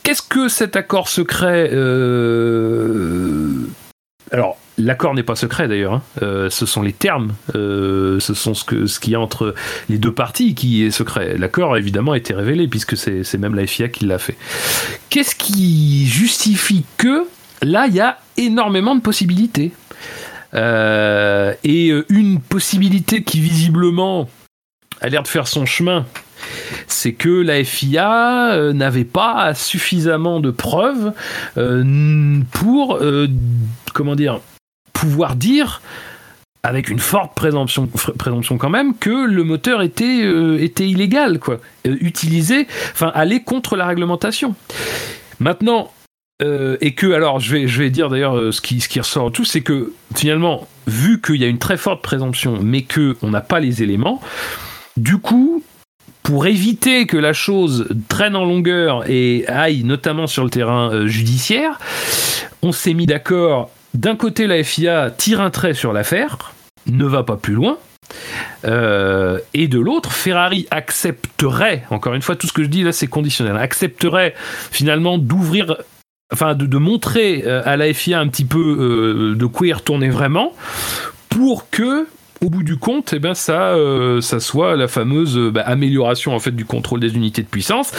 Qu'est-ce que cet accord secret euh, Alors, l'accord n'est pas secret d'ailleurs. hein. Euh, ce sont les termes, euh, ce sont ce ce qu'il y a entre les deux parties qui est secret. L'accord évidemment a été révélé puisque c'est même la FIA qui l'a fait. Qu'est-ce qui justifie que là il y a énormément de possibilités Euh, et une possibilité qui visiblement a l'air de faire son chemin c'est que la FIA n'avait pas suffisamment de preuves pour, comment dire, pouvoir dire avec une forte présomption, présomption quand même que le moteur était, euh, était illégal, quoi. Euh, utilisé, enfin, aller contre la réglementation. Maintenant, euh, et que, alors, je vais, je vais dire d'ailleurs ce qui, ce qui ressort tout, c'est que finalement, vu qu'il y a une très forte présomption, mais qu'on n'a pas les éléments, du coup, pour éviter que la chose traîne en longueur et aille notamment sur le terrain judiciaire, on s'est mis d'accord. D'un côté, la FIA tire un trait sur l'affaire, ne va pas plus loin. Euh, et de l'autre, Ferrari accepterait, encore une fois, tout ce que je dis là c'est conditionnel, accepterait finalement d'ouvrir, enfin de, montrer euh, à la FIA un petit peu euh, de quoi y retourner vraiment, pour que au bout du compte, eh ben ça, ça soit la fameuse bah, amélioration en fait du contrôle des unités de puissance.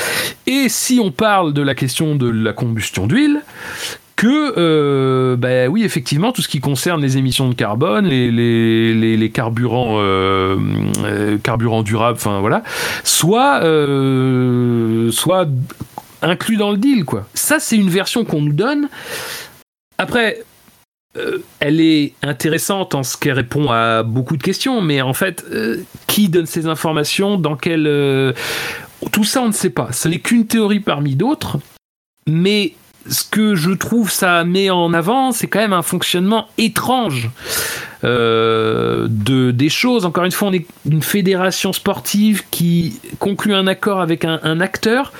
Et si on parle de la question de la combustion d'huile, que, euh, bah oui, effectivement, tout ce qui concerne les émissions de carbone, les, les, les, carburants, euh, euh, carburants durables, enfin voilà, soit, euh, soit inclus dans le deal, quoi. Ça, c'est une version qu'on nous donne. Après, elle est intéressante en ce qu'elle répond à beaucoup de questions, mais en fait, qui donne ces informations Dans quel. tout ça, on ne sait pas. Ce n'est qu'une théorie parmi d'autres, mais ce que je trouve ça met en avant, c'est quand même un fonctionnement étrange euh, de des choses. Encore une fois, on est une fédération sportive qui conclut un accord avec un, acteur.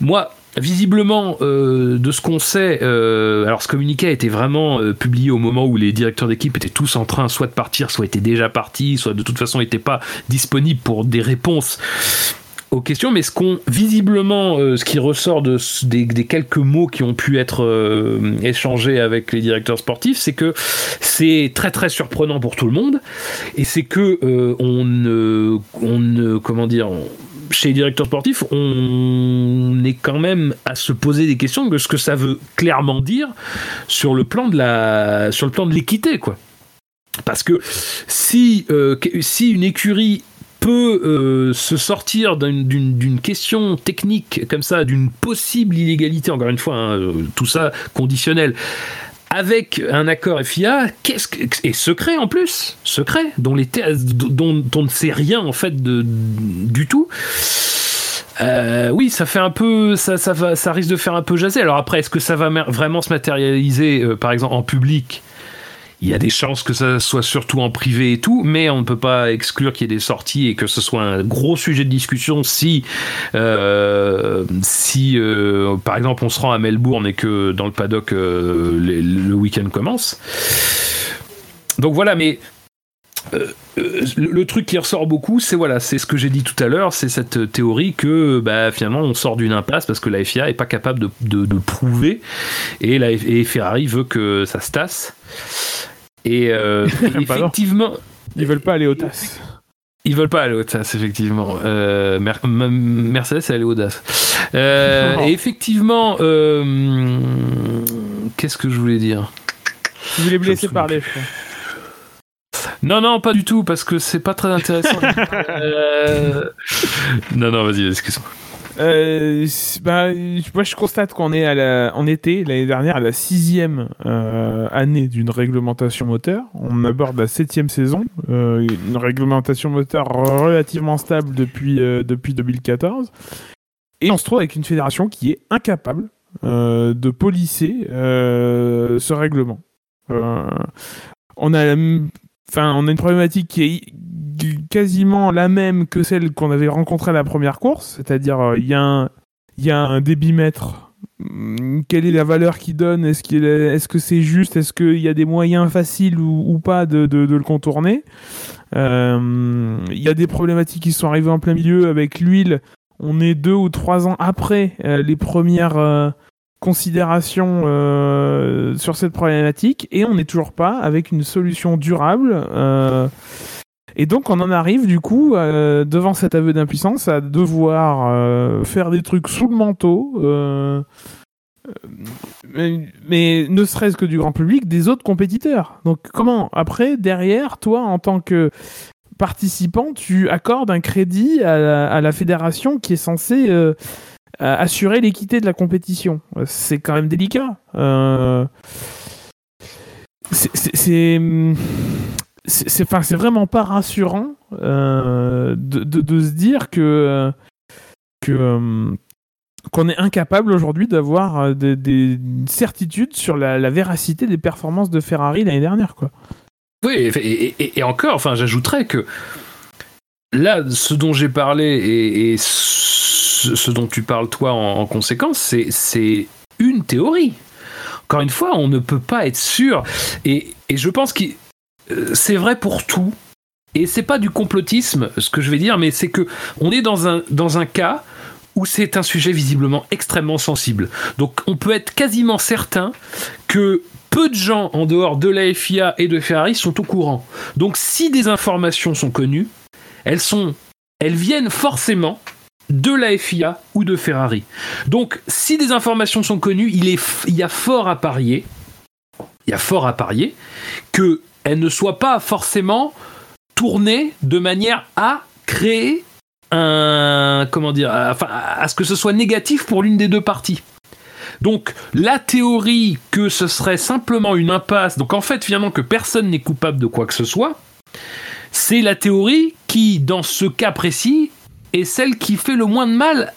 Moi, visiblement, euh, de ce qu'on sait, euh, alors ce communiqué a été vraiment publié au moment où les directeurs d'équipe étaient tous en train soit de partir, soit étaient déjà partis, soit de toute façon n'étaient pas disponibles pour des réponses aux questions, mais ce qu'on visiblement, euh, ce qui ressort de, des, quelques mots qui ont pu être euh, échangés avec les directeurs sportifs, c'est que c'est très très surprenant pour tout le monde, et c'est que euh, on ne, on ne, comment dire, chez les directeurs sportifs, on est quand même à se poser des questions de ce que ça veut clairement dire sur le plan de la, sur le plan de l'équité, quoi. Parce que si, si une écurie peut euh, se sortir d'une question technique comme ça, d'une possible illégalité, encore une fois, hein, euh, tout ça conditionnel, avec un accord FIA, qu'est-ce que, et secret en plus, secret, dont, on ne sait rien en fait du tout. Euh, oui, ça fait un peu, ça risque de faire un peu jaser. Alors après, est-ce que ça va vraiment se matérialiser, par exemple, en public? Il y a des chances que ça soit surtout en privé et tout, mais on ne peut pas exclure qu'il y ait des sorties et que ce soit un gros sujet de discussion si, euh, si euh, par exemple, on se rend à Melbourne et que dans le paddock euh, le week-end commence. Donc voilà, mais le, truc qui ressort beaucoup, c'est voilà, c'est ce que j'ai dit tout à l'heure, c'est cette théorie que bah, finalement on sort d'une impasse parce que la FIA est pas capable de, de, prouver et, la, et Ferrari veut que ça se tasse. Et, euh, effectivement. Ils veulent pas aller au TAS. Ils veulent pas aller au TAS, effectivement. Euh, Mercedes, elle est audace. Euh, et effectivement, qu'est-ce que je voulais dire? Vous voulez me laisser parler, Non, non, pas du tout, parce que c'est pas très intéressant. Non, non, vas-y, excuse-moi. Euh, bah, moi, je constate qu'on est à la, en été l'année dernière à la sixième euh, année d'une réglementation moteur. On aborde la septième saison, euh, une réglementation moteur relativement stable depuis euh, depuis 2014, et on se trouve avec une fédération qui est incapable euh, de polisser ce règlement. on a Enfin, on a une problématique qui est quasiment la même que celle qu'on avait rencontrée à la première course, c'est-à-dire euh, il y, a un débitmètre. Hum, quelle est la valeur qu'il donne? Est-ce que c'est juste? Est-ce qu'il y a des moyens faciles ou, pas de, le contourner? Euh, Il y a des problématiques qui sont arrivées en plein milieu avec l'huile. On est deux ou trois ans après euh, les premières considérations sur cette problématique et on n'est toujours pas avec une solution durable. Et donc on en arrive du coup euh, devant cet aveu d'impuissance à devoir euh, faire des trucs sous le manteau, euh, mais, ne serait-ce que du grand public, des autres compétiteurs. Donc comment après derrière toi en tant que participant tu accordes un crédit à la, fédération qui est censée assurer l'équité de la compétition C'est quand même délicat. c'est c'est c'est vraiment pas rassurant euh, de, se dire que que euh, qu'on est incapable aujourd'hui d'avoir euh, des, des certitudes sur la, véracité des performances de Ferrari l'année dernière quoi. Oui, et, encore, enfin, j'ajouterais que là, ce dont j'ai parlé et, et ce, dont tu parles toi en, en conséquence, c'est, une théorie. Encore une fois, on ne peut pas être sûr. Et, je pense que euh, c'est vrai pour tout. Et c'est pas du complotisme, ce que je vais dire, mais c'est que on est dans un, dans un cas où c'est un sujet visiblement extrêmement sensible. Donc on peut être quasiment certain que peu de gens en dehors de la FIA et de Ferrari sont au courant. Donc si des informations sont connues, elles sont elles viennent forcément de la FIA ou de Ferrari. Donc si des informations sont connues, il, est, y a fort à parier, il y a fort à parier que elles ne soient pas forcément tournées de manière à créer un comment dire enfin à ce que ce soit négatif pour l'une des deux parties. Donc la théorie que ce serait simplement une impasse, donc en fait finalement que personne n'est coupable de quoi que ce soit, c'est la théorie qui, dans ce cas précis, est celle qui fait le moins de mal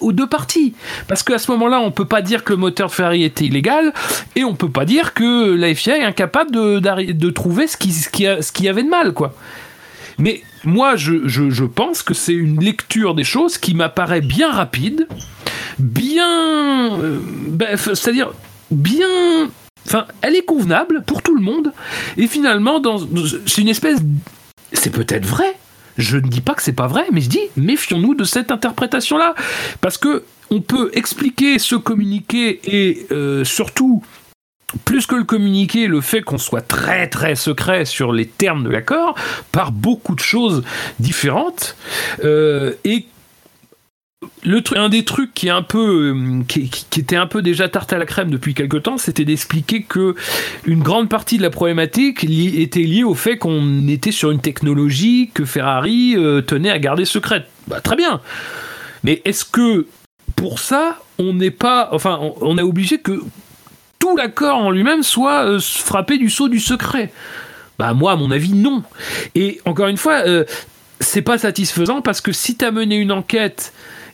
aux deux parties. Parce qu'à ce moment-là, on peut pas dire que le moteur de Ferrari était illégal, et on peut pas dire que la FIA est incapable de, trouver ce qui, ce, qui avait de mal, quoi. Mais moi, je, pense que c'est une lecture des choses qui m'apparaît bien rapide, bien. euh, ben, c'est-à-dire bien. Enfin, elle est convenable pour tout le monde, et finalement, c'est une espèce. C'est peut-être vrai. Je ne dis pas que c'est pas vrai, mais je dis méfions-nous de cette interprétation-là, parce que on peut expliquer ce communiqué et euh, surtout plus que le communiqué, le fait qu'on soit très très secret sur les termes de l'accord par beaucoup de choses différentes Euh, un des trucs euh, qui, était un peu déjà tarte à la crème depuis quelque temps, c'était d'expliquer que une grande partie de la problématique était liée au fait qu'on était sur une technologie que Ferrari euh, tenait à garder secrète. Bah, très bien. Mais est-ce que pour ça, on n'est pas, enfin, on, est obligé que tout l'accord en lui-même soit euh, frappé du sceau du secret? Bah moi, à mon avis, non. Et encore une fois, c'est pas satisfaisant parce que si tu as mené une enquête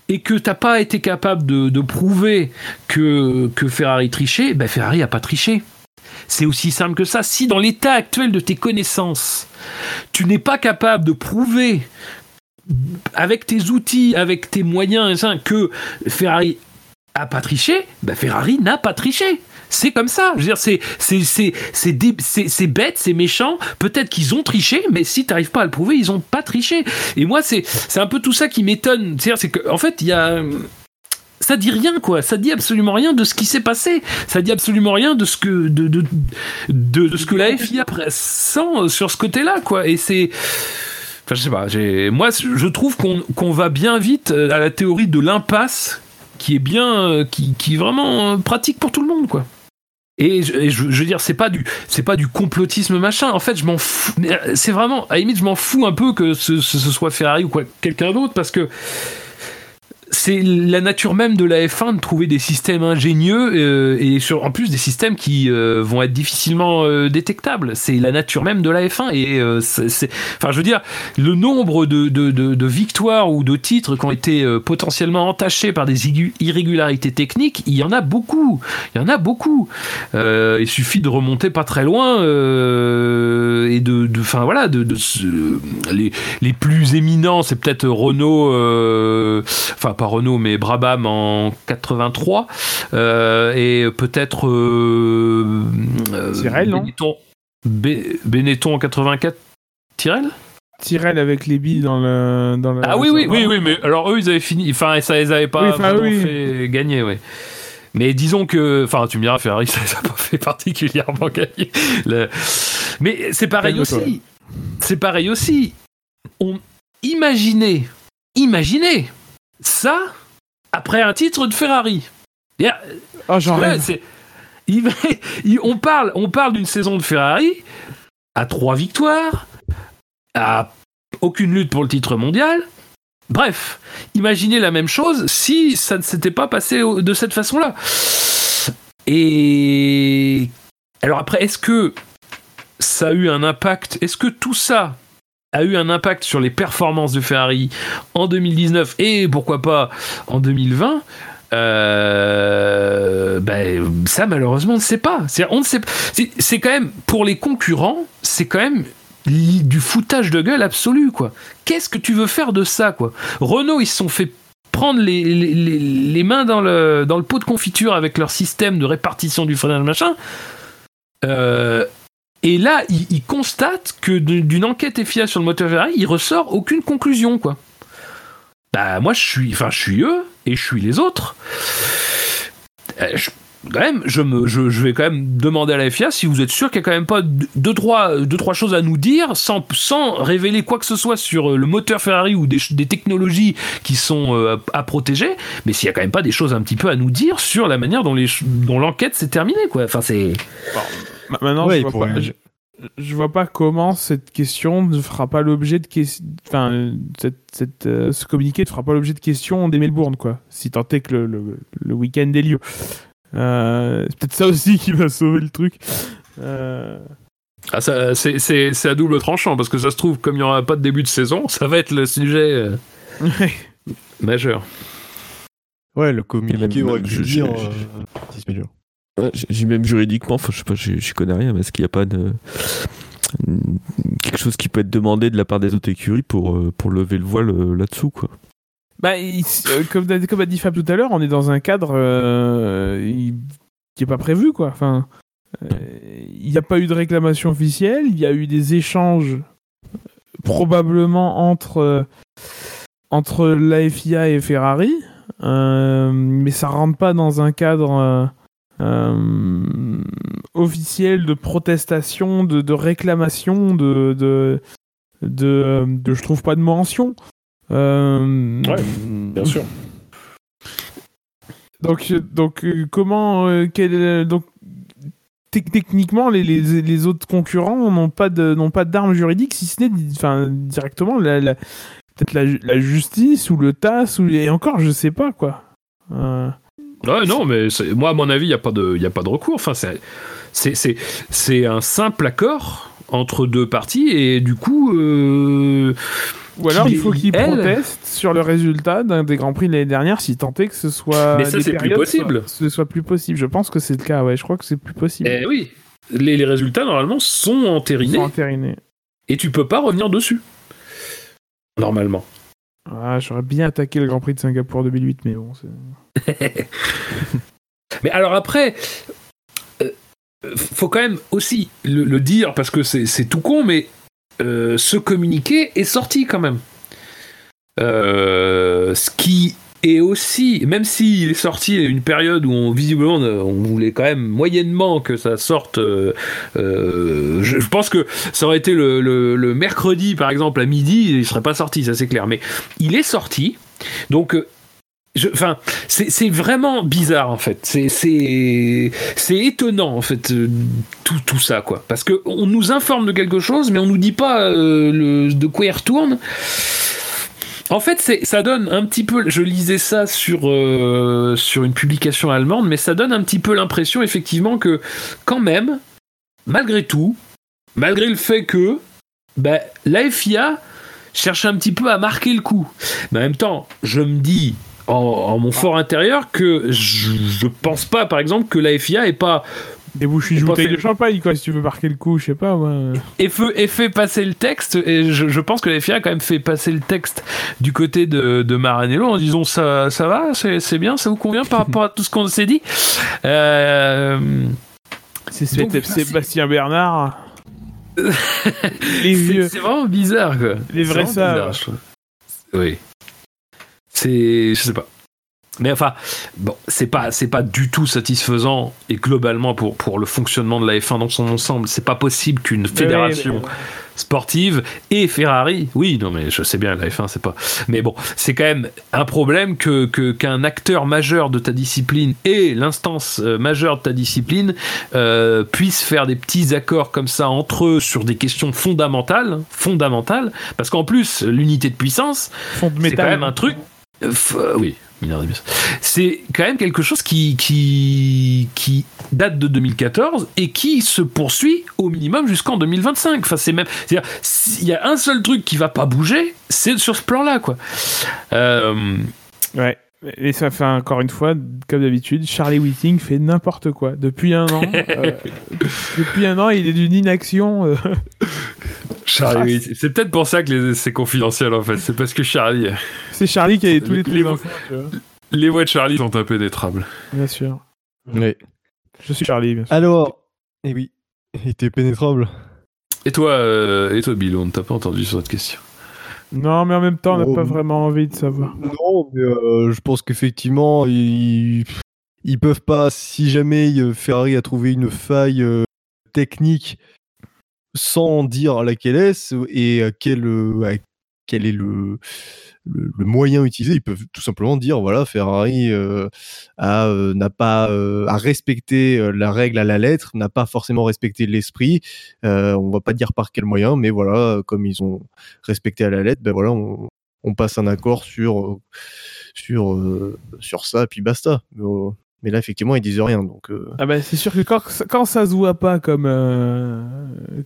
et que t'as pas été capable de, prouver que, Ferrari trichait, ben Ferrari a pas triché. C'est aussi simple que ça. Si dans l'état actuel de tes connaissances, tu n'es pas capable de prouver avec tes outils, avec tes moyens, que Ferrari a pas triché, ben Ferrari n'a pas triché. C'est comme ça. Je veux dire, c'est c'est c'est c'est bête, c'est méchant. Peut-être qu'ils ont triché, mais si t'arrives pas à le prouver, ils ont pas triché. Et moi, c'est c'est un peu tout ça qui m'étonne. C'est-à-dire, c'est que en fait, il y a ça dit rien quoi, ça dit absolument rien de ce qui s'est passé, ça dit absolument rien de ce que de de, de, ce que la FIA sent sur ce côté-là quoi. Et c'est Enfin, je sais pas. Moi, je trouve qu'on qu'on va bien vite euh, à la théorie de l'impasse, qui est bien, euh, qui, qui est vraiment euh, pratique pour tout le monde, quoi. Et je, je- je veux dire, c'est pas du, c'est pas du complotisme machin. En fait, je m'en fous. euh, C'est vraiment, à la limite, je m'en fous un peu que ce, ce- ce soit Ferrari ou quoi, quelqu'un d'autre, parce que c'est la nature même de la F1 de trouver des systèmes ingénieux euh, et sur, en plus des systèmes qui euh, vont être difficilement euh, détectables. C'est la nature même de la F1 et euh, c'est, enfin, je veux dire, le nombre de, de, de, de victoires ou de titres qui ont été euh, potentiellement entachés par des irrégularités techniques, il y en a beaucoup. Il y en a beaucoup. Euh, il suffit de remonter pas très loin et de, enfin voilà, de, les, les plus éminents, c'est peut-être Renault, enfin pas Renault, mais Brabham en 83 euh, et peut-être euh, euh, non Benetton, Be- Benetton en 84. Tyrell Tyrell avec les billes dans le dans le. Ah oui, oui, oui, oui, mais alors eux, ils avaient fini, enfin, ça les avait pas Oui, oui. fait gagner, ouais. Mais disons que, enfin, tu me diras, Ferrari, ça les a pas fait particulièrement gagner. Le- Mais c'est pareil aussi. C'est pareil aussi. On imaginez, imaginez ça après un titre de Ferrari. Oh, il- il- on parle, on parle d'une saison de Ferrari à trois victoires, à aucune lutte pour le titre mondial. Bref, imaginez la même chose si ça ne s'était pas passé de cette façon-là. Et alors après, est-ce que ça a eu un impact? Est-ce que tout ça a eu un impact sur les performances de Ferrari en 2019 et pourquoi pas en 2020 euh, ben, ça malheureusement on ne sait pas. On ne sait C'est quand même pour les concurrents, c'est quand même du foutage de gueule absolu quoi. Qu'est-ce que tu veux faire de ça quoi? Renault ils se sont fait prendre les, les, mains dans le, dans le pot de confiture avec leur système de répartition du freinage machin. Euh, et là, ils, constatent que d'une enquête FIA sur le moteur Ferrari, il ressort aucune conclusion quoi. Bah moi je suis, enfin je suis eux et je suis les autres. Euh, quand même, je, me, je, vais quand même demander à la FIA si vous êtes sûr qu'il n'y a quand même pas deux trois, deux, trois choses à nous dire sans, sans révéler quoi que ce soit sur euh, le moteur Ferrari ou des, des technologies qui sont euh, à protéger, mais s'il n'y a quand même pas des choses un petit peu à nous dire sur la manière dont l'enquête dont s'est terminée. Quoi. Enfin, c'est... maintenant, je, vois pas, je, vois pas comment cette question ne fera pas l'objet de enfin cette, cette ce communiqué ne fera pas l'objet de questions des Melbourne quoi si tant est que le, le, le week-end ait lieu euh, c'est peut-être ça aussi qui va sauver le truc. Euh... Ah, c'est à double tranchant parce que ça se trouve, comme il n'y aura pas de début de saison, ça va être le sujet euh, majeur. Ouais, le communiqué aurait pu dire. Euh, j'ai même juridiquement, je sais pas, je connais rien, mais est-ce qu'il n'y a pas de quelque chose qui peut être demandé de la part des autres écuries pour, pour lever le voile là-dessous, quoi? Bah, euh, comme, a dit Fab tout à l'heure, on est dans un cadre euh, qui est pas prévu, quoi. Enfin, euh, il n'y a pas eu de réclamation officielle, il y a eu des échanges probablement entre entre la FIA et Ferrari, mais ça rentre pas dans un cadre officiel de protestation, de, de réclamation, de, de, de, de, je trouve pas de mention. Euh, ouais, bien sûr. Donc, donc euh, comment, euh, quel, donc techniquement, les, les, les, autres concurrents n'ont pas de n'ont pas d'armes juridiques, si ce n'est, enfin, directement la, peut-être la, la, justice ou le TAS ou et encore, je sais pas quoi. Ouais, non, mais moi, à mon avis, il n'y a pas de, a pas de recours. Enfin, c'est, un simple accord entre deux parties et du coup. Ou alors il faut qu'ils protestent sur le résultat d'un des Grands Prix de l'année dernière, si tant est que ce soit. Mais ça, c'est plus possible. Ce soit plus possible. Je pense que c'est le cas, ouais. Je crois que c'est plus possible. Eh oui. Les, les, résultats, normalement, sont entérinés. Sont entérinés. Et tu peux pas revenir dessus. Normalement. Ah, j'aurais bien attaqué le Grand Prix de Singapour 2008, mais bon. mais alors après, euh, faut quand même aussi le, le dire parce que c'est tout con, mais euh, ce communiqué est sorti quand même. Euh, ce qui est aussi, même s'il est sorti à une période où on, visiblement on voulait quand même moyennement que ça sorte, euh, je, pense que ça aurait été le, mercredi par exemple à midi, il serait pas sorti, ça c'est clair. Mais il est sorti, donc enfin, c'est vraiment bizarre en fait. C'est étonnant en fait euh, tout, tout ça quoi, parce que on nous informe de quelque chose, mais on nous dit pas euh, de quoi il retourne. En fait, ça donne un petit peu. Je lisais ça sur euh, sur une publication allemande, mais ça donne un petit peu l'impression effectivement que quand même, malgré tout, malgré le fait que bah, la FIA cherche un petit peu à marquer le coup. Mais en même temps, je me dis, en, mon fort intérieur que je, je, pense pas, par exemple, que la FIA est pas des bouches bouteilles de champagne, quoi, si tu veux marquer le coup, je sais pas, Et, fait, et fait passer le texte, et je, pense que la FIA a quand même fait passer le texte du côté de, de Maranello en disant ça, ça va, c'est bien, ça vous convient par rapport à tout ce qu'on s'est dit. Euh... C'est Sébastien Bernard. c'est vraiment bizarre, quoi. Les vrais ça. Oui. C'est, je sais pas. Mais enfin, bon, c'est pas, c'est pas du tout satisfaisant et globalement pour, pour le fonctionnement de la F1 dans son ensemble, c'est pas possible qu'une fédération sportive et Ferrari, oui, non mais je sais bien la F1 c'est pas, mais bon, c'est quand même un problème que qu'un acteur majeur de ta discipline et l'instance euh, majeure de ta discipline euh, puissent faire des petits accords comme ça entre eux sur des questions fondamentales, fondamentales, parce qu'en plus l'unité de puissance, c'est quand même un truc oui, mineur d'émission. C'est quand même quelque chose qui, qui, qui date de 2014 et qui se poursuit au minimum jusqu'en 2025. Enfin, c'est même, c'est-à-dire, s'il y a un seul truc qui va pas bouger, c'est sur ce plan-là, quoi. Euh, Ouais. Et ça fait encore une fois, comme d'habitude, Charlie Whiting fait n'importe quoi. Depuis un an, euh, depuis un an, il est d'une inaction. euh, Charlie, oui, c'est peut-être pour ça que les- c'est confidentiel en fait. C'est parce que Charlie, c'est Charlie qui a tous les, Les- les- voix de Charlie sont impénétrables. Bien sûr. Ouais. Je suis Charlie, bien sûr. Alors, eh oui, il était pénétrable. Et toi, euh, et toi, Bill, on ne t'a pas entendu sur cette question. Non, mais en même temps, on n'a Oh. pas vraiment envie de savoir. Non, mais euh, je pense qu'effectivement, ils, ils peuvent pas, si jamais euh, Ferrari a trouvé une faille euh, technique sans dire laquelle est et à quel, euh, quel est le, le, moyen utilisé, ils peuvent tout simplement dire voilà, Ferrari euh, a, euh, n'a pas euh, euh, la règle à la lettre, n'a pas forcément respecté l'esprit. Euh, on va pas dire par quel moyen, mais voilà, comme ils ont respecté à la lettre, ben voilà, on, passe un accord sur euh, sur euh, sur ça, puis basta. Mais, là, effectivement, ils disent rien, donc. euh, Ah bah, c'est sûr que quand, quand ça se voit pas comme, euh,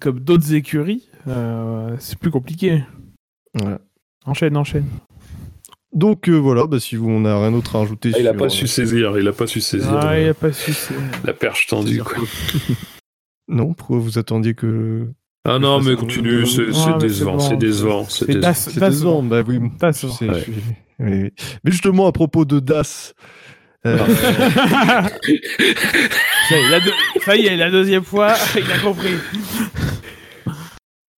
comme d'autres écuries, euh, c'est plus compliqué. voilà. Enchaîne, enchaîne. Donc euh, voilà, bah, si vous on a rien d'autre à rajouter. Ah, il a sur, pas su saisir, il a pas su saisir Ah, euh, il a pas su. la perche tendue. Quoi. Non, pourquoi vous attendiez que Ah non, mais continue, c'est Ah, décevant, bon. c'est décevant. c'est C'est décevant. Décevant Bah oui, ouais. Mais justement à propos de Das. Euh, ça, y est, la deux- ça y est, la deuxième fois, il a compris.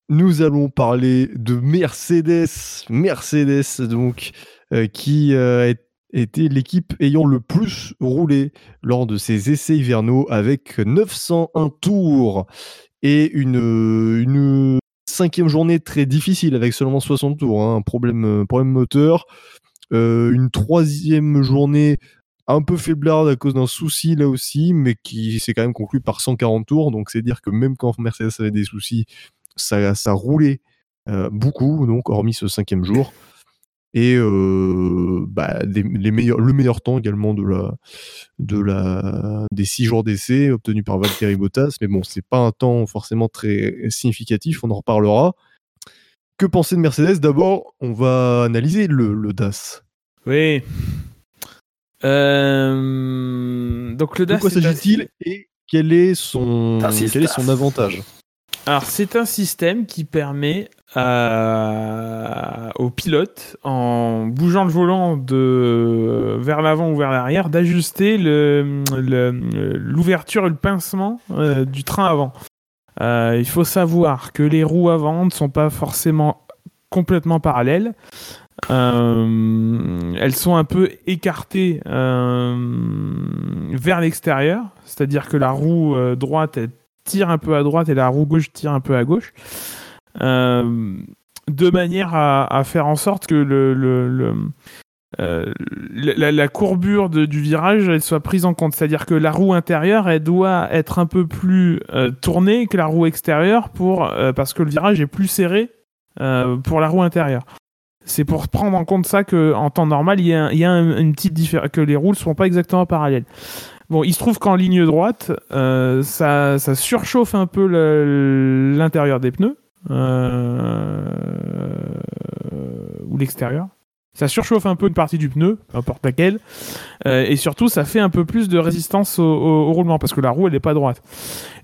nous allons parler de Mercedes. Mercedes, donc, euh, qui euh, était l'équipe ayant le plus roulé lors de ses essais hivernaux avec 901 tours et une, une cinquième journée très difficile avec seulement 60 tours. hein, un problème, problème moteur. Euh, une troisième journée un peu faiblarde à cause d'un souci là aussi, mais qui s'est quand même conclu par 140 tours. Donc c'est dire que même quand Mercedes avait des soucis, ça, ça roulait euh, beaucoup, donc hormis ce cinquième jour. Et euh, bah, le meilleur temps également de la, de la, des six jours d'essai obtenus par Valtteri Bottas. Mais bon, c'est pas un temps forcément très significatif, on en reparlera. Que penser de Mercedes? D'abord, on va analyser le DAS. Oui. Euh, Donc le De quoi c'est un- s'agit-il et quel est son, quel est avantage Alors c'est un système qui permet à... aux pilotes, en bougeant le volant de vers l'avant ou vers l'arrière, d'ajuster le- le- l'ouverture et le pincement euh, du train avant. Euh, il faut savoir que les roues avant ne sont pas forcément complètement parallèles. Euh, elles sont un peu écartées euh, vers l'extérieur, c'est-à-dire que la roue euh, droite tire un peu à droite et la roue gauche tire un peu à gauche, de manière à, faire en sorte que la, courbure du virage soit prise en compte. C'est-à-dire que la roue intérieure doit être un peu plus tournée que la roue extérieure parce que le virage est plus serré pour la roue intérieure. C'est pour prendre en compte ça que en temps normal, il y a, une petite différence, que les roues ne sont pas exactement parallèles. Bon, il se trouve qu'en ligne droite, euh, ça, surchauffe un peu l'intérieur des pneus euh, ou l'extérieur. Ça surchauffe un peu une partie du pneu, peu importe laquelle, Euh, et surtout ça fait un peu plus de résistance au, au- au roulement parce que la roue elle n'est pas droite.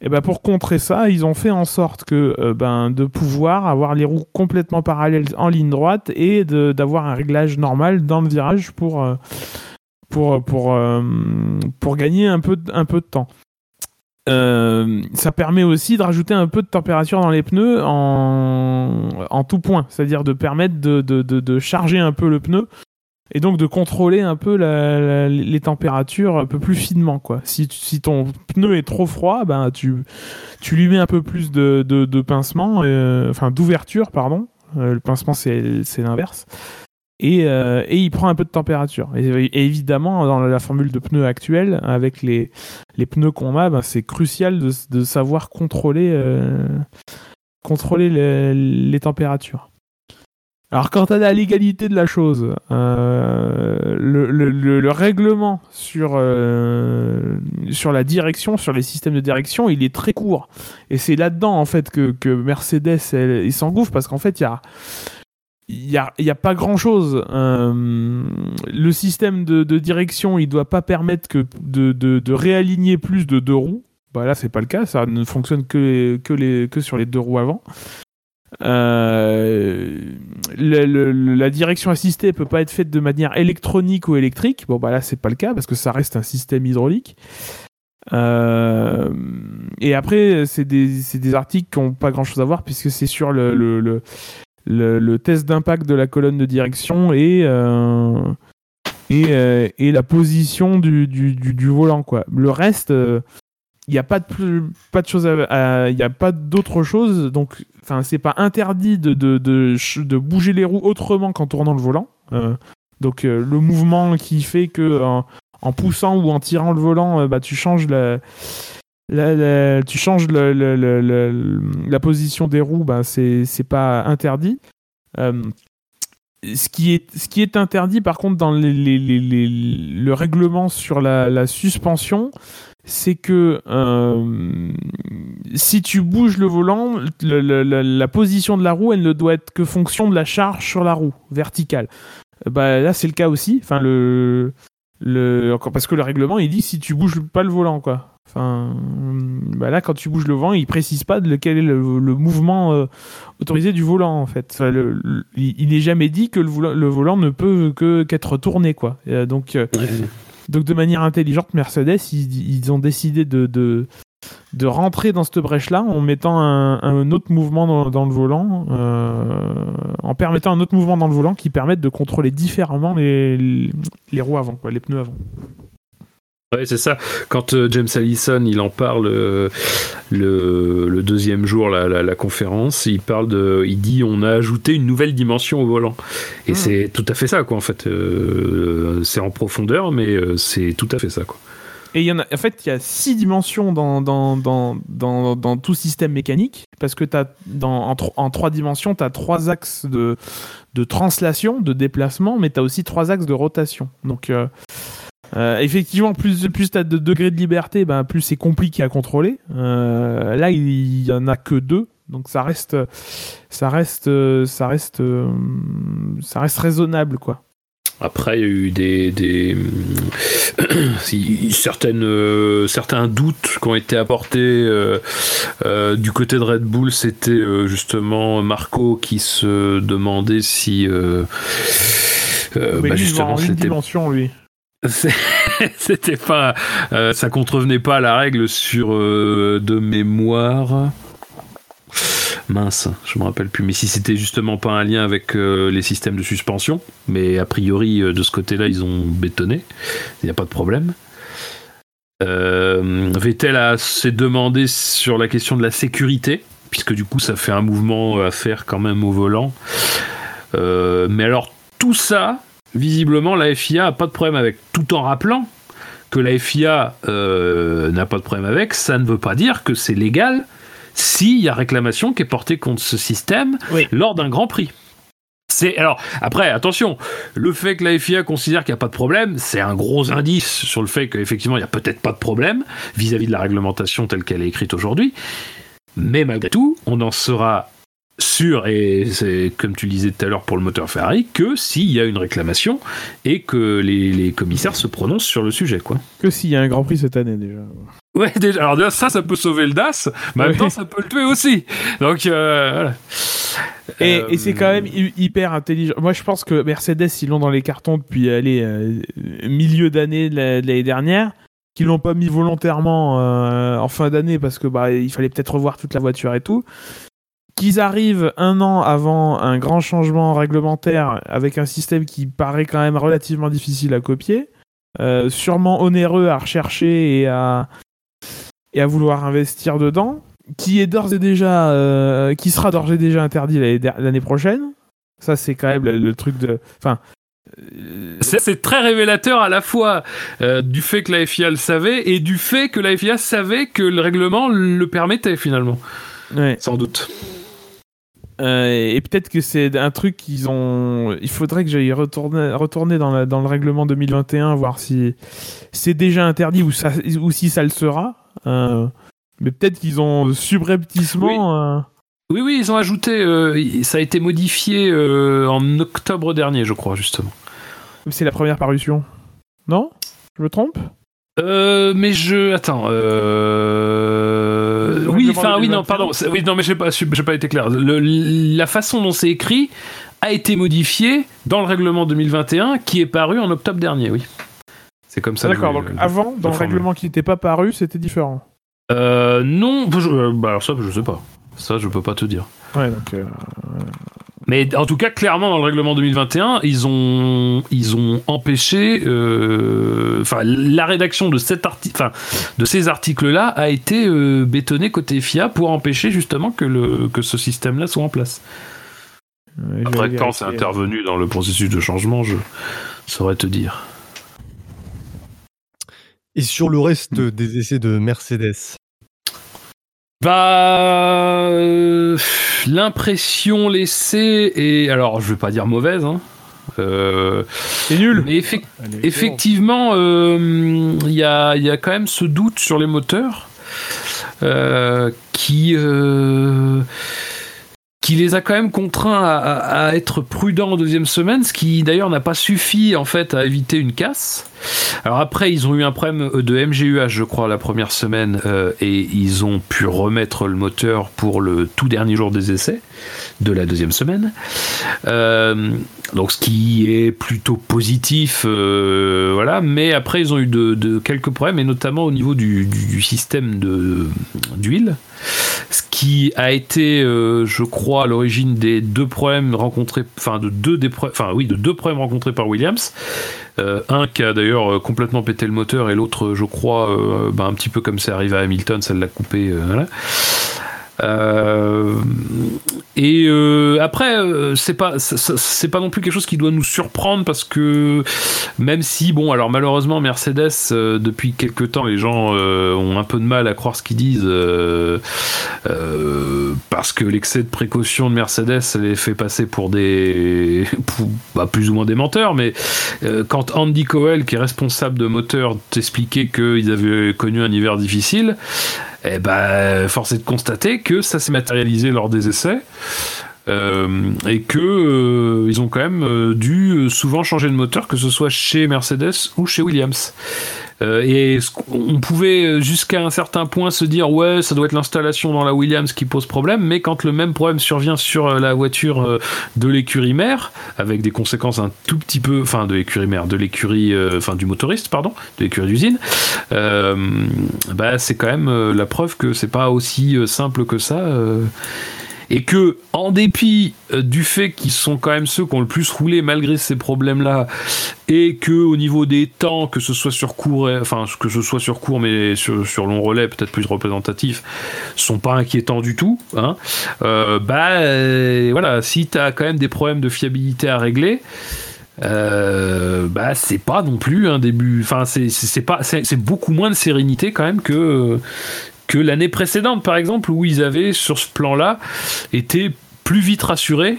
Et ben pour contrer ça, ils ont fait en sorte que euh, ben de pouvoir avoir les roues complètement parallèles en ligne droite et d'avoir un réglage normal dans le virage pour euh, pour pour euh, pour gagner un peu un peu de temps. Euh, ça permet aussi de rajouter un peu de température dans les pneus en, en tout point, c'est-à-dire de permettre de, de, de, de charger un peu le pneu et donc de contrôler un peu la- la- les températures un peu plus finement. Quoi. Si, si ton pneu est trop froid, ben, tu, tu lui mets un peu plus de, de, pincement, euh, enfin d'ouverture, pardon. Euh, le pincement, c'est l'inverse. Et, euh, et il prend un peu de température. Et, évidemment, dans la formule de pneus actuelle, avec les, les pneus qu'on a, ben, c'est crucial de, de savoir contrôler, euh, contrôler les, températures. Alors, quant à la légalité de la chose, euh, le, le- le- le règlement sur, sur la direction, sur les systèmes de direction, il est très court. Et c'est là-dedans, en fait, que, que Mercedes s'engouffre, parce qu'en fait, il y a. Il n'y a, pas grand chose. le système de, direction, il doit pas permettre de, réaligner plus de deux roues. Bah là, c'est pas le cas. Ça ne fonctionne que, sur les deux roues avant. Euh, la direction assistée peut pas être faite de manière électronique ou électrique. Bon, bah là, c'est pas le cas parce que ça reste un système hydraulique. Euh, et après, c'est des, articles qui ont pas grand chose à voir puisque c'est sur le, le, test d'impact de la colonne de direction et, euh, euh, et la position du, volant. Quoi. Le reste, il n'y a pas de, plus, pas de choses à- à- il y a pas d'autre chose. Donc, enfin, c'est pas interdit de, de, de, bouger les roues autrement qu'en tournant le volant. Euh, donc, euh, le mouvement qui fait que en, poussant ou en tirant le volant, euh, bah, tu changes la, la- la- tu changes la position des roues, bah, c'est pas interdit. Euh, ce qui est ce qui est interdit par contre dans le règlement sur la, suspension, c'est que euh, si tu bouges le volant, la position de la roue, elle ne doit être que fonction de la charge sur la roue verticale. Euh, Bah, là, c'est le cas aussi. Enfin, le, le, encore parce que le règlement, il dit si tu bouges pas le volant, quoi. Enfin, bah là, quand tu bouges le volant, il précise pas de lequel est le, le mouvement euh, autorisé du volant, en fait. Enfin, le- le- il n'est jamais dit que le volant, le volant ne peut que qu'être tourné, quoi. Euh, donc, euh, donc de manière intelligente, Mercedes, ils, ils ont décidé de, de, de rentrer dans cette brèche-là en mettant un, un autre mouvement dans, dans le volant, euh, en permettant un autre mouvement dans le volant qui permette de contrôler différemment les, les roues avant, quoi, les pneus avant. Ouais, c'est ça. Quand euh, James Allison il en parle euh, le, le deuxième jour la, la, la conférence, il parle de, il dit on a ajouté une nouvelle dimension au volant. Et Hmm. c'est tout à fait ça quoi en fait. Euh, c'est en profondeur, mais c'est tout à fait ça quoi. Et il y en a, en fait, il y a six dimensions dans, dans, dans, dans, tout système mécanique, parce que as dans, en, en trois dimensions, tu as trois axes de, de translation, de déplacement, mais tu as aussi trois axes de rotation. Donc, euh, euh, effectivement, plus, plus tu as de degrés de liberté, ben, plus c'est compliqué à contrôler. Euh, là, il y en a que deux. Donc ça reste, ça reste, ça reste, ça reste raisonnable, quoi. Après, il y a eu des, des certaines, euh, certains doutes qui ont été apportés euh, euh, du côté de Red Bull. C'était justement Marco qui se demandait si mais bah, justement c'était dimension, lui. c'était pas ça contrevenait pas à la règle sur de mémoire mince je me rappelle plus. Mais si c'était justement pas un lien avec euh, les systèmes de suspension mais a priori euh, de ce côté là ils ont bétonné il n'y a pas de problème. Euh, Vettel s'est demandé sur la question de la sécurité puisque du coup ça fait un mouvement à faire quand même au volant. Mais alors tout ça visiblement la FIA a pas de problème avec, tout en rappelant que la FIA n'a pas de problème avec, ça ne veut pas dire que c'est légal s'il y a réclamation qui est portée contre ce système Oui. lors d'un Grand Prix. C'est alors après attention, le fait que la FIA considère qu'il n'y a pas de problème, c'est un gros indice sur le fait qu'effectivement il n'y a peut-être pas de problème vis-à-vis de la réglementation telle qu'elle est écrite aujourd'hui. Mais malgré tout, on en sera sûr, et c'est comme tu le disais tout à l'heure pour le moteur Ferrari, que s'il y a une réclamation et que les, les commissaires se prononcent sur le sujet, quoi. Que s'il y a un Grand Prix cette année déjà. Ouais, déjà, alors déjà, ça, ça peut sauver le DAS, mais en même temps, ça peut le tuer aussi. Donc, euh, voilà. Et, Euh, et c'est quand même hy- hyper intelligent. Moi, je pense que Mercedes, ils l'ont dans les cartons depuis allez, euh, milieu d'année de l'année dernière, qu'ils l'ont pas mis volontairement euh, en fin d'année parce que bah il fallait peut-être revoir toute la voiture et tout. Qu'ils arrivent un an avant un grand changement réglementaire avec un système qui paraît quand même relativement difficile à copier, euh, sûrement onéreux à rechercher et à et à vouloir investir dedans qui est d'ores et déjà euh, qui sera d'ores et déjà interdit l'année prochaine ça c'est quand même le, le truc de enfin euh, C'est c'est très révélateur à la fois euh, du fait que la FIA le savait et du fait que la FIA savait que le règlement le permettait finalement, ouais. sans doute. Euh, et peut-être que c'est un truc qu'ils ont. Il faudrait que j'aille retourner, retourner dans, la- dans le règlement 2021, voir si c'est déjà interdit ou, ça, ou si ça le sera. Euh, mais peut-être qu'ils ont subrepticement. euh, Oui, oui, ils ont ajouté. ça a été modifié en octobre dernier, je crois, justement. c'est la première parution. Non? Je me trompe? Euh, mais je. Attends. Euh... Le Oui, enfin, oui, non, 2021. pardon. Oui, non, mais j'ai pas, j'ai pas été clair. Le- la façon dont c'est écrit a été modifiée dans le règlement 2021 qui est paru en octobre dernier, oui. C'est comme ça. Ah, D'accord, donc avant, dans le règlement qui n'était pas paru, c'était différent. Euh, non, je- euh, bah alors ça, je sais pas. Ça, je peux pas te dire. Ouais, donc. euh, Mais en tout cas, clairement, dans le règlement 2021, ils ont, ils ont empêché, euh, enfin, la rédaction de cet article, enfin, de ces articles-là a été euh, bétonnée côté FIA pour empêcher justement que le, que ce système-là soit en place. euh, Après, quand c'est vérifier. intervenu dans le processus de changement, je saurais te dire. Et sur le reste des essais de Mercedes Bah, euh, l'impression laissée est, alors, je vais pas dire mauvaise, hein. Euh, C'est nul mais effectivement. Effectivement, euh, il y, a, il y a quand même ce doute sur les moteurs euh, qui, euh, qui les a quand même contraints à, à- à être prudents en deuxième semaine, ce qui d'ailleurs n'a pas suffi en fait à éviter une casse. Alors après, ils ont eu un problème de MGUH, je crois, la première semaine, euh, et ils ont pu remettre le moteur pour le tout dernier jour des essais de la deuxième semaine. Euh, donc ce qui est plutôt positif, euh, voilà. Mais après, ils ont eu de, quelques problèmes, et notamment au niveau du, système d'huile, ce qui a été, euh, je crois, à l'origine des deux problèmes rencontrés, enfin de deux des, enfin oui, de deux problèmes rencontrés par Williams. Euh, un qui a d'ailleurs euh, complètement pété le moteur et l'autre, je crois, euh, bah, un petit peu comme c'est arrivé à Hamilton, ça l'a coupé. Euh, et euh, après, euh, c'est pas c'est pas non plus quelque chose qui doit nous surprendre parce que même si bon, alors malheureusement Mercedes depuis quelques temps les gens ont un peu de mal à croire ce qu'ils disent parce que l'excès de précaution de Mercedes les fait passer pour des bah, plus ou moins des menteurs, mais quand Andy Cowell qui est responsable de moteur t'expliquait qu'ils avaient connu un hiver difficile, eh ben, force est de constater que ça s'est matérialisé lors des essais. Euh, et que euh, ils ont quand même euh, dû souvent changer de moteur, que ce soit chez Mercedes ou chez Williams. Et on pouvait jusqu'à un certain point se dire ouais ça doit être l'installation dans la Williams qui pose problème, mais quand le même problème survient sur la voiture de l'écurie mère, avec des conséquences un tout petit peu, enfin de l'écurie mère, de l'écurie, enfin du motoriste pardon, de l'écurie d'usine, bah, c'est quand même la preuve que c'est pas aussi simple que ça. Et que, en dépit euh, du fait qu'ils sont quand même ceux qui ont le plus roulé malgré ces problèmes-là, et que au niveau des temps, que ce soit sur court, enfin que ce soit sur court mais sur, sur long relais, peut-être plus représentatif, sont pas inquiétants du tout. Hein, euh, bah euh, voilà, si t'as quand même des problèmes de fiabilité à régler. Euh, bah c'est pas non plus un début enfin c'est pas c'est beaucoup moins de sérénité quand même que que l'année précédente par exemple où ils avaient sur ce plan là été plus vite rassurés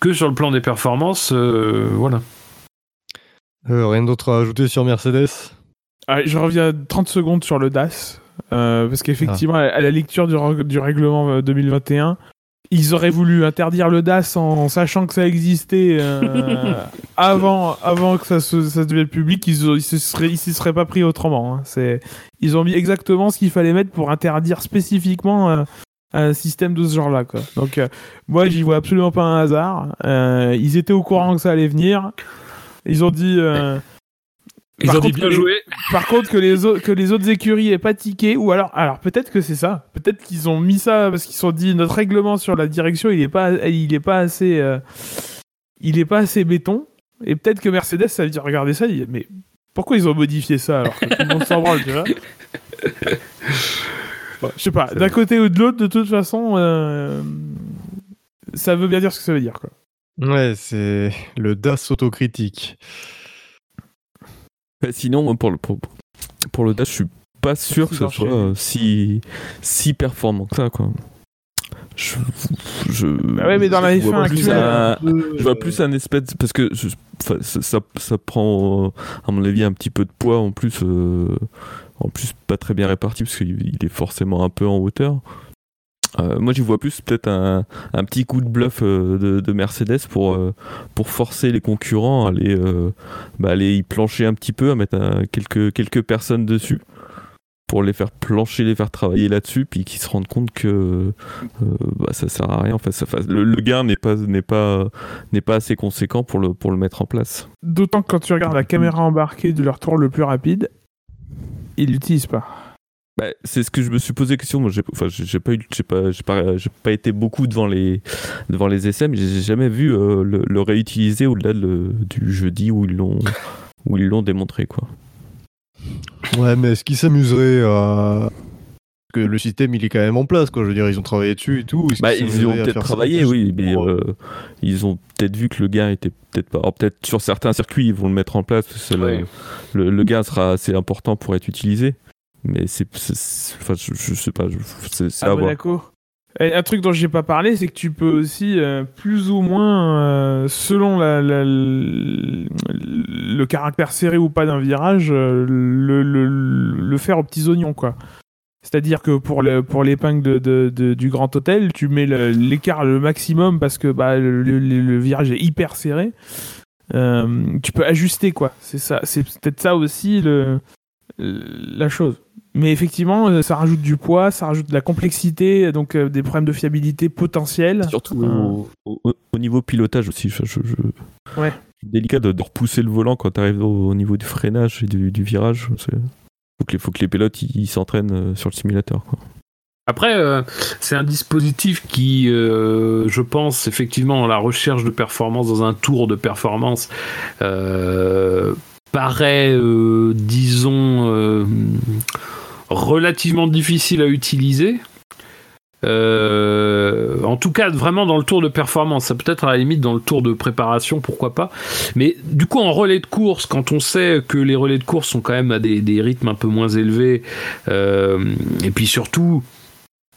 que sur le plan des performances euh, voilà Euh, Rien d'autre à ajouter sur Mercedes? Ah, je reviens 30 secondes sur le DAS. euh, parce qu'effectivement, à à la lecture du, règlement euh, 2021, ils auraient voulu interdire le DAS en, en sachant que ça existait euh, avant, avant que ça, se, ça devienne public. Ils, ils se seraient, ils s'y seraient pas pris autrement. hein. C'est, ils ont mis exactement ce qu'il fallait mettre pour interdire spécifiquement euh, un système de ce genre-là. Quoi. Donc, euh, moi, j'y vois absolument pas un hasard. Euh, ils étaient au courant que ça allait venir. Ils ont dit. Ils Par ont dit contre, bien les- joué par contre, que les, au- que les autres écuries aient pas tiqué, ou alors, alors peut-être que c'est ça. Peut-être qu'ils ont mis ça parce qu'ils se sont dit notre règlement sur la direction, il est pas, il est pas assez, euh, il est pas assez béton. Et peut-être que Mercedes, ça veut dire regarder ça, il dit, mais pourquoi ils ont modifié ça alors que tout le monde s'en branle, tu vois? Bon, Je sais pas. D'un côté ou de l'autre, de toute façon, euh, ça veut bien dire ce que ça veut dire, quoi. Ouais, c'est le DAS autocritique. Bah, sinon, moi, pour le, pour, pour le dash, je suis pas sûr que ce soit euh, si, si performant que ça, quoi. je, je, Bah ouais, mais dans la je vois F1 plus actuelle, un- un peu, je vois plus un espèce parce que je- enfin, ça, ça, ça prend euh, à mon avis un petit peu de poids en plus euh, en plus pas très bien réparti parce qu'il il est forcément un peu en hauteur Euh, moi j'y vois plus peut-être un, un petit coup de bluff euh, de, de Mercedes pour, euh, pour forcer les concurrents à aller, bah, aller y plancher un petit peu à mettre quelques, quelques personnes dessus pour les faire plancher, les faire travailler là-dessus, puis qu'ils se rendent compte que bah, ça sert à rien. Le, le gain n'est pas, n'est pas, n'est pas assez conséquent pour le, pour le mettre en place. D'autant que quand tu regardes la caméra embarquée de leur tour le plus rapide, ils l'utilisent pas. Bah, c'est ce que je me suis posé question. Moi, j'ai, enfin, j'ai j'ai pas eu, j'ai pas, j'ai pas, j'ai pas été beaucoup devant les, devant les essais, mais j'ai jamais vu euh, le, le réutiliser au-delà de du jeudi où ils l'ont, où ils l'ont démontré, quoi. Ouais, mais est-ce qu'ils s'amuseraient à. Parce que le système, il est quand même en place, quoi. Je veux dire, ils ont travaillé dessus et tout. Bah, ils y ont peut-être travaillé, oui, mais euh, euh, ils ont peut-être vu que le gain était peut-être pas. Peut-être sur certains circuits, ils vont le mettre en place, parce que le- Ouais. le, le gain sera assez important pour être utilisé. Mais c'est. Enfin, je, je sais pas, c'est à voir. Monaco. Et un truc dont j'ai pas parlé, c'est que tu peux aussi, euh, plus ou moins, euh, selon la, la- le, le caractère serré ou pas d'un virage, euh, le, le- le faire aux petits oignons, quoi. C'est-à-dire que pour le- pour l'épingle de, de- de- du Grand Hôtel, tu mets l'écart le maximum parce que bah, le, virage est hyper serré. Tu peux ajuster, quoi. C'est ça, c'est peut-être ça aussi le, la chose. Mais effectivement, euh, ça rajoute du poids, ça rajoute de la complexité, donc euh, des problèmes de fiabilité potentiels. Surtout Euh, au, au- au niveau pilotage aussi. Je, je- je- Ouais. C'est délicat de, de repousser le volant quand tu arrives au, au niveau du freinage et du, du virage. Il faut que, les- faut que les pilotes ils s'entraînent euh, sur le simulateur. Quoi. Après, euh, c'est un dispositif qui, euh, je pense, effectivement, la recherche de performance, dans un tour de performance, euh, paraît, euh, disons, euh, relativement difficile à utiliser. Euh, en tout cas, vraiment dans le tour de performance, ça peut être à la limite dans le tour de préparation, pourquoi pas. Mais du coup, en relais de course, quand on sait que les relais de course sont quand même à des, rythmes un peu moins élevés, et puis surtout,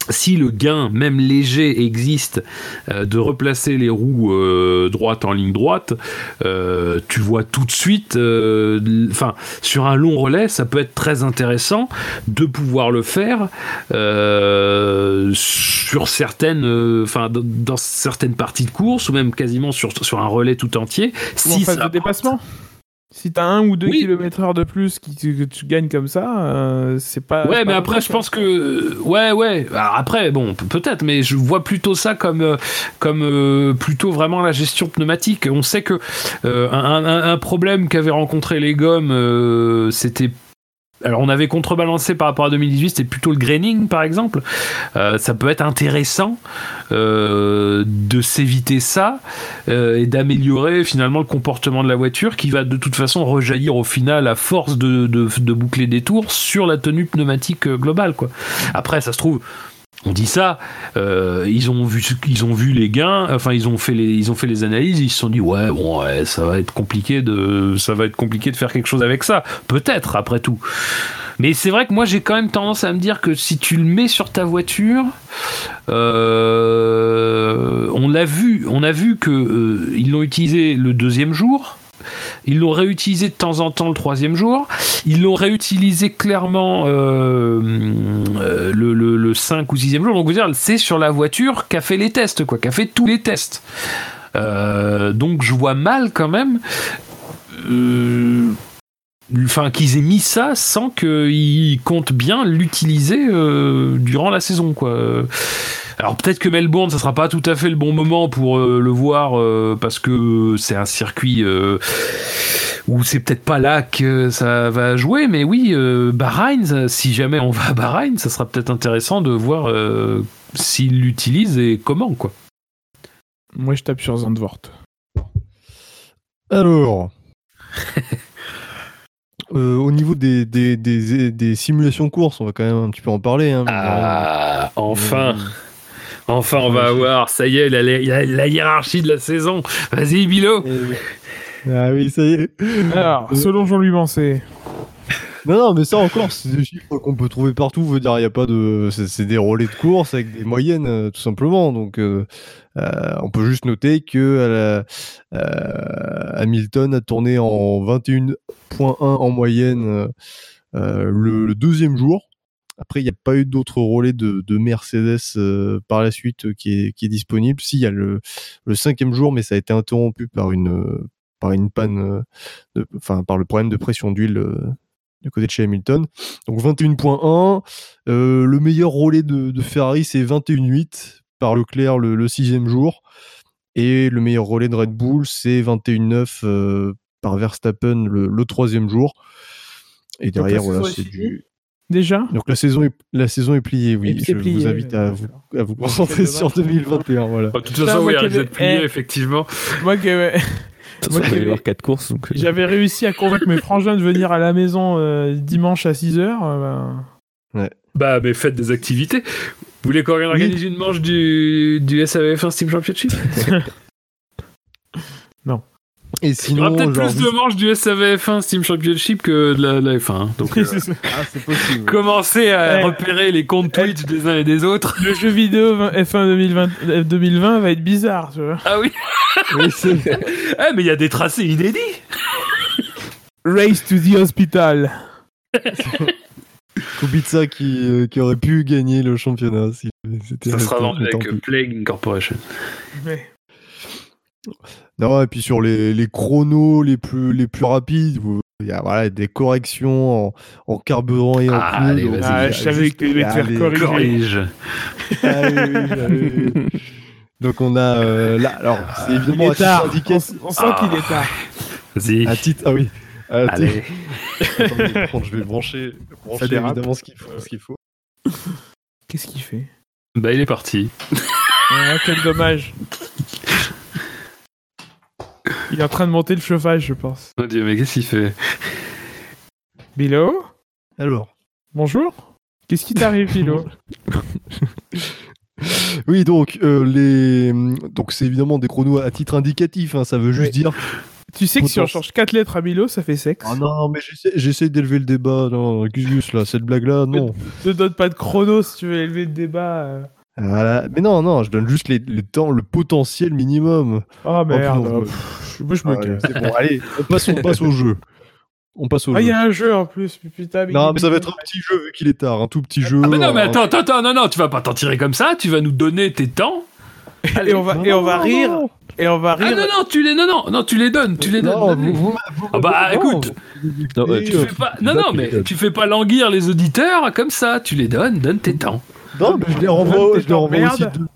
si le gain, même léger, existe euh, de replacer les roues euh, droites en ligne droite, euh, tu vois tout de suite, enfin, sur un long relais, ça peut être très intéressant de pouvoir le faire euh, sur certaines, enfin, dans, dans certaines parties de course ou même quasiment sur, sur un relais tout entier. Ou Si en phase ça de dépassement. Si t'as un ou deux Oui. kilomètres heure de plus qui, que tu gagnes comme ça, euh, c'est pas. Ouais, mais après, je pense que. Ouais, ouais. Alors après, bon, pe- peut-être, mais je vois plutôt ça comme, euh, comme euh, plutôt vraiment la gestion pneumatique. On sait que euh, un, un- un problème qu'avaient rencontré les gommes, euh, c'était. Alors, on avait contrebalancé par rapport à 2018, c'était plutôt le graining, par exemple. Euh, ça peut être intéressant euh, de s'éviter ça euh, et d'améliorer finalement le comportement de la voiture qui va de toute façon rejaillir au final à force de, de, boucler des tours sur la tenue pneumatique globale quoi. Après ça se trouve on dit ça, euh, ils ont vu, ils ont vu les gains, enfin ils ont fait les, ils ont fait les analyses, ils se sont dit ouais bon ouais, ça va être compliqué de, ça va être compliqué de faire quelque chose avec ça, peut-être après tout. Mais c'est vrai que moi j'ai quand même tendance à me dire que si tu le mets sur ta voiture, euh, on l'a vu, on a vu que euh, l'ont utilisé le deuxième jour. Ils l'ont réutilisé de temps en temps le troisième jour. Ils l'ont réutilisé clairement euh, euh, le, le, le 5 ou 6e jour. Donc, vous dire, c'est sur la voiture qu'a fait les tests, quoi, qu'a fait tous les tests. Euh, donc, je vois mal quand même. Enfin, qu'ils aient mis ça sans qu'ils comptent bien l'utiliser durant la saison, quoi. Alors peut-être que Melbourne, ça sera pas tout à fait le bon moment pour euh, le voir euh, parce que c'est un circuit euh, où c'est peut-être pas là que ça va jouer, mais oui, euh, Bahreïn, si jamais on va à Bahreïn, ça sera peut-être intéressant de voir euh, s'il l'utilise et comment, quoi. Moi, je tape sur Zandvoort. Alors. Euh, au niveau des, des, des, des simulations de course, on va quand même un petit peu en parler. Hein, Ah, enfin, Euh, enfin, on va avoir, ça y est, la, la- la hiérarchie de la saison. Vas-y, Bilo. Ah oui, ça y est. Alors, selon Jean-Louis Mancé, Non, non, mais ça encore, c'est des chiffres qu'on peut trouver partout. Veut dire, il y a pas de, c'est c'est des relais de course avec des moyennes, euh, tout simplement. Donc, euh, euh, on peut juste noter que euh, euh, Hamilton a tourné en 21.1 en moyenne euh, euh, le, le deuxième jour. Après, il n'y a pas eu d'autres relais de, de Mercedes euh, par la suite euh, qui, est, qui est disponible. Si, il y a le, le cinquième jour, mais ça a été interrompu par une, euh, par une panne, de- enfin, par le problème de pression d'huile du côté de chez Hamilton. Donc 21.1. Euh, le meilleur relais de, de Ferrari, c'est 21.8 par Leclerc le, le sixième jour. Et le meilleur relais de Red Bull, c'est 21.9 euh, par Verstappen le, le troisième jour. Et derrière, voilà, est c'est du. Déjà Donc la saison est, la saison est pliée, oui. Je plié, vous invite à vous, à vous concentrer sur dommage. 2021. Voilà. De toute façon, oui, elle est pliée, eh. effectivement. Moi qui avais- De toute façon, Moi, il va y qui- avoir 4 courses. Donc, euh, j'avais réussi à convaincre mes frangins de venir à la maison euh, dimanche à 6h. Bah, mais faites des activités. Vous voulez qu'on organise une manche du, du SAVF1 Steam Championship? Et Il y aura peut-être plus de manches du SAVF1 Steam Championship que de la, la F1. hein. Donc, euh, Ah, c'est possible. commencez à repérer les comptes Twitch des uns et des autres. Le jeu vidéo F1 2020, euh, 2020 va être bizarre, tu vois. Ah oui Eh, mais il y a des tracés inédits Race to the hospital. Kubica qui, euh, qui aurait pu gagner le championnat. Si Ça sera vendu avec Plague Incorporation. Mais- Non, et puis sur les, les chronos les plus, les plus rapides, il y a voilà, des corrections en, en carburant et en Ah, pneus. allez, donc a Ah, je savais que tu devais te faire allez, corriger. Corrige. ah oui. Donc on a euh, là, alors c'est Il évidemment à est titre tard. On, indicatif. on sent Ah. qu'il est tard. Vas-y. À titre, ah oui. Allez. Attendez, je vais brancher, brancher dérape. évidemment ce qu'il faut. Ce qu'il faut. Qu'est-ce qu'il fait? Bah, il est parti. ah, Quel dommage. Il est en train de monter le chauffage, je pense. Mon Dieu, mais qu'est-ce qu'il fait Bilo Alors, Bonjour Qu'est-ce qui t'arrive, Bilo oui, donc euh, les, donc c'est évidemment des chronos à titre indicatif. hein, ça veut juste dire. Tu sais que si on change 4 lettres à Bilo, ça fait sexe. Ah non, mais j'essaie- d'élever le débat. Non, Gus, là, cette blague-là, non. Ne donne pas de chrono si tu veux élever le débat. Voilà. Mais non, non, je donne juste les, les temps, le potentiel minimum. Oh merde. Pff, moi, je me Ah, casse. c'est bon, allez, on passe, on passe au jeu. On passe au Ah, il jeu. y a un jeu en plus, putain. Non, mais ça va être un petit jeu vu qu'il est tard, un tout petit jeu. Ah, mais non, mais un- attends, attends, attends, non, non, tu vas pas t'en tirer comme ça, tu vas nous donner tes temps. Et on va, Non, et on va non, rire. non. Et on va Ah rire. non, non, tu les, non, non, non, tu les donnes, tu les donnes. Non, donne-les. vous, vous, vous- Ah bah, non, écoute. Non, ouais, Tu fais pas, non, il mais tu fais pas languir les auditeurs comme ça, tu les donnes, donne tes temps. Non, mais je les renvoie, je les en renvoie aussi. deux-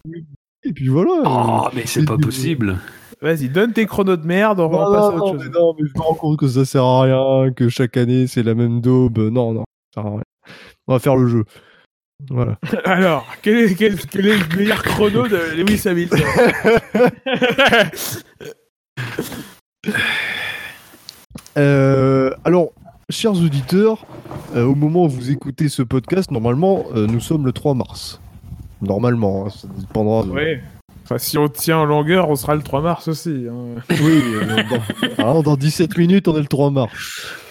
Et puis voilà. Oh, mais c'est pas possible. Vas-y, donne tes chronos de merde, on va passer à autre non, chose. mais non, mais je me rends compte que ça sert à rien, que chaque année c'est la même daube. Non, non, ça sert à rien. On va faire le jeu. Voilà. Alors, quel est, quel, quel est le meilleur chrono de Lewis Hamilton Euh, alors, chers auditeurs, euh, au moment où vous écoutez ce podcast, normalement, euh, nous sommes le 3 mars. Normalement, hein, ça dépendra. de- Ouais. Enfin, si on tient en longueur, on sera le 3 mars aussi. hein. Oui, euh, dans, alors, dans 17 minutes, on est le 3 mars.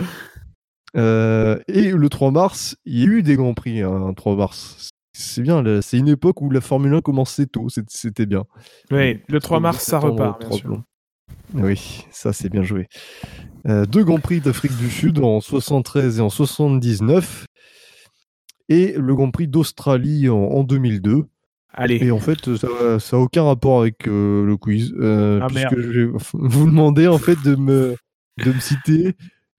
Euh, et le 3 mars, il y a eu des grands prix, hein, un 3 mars. C'est bien, c'est une époque où la Formule 1 commençait tôt, c'était bien. Ouais, le 3 mars, ça repart, bien sûr. Oui, ça c'est bien joué. Euh, deux Grands Prix d'Afrique du Sud en 73 et en 79. Et le Grand Prix d'Australie en, en 2002. Allez. Et en fait, ça n'a aucun rapport avec euh, le quiz. euh, Ah, puisque merde. je vais vous demander en fait de me, de me citer.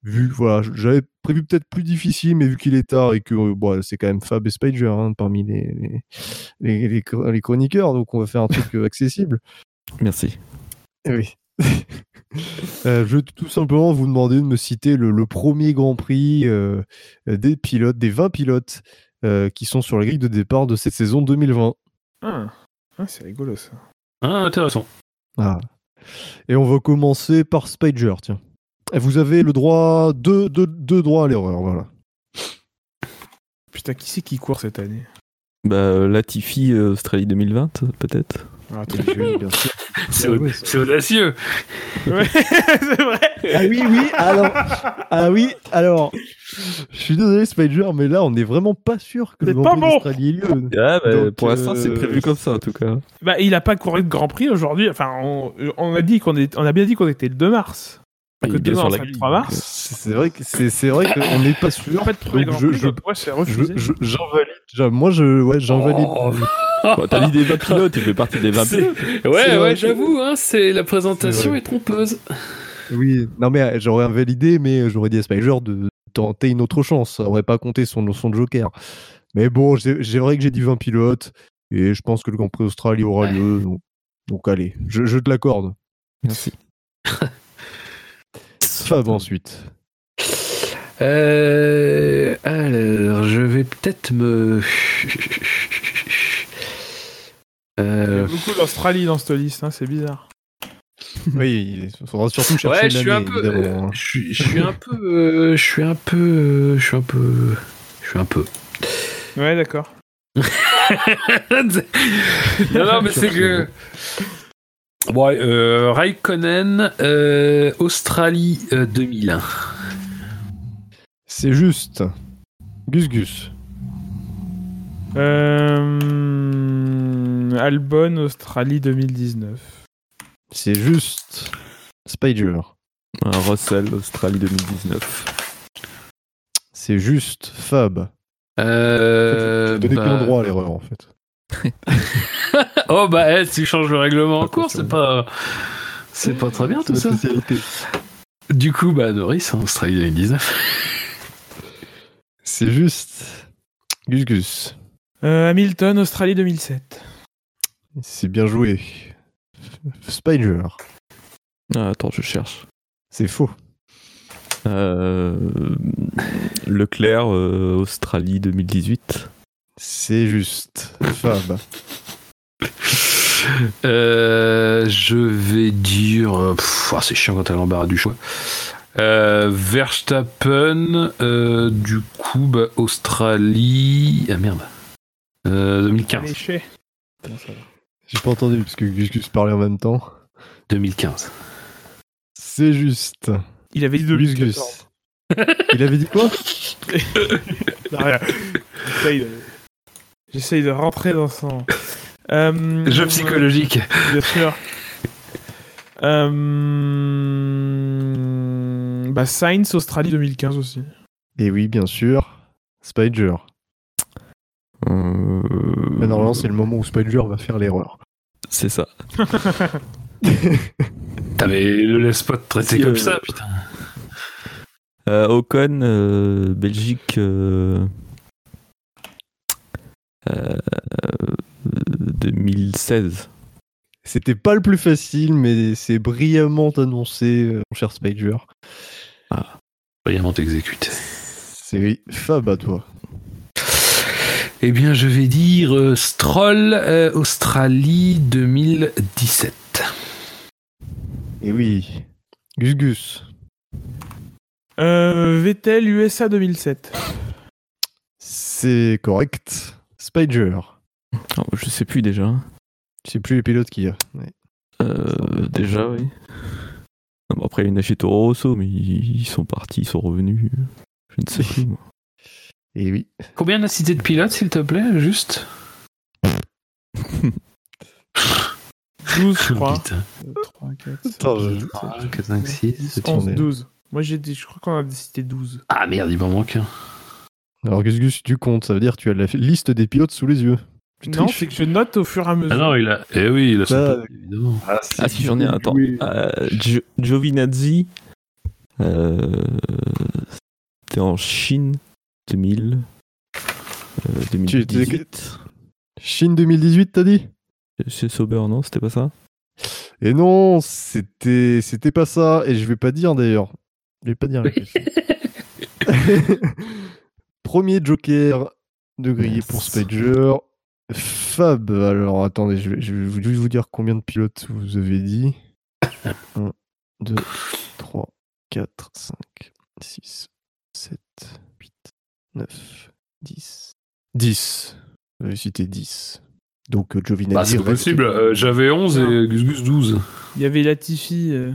Vu, voilà, j'avais prévu peut-être plus difficile, mais vu qu'il est tard et que euh, bon, c'est quand même Fab et Spider hein, parmi les, les, les, les chro- les chroniqueurs, donc on va faire un truc accessible. Merci. Eh Oui. Euh, je vais tout simplement vous demander de me citer le, le premier Grand Prix euh, des pilotes, des 20 pilotes euh, qui sont sur la grille de départ de cette saison 2020. Ah, Ah, c'est rigolo ça. Ah, intéressant. Ah. Et on va commencer par Spider, tiens. Et vous avez le droit, deux, deux, deux droits à l'erreur, voilà. Putain, qui c'est qui court cette année? Bah, Latifi, Australie 2020, peut-être Ah. C'est au- audacieux. Ouais, c'est vrai. Ah oui, oui, alors. Ah oui, alors. Je suis désolé, Spider, mais là, on n'est vraiment pas sûr que le Grand Prix bon. d'Australie ait lieu. Ah, bah, Donc, pour l'instant, c'est euh, prévu comme ça en tout cas. Bah, il a pas couru de Grand Prix aujourd'hui. Enfin, on, on a dit qu'on est, on a bien dit qu'on était le 2 mars. Pas que Il est bien demain, sur on la sera le grille, 3 donc, mars. C'est vrai que c'est c'est vrai qu'on n'est pas sûr. En fait, premier Donc, Grand je- c'est valide. Moi, je, ouais, j'en valide. Oh, Bon, T'as dit des 20 pilotes, il fait partie des 20 C'est- pilotes. Ouais, C'est ouais, j'avoue, hein, c'est la présentation C'est est trompeuse. Oui, non mais euh, j'aurais invalidé, mais j'aurais dit à Spider de tenter une autre chance. Ça aurait pas compté son, son joker. Mais bon, j'ai j'ai vrai que j'ai dit 20 pilotes, et je pense que le Grand Prix Australie aura lieu. Donc, donc allez, je, je te l'accorde. Merci. Fab ensuite. Euh, alors, je vais peut-être me. Il y a Euh, beaucoup d'Australie dans cette liste, hein, c'est bizarre. Oui, il faudra surtout chercher ouais, je suis un peu. hein. Je suis, je suis un peu. euh, je suis un peu. Je suis un peu. Je suis un peu. Ouais, d'accord. non, non, mais c'est que. Bon, euh, Raikkonen, euh, Australie euh, 2001. C'est juste. Gus Gus. Euh... Albon, Australie 2019. C'est juste. Spider. Russell, Australie 2019. C'est juste. Fab. Euh, Je donnais bah- plus le droit à l'erreur en fait. Oh bah eh, tu changes le règlement en cours, c'est pas c'est pas très bien tout ça. spécialité. Du coup bah Norris en Australie 2019. C'est juste. Gus Gus. Euh, Hamilton, Australie 2007. C'est bien joué. Spider. Ah, attends, je cherche. C'est faux. Euh, Leclerc, euh, Australie 2018. C'est juste. Fab. Euh, je vais dire euh, pff, ah, c'est chiant quand t'as l'embarras du choix. Euh, Verstappen euh, du coup bah, Australie ah merde. Euh, 2015. Léché. J'ai pas entendu parce que Gus Gus parlait en même temps. 2015. C'est juste. Il avait dit Gus 2014. Gus. Il avait dit quoi Non, rien. J'essaye de- J'essaye de rentrer dans son. Euh, Jeu psychologique. Bien sûr. Euh... Bah, Sainz, Australie 2015 aussi. Et oui, bien sûr. Spider. Euh, Mais normalement, c'est le moment où Spider va faire l'erreur. C'est ça. T'avais le laisse pas te traiter Si, comme euh, ça putain. Euh, Ocon, euh, Belgique. euh, euh, 2016. C'était pas le plus facile, mais c'est brillamment annoncé, euh, mon cher Spider. Brillamment exécuté. C'est Fab à toi. Eh bien, je vais dire euh, Stroll, euh, Australie 2017. Et oui. Gus Gus. Euh, Vettel, USA 2007. C'est correct. Spider. Oh, je sais plus déjà. Je sais plus les pilotes qu'il y a. Ouais. Euh, déjà, oui. Non, bon, après, il y en a chez Toro Rosso, mais ils sont partis, ils sont revenus. Je ne sais plus, moi. Et oui. Combien de cité de pilotes, s'il te plaît, juste? 12, je crois. Putain. 3, 4, Attends, je- 4, 5, 6. 7, 11, on est- 12. Moi, j'ai dit, je crois qu'on a cité 12. Ah merde, il m'en manque un. Alors Gus Gus, tu comptes, ça veut dire que tu as la liste des pilotes sous les yeux. Non, c'est que je note au fur et à mesure. Ah non, il a. Eh oui, il a Ça, papier, évidemment. Ah, si j'en ai un, attends. Euh, Gio- Giovinazzi. Euh, C'était en Chine 2000. Euh, 2018. Chine 2018, t'as dit? C'est Sauber, non C'était pas ça? Et non, c'était c'était pas ça. Et je vais pas dire d'ailleurs. Je vais pas dire. Premier Joker de grillé pour Yes. Fab, alors attendez, je vais, je vais vous- juste vous dire combien de pilotes vous avez dit. 1, 2, 3, 4, 5, 6, 7, 8, 9, 10. 10. Vous avez cité 10. Donc euh, Giovinazzi. Bah, c'est reste- possible. Euh, J'avais 11 et Gus Gus 12. Il y avait Latifi. euh,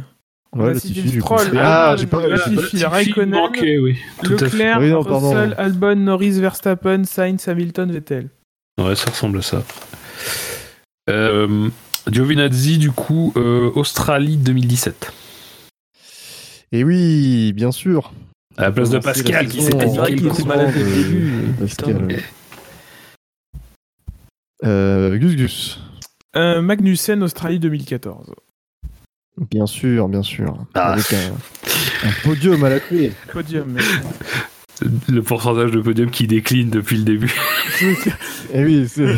Ouais, Latifi, Stroll, compris. Albon, Ah, j'ai pas- Latifi, Latifi Raikkonen, oui. Tout à fait. Leclerc, Oui, non, pardon. Russell, Albon, Norris, Verstappen, Sainz, Hamilton, Vettel. Ouais, ça ressemble à ça. Euh, Giovinazzi, du coup, euh, Australie 2017. Et oui, bien sûr. À la place de Pascal, qui était remplaçant malade de- début. Pascal. Euh, Gus Gus. Euh, Magnussen, Australie 2014. Bien sûr, bien sûr. Ah. Avec un, un podium à la clé. Podium. Le pourcentage de podium qui décline depuis le début. Et oui, c'est.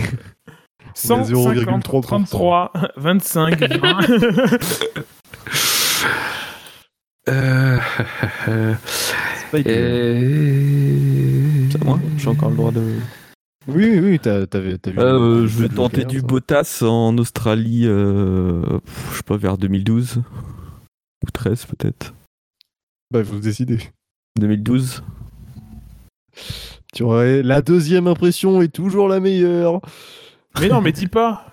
150, 0,3%. 33, 25, 20. Euh, C'est moi J'ai encore le droit de. Oui, oui, oui, t'as vu. Euh, je vais tenter du ça. Bottas en Australie, euh, je sais pas, vers 2012 ou 13 peut-être. Bah, faut se décider. 2012. Tu aurais... La deuxième impression est toujours la meilleure. mais non, mais dis pas.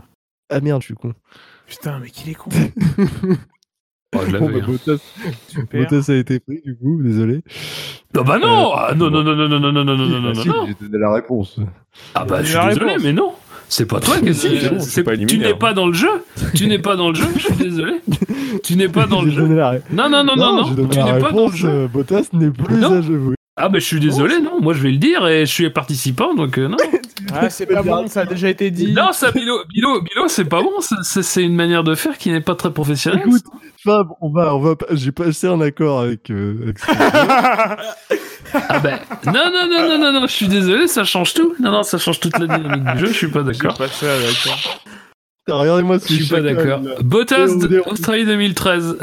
Ah merde, je suis con. Putain, mais qu'il est con. Oh, je Bon, l'avais. bah, hein. Bottas, Super. Bottas a été pris, du coup, désolé. Ah bah non Euh, Ah non, non, non, non, non, non, non, non, non, non, non, Ah, non. J'ai donné la réponse. Ah bah je suis La désolé, réponse. mais non c'est pas toi qui non, pas Tu n'es hein. pas dans le jeu Tu n'es pas dans le jeu, je suis désolé. Tu n'es pas dans le jeu. Non, non, non, non, non. Tu n'es pas dans le jeu. euh, Bottas n'est plus Non. à jouer. Ah bah je suis désolé, non. Moi je vais le dire et je suis participant, donc euh, non. Ah, c'est pas bon, ça a déjà été dit. Non, ça, Bilo, Bilo, Bilo, c'est pas bon. C'est une manière de faire qui n'est pas très professionnelle. Écoute, Fab, on va, on va, j'ai passé un accord avec, euh, avec Ah ben, non, non, non, non, non, non, je suis désolé, ça change tout. Non, non, ça change toute la dynamique du jeu, je suis pas d'accord. Pas d'accord. Regardez-moi ce Je suis pas d'accord. Bottas, Et on est- Australie 2013.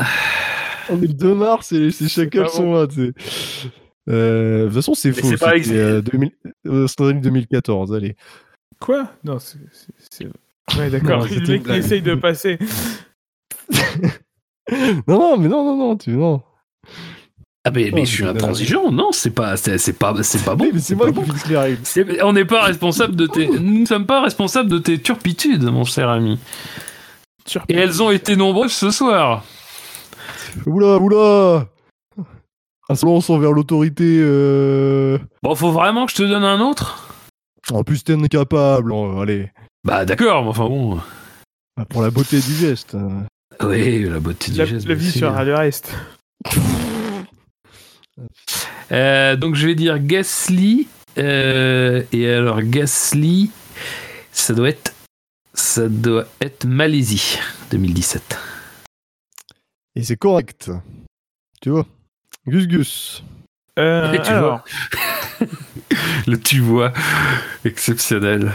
On est le 2 mars et ces chacals pas sont là, tu sais. Euh, de toute façon, c'est faux. c'est pas euh, 2000 euh, Australie 2014, allez. Quoi? Non, c'est. Ouais, d'accord. C'était qui essaye de passer. Non, non, mais non, non, non, tu non. Ah mais, mais je suis intransigeant, non, c'est pas, c'est c'est pas, c'est pas bon. C'est moi pas qui bon. fixe les règles. On n'est pas responsable de tes, nous ne sommes pas responsables de tes turpitudes, mon cher ami. Et elles ont été nombreuses ce soir. Oula, oula Insolence envers l'autorité. Euh... Bon, faut vraiment que je te donne un autre? En plus, t'es incapable. allez. Bah d'accord, mais enfin bon. Ah, Pour la beauté du geste. Oui, la beauté du La, geste. la vie aussi. sera le reste. Euh, donc je vais dire Gasly. euh, et alors Gasly, ça doit être, ça doit être Malaisie 2017. Et c'est correct. Tu vois? Gus Gus. Euh, Et tu alors, Le tu vois, exceptionnel.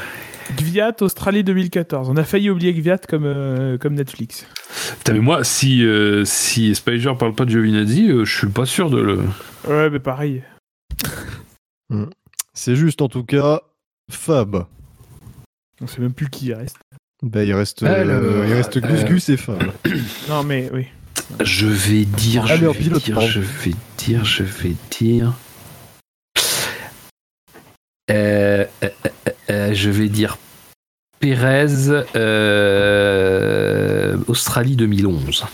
Gviat, Australie 2014. On a failli oublier Gviat comme, euh, comme Netflix. Putain, mais moi, si euh, si Spicer parle pas de Giovinazzi, euh, je suis pas sûr de le. Ouais, mais pareil. C'est juste en tout cas Fab. On sait même plus qui il reste. Bah, il reste, euh, il reste Gus euh, Gus et Fab. Non, mais oui. Je vais dire, je vais pilote, dire, je vais dire, je vais dire. Euh, euh, euh, euh, je vais dire Pérez, euh, Australie 2011.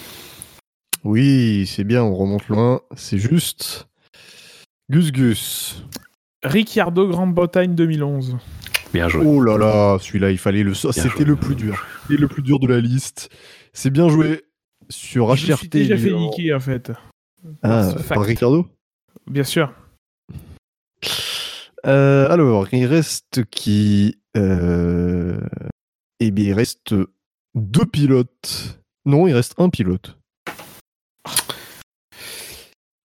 Oui, c'est bien, on remonte loin. C'est juste. Gus Gus. Ricciardo, Grande-Bretagne 2011. Bien joué. Oh là là, celui-là, il fallait le. C'était le plus dur. C'était le plus dur de la liste. C'est bien joué. Sur Je me suis HRT. déjà fait évidemment. niquer, en fait. Ah, par Ricardo Bien sûr. Euh, alors, il reste qui euh... Eh bien, il reste deux pilotes. Non, il reste un pilote.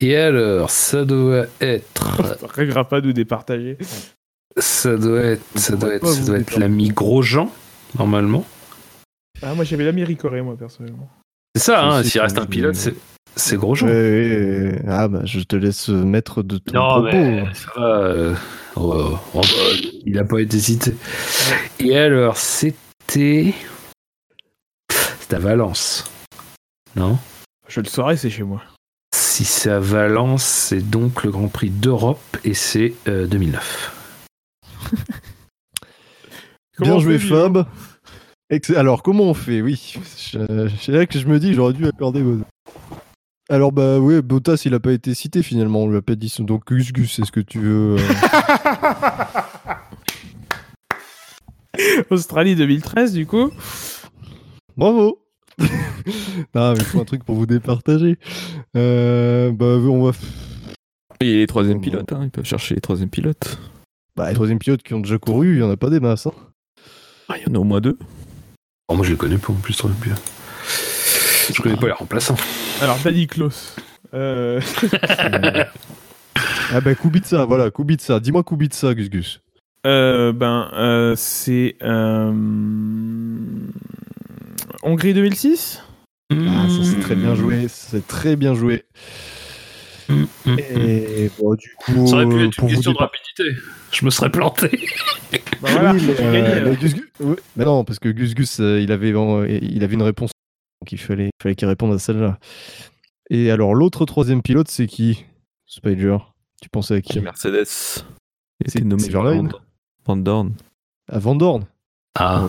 Et alors, ça doit être, Regrette pas de nous départager. ça doit être, ça doit être, ça doit être l'ami Grosjean, normalement. Ah, moi j'avais l'ami Ricoré, moi, personnellement. C'est ça, hein, s'il reste un pilote, c'est, c'est. Ouais, ouais, ouais. Ah, bah, je te laisse mettre de ton Non, propos. mais ça va. euh, oh, oh, il a pas été cité. Et alors, c'était. C'était à Valence. Non? Je le saurais, c'est chez moi. Si c'est à Valence, c'est donc le Grand Prix d'Europe et c'est euh, 2009. Bien Comment joué, Fab. Alors, comment on fait? Oui, c'est là que je me dis j'aurais dû accorder Bottas. Alors, bah oui, Bottas, il a pas été cité finalement, on lui a pas dit son. Donc, Gus Gus, est-ce que tu veux. euh, Australie 2013, du coup. Bravo Non, mais il faut un truc pour vous départager. Euh, bah, on va. Il y a les troisième pilotes, hein, ils peuvent chercher les troisième pilotes. Bah, les troisième pilotes qui ont déjà couru, il y en a pas des masses. Hein. Ah, il y en a au moins deux. Oh, moi, je les connais pas en plus, trop bien. Je connais pas les remplaçants. Alors, Danny Klaus. Euh... Ah, bah, Kubica, voilà, Kubica. Dis-moi Kubica, Gus Gus. euh, ben, euh, c'est. Euh... Hongrie 2006 Ah, ça c'est très bien joué, c'est très bien joué. Mm, mm, mm. Et bon, du coup, Ça aurait pu être pour une question de rapidité. Je me serais planté. Bah voilà, Oui, mais, euh, là. mais Gus Gus- ouais, mais non, parce que Gus Gus, euh, il avait, il avait une réponse, donc il fallait, il fallait qu'il réponde à celle-là. Et alors, l'autre troisième pilote, c'est qui? Spider Tu pensais à qui? Mercedes. Il C'est- nommé Verlaine Van- Van Dorn. À Van Dorn. Ah,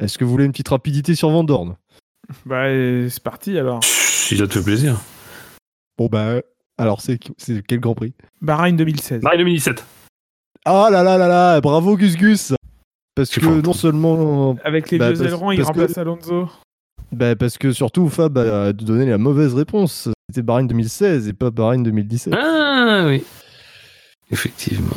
Est-ce que vous voulez une petite rapidité sur Van Dorn? Bah, euh, c'est parti alors. si ça te fait plaisir. Bon, bah, alors, c'est quel Grand Prix? Bahreïn 2016. Marie 2017. Ah là là là là, bravo Gus Gus Parce que fort. non seulement Avec les Bah, vieux parce- ailerons, il que- remplace Alonso. Bah parce que surtout Fab a donné la mauvaise réponse. C'était Bahreïn 2016 et pas Bahreïn 2017. Ah oui. Effectivement.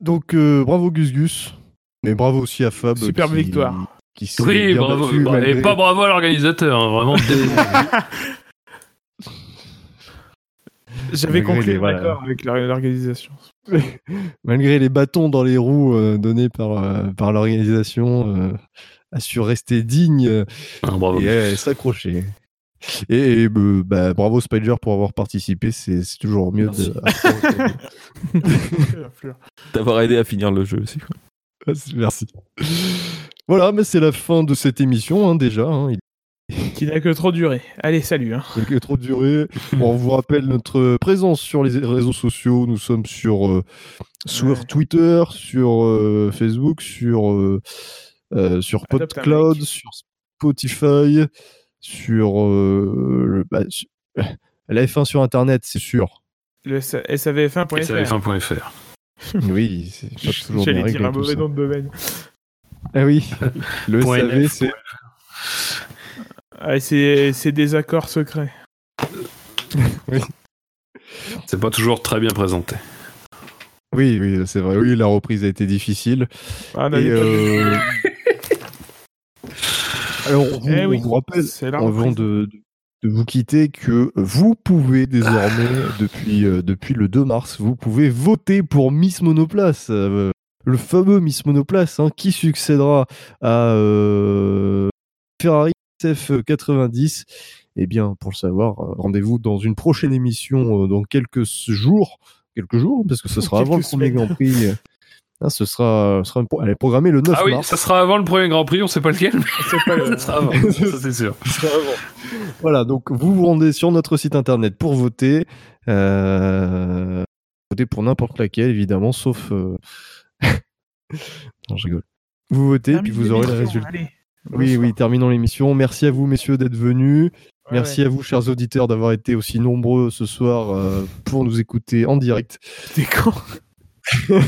Donc euh, bravo Gus Gus. Mais bravo aussi à Fab. Superbe qui- victoire. Qui s'est Oui, bravo. battu Bah, malgré- Et pas bravo à l'organisateur, hein, vraiment. J'avais Malgré conclu les- un voilà. accord avec l'or- l'organisation. malgré les bâtons dans les roues euh, donnés par, euh, par l'organisation, euh, a su rester digne euh, Ah, bravo. et euh, s'accrocher. Et, et, euh, bah, bravo Spider pour avoir participé, c'est toujours mieux de. D'avoir aidé à finir le jeu aussi. quoi. Merci. Voilà, mais c'est la fin de cette émission hein, déjà. hein. Il Qui n'a que trop duré. Allez, salut. Hein. Il a trop duré. Bon, on vous rappelle notre présence sur les réseaux sociaux. Nous sommes sur, euh, sur Ouais. Twitter, sur euh, Facebook, sur, euh, sur PodCloud, sur Spotify, sur, euh, le- bah, la F1 sur Internet, c'est sûr. Le SAVF1.fr. SAF1.fr. Oui, c'est pas toujours J'allais dire un mauvais nom de domaine. Ah oui, le SAV, c'est Ah, c'est des accords secrets. C'est pas toujours très bien présenté. oui, oui, c'est vrai. Oui, la reprise a été difficile. Ah, on Et, euh, Alors, on vous, Eh on oui, vous rappelle, avant reprise. de, de- de vous quitter, que vous pouvez désormais, depuis, euh, depuis le 2 mars, vous pouvez voter pour Miss Monoplace. euh, le fameux Miss Monoplace, hein, qui succédera à euh, Ferrari SF90. Eh bien, pour le savoir, euh, rendez-vous dans une prochaine émission euh, dans quelques jours. Quelques jours, parce que ce sera avant le premier. Grand Prix. hein, ce sera, ce sera pro- elle est programmée le 9 Ah oui, mars. ça sera avant le premier Grand Prix, on sait pas lequel, mais C'est pas le- ça sera avant. ça c'est sûr. Ce sera avant. Voilà, donc vous vous rendez sur notre site internet pour voter. Euh, Votez pour n'importe laquelle, évidemment, sauf. euh, non, je rigole. Vous votez, puis vous aurez le résultat. allez. Oui, Bonsoir. oui, terminons l'émission. Merci à vous, messieurs, d'être venus. Ouais, Merci ouais. à vous, chers auditeurs, d'avoir été aussi nombreux ce soir euh, pour nous écouter en direct. T'es con.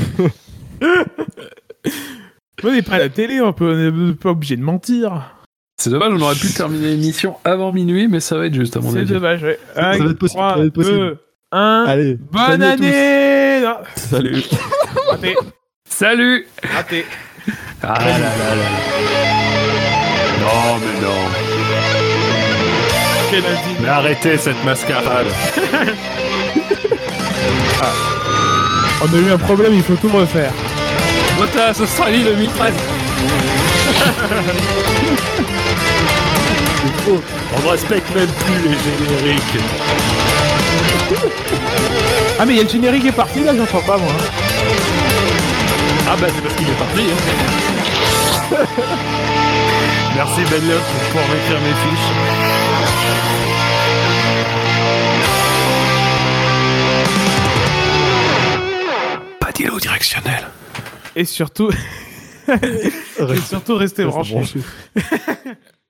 on n'est pas à la télé, on n'est pas obligé de mentir. C'est dommage, on aurait pu terminer l'émission avant minuit, mais ça va être juste à mon C'est avis. dommage, ouais. va être possible, ça va être possible. 2, 1. Allez, Bonne salut à tous. année Salut Raté, Salut raté. Ah là là là. Non, mais non. Mais arrêtez cette mascarade. On a eu un problème, il faut tout refaire. Bottas, Australie 2013. On ne respecte même plus les génériques. Ah mais il y a le générique qui est parti là, j'entends pas moi. Ah bah c'est parce qu'il est parti. hein. Merci Ben pour pouvoir m'écrire mes fiches. Pas d'îlot directionnel. Et surtout, Et surtout rester Reste branché. branché.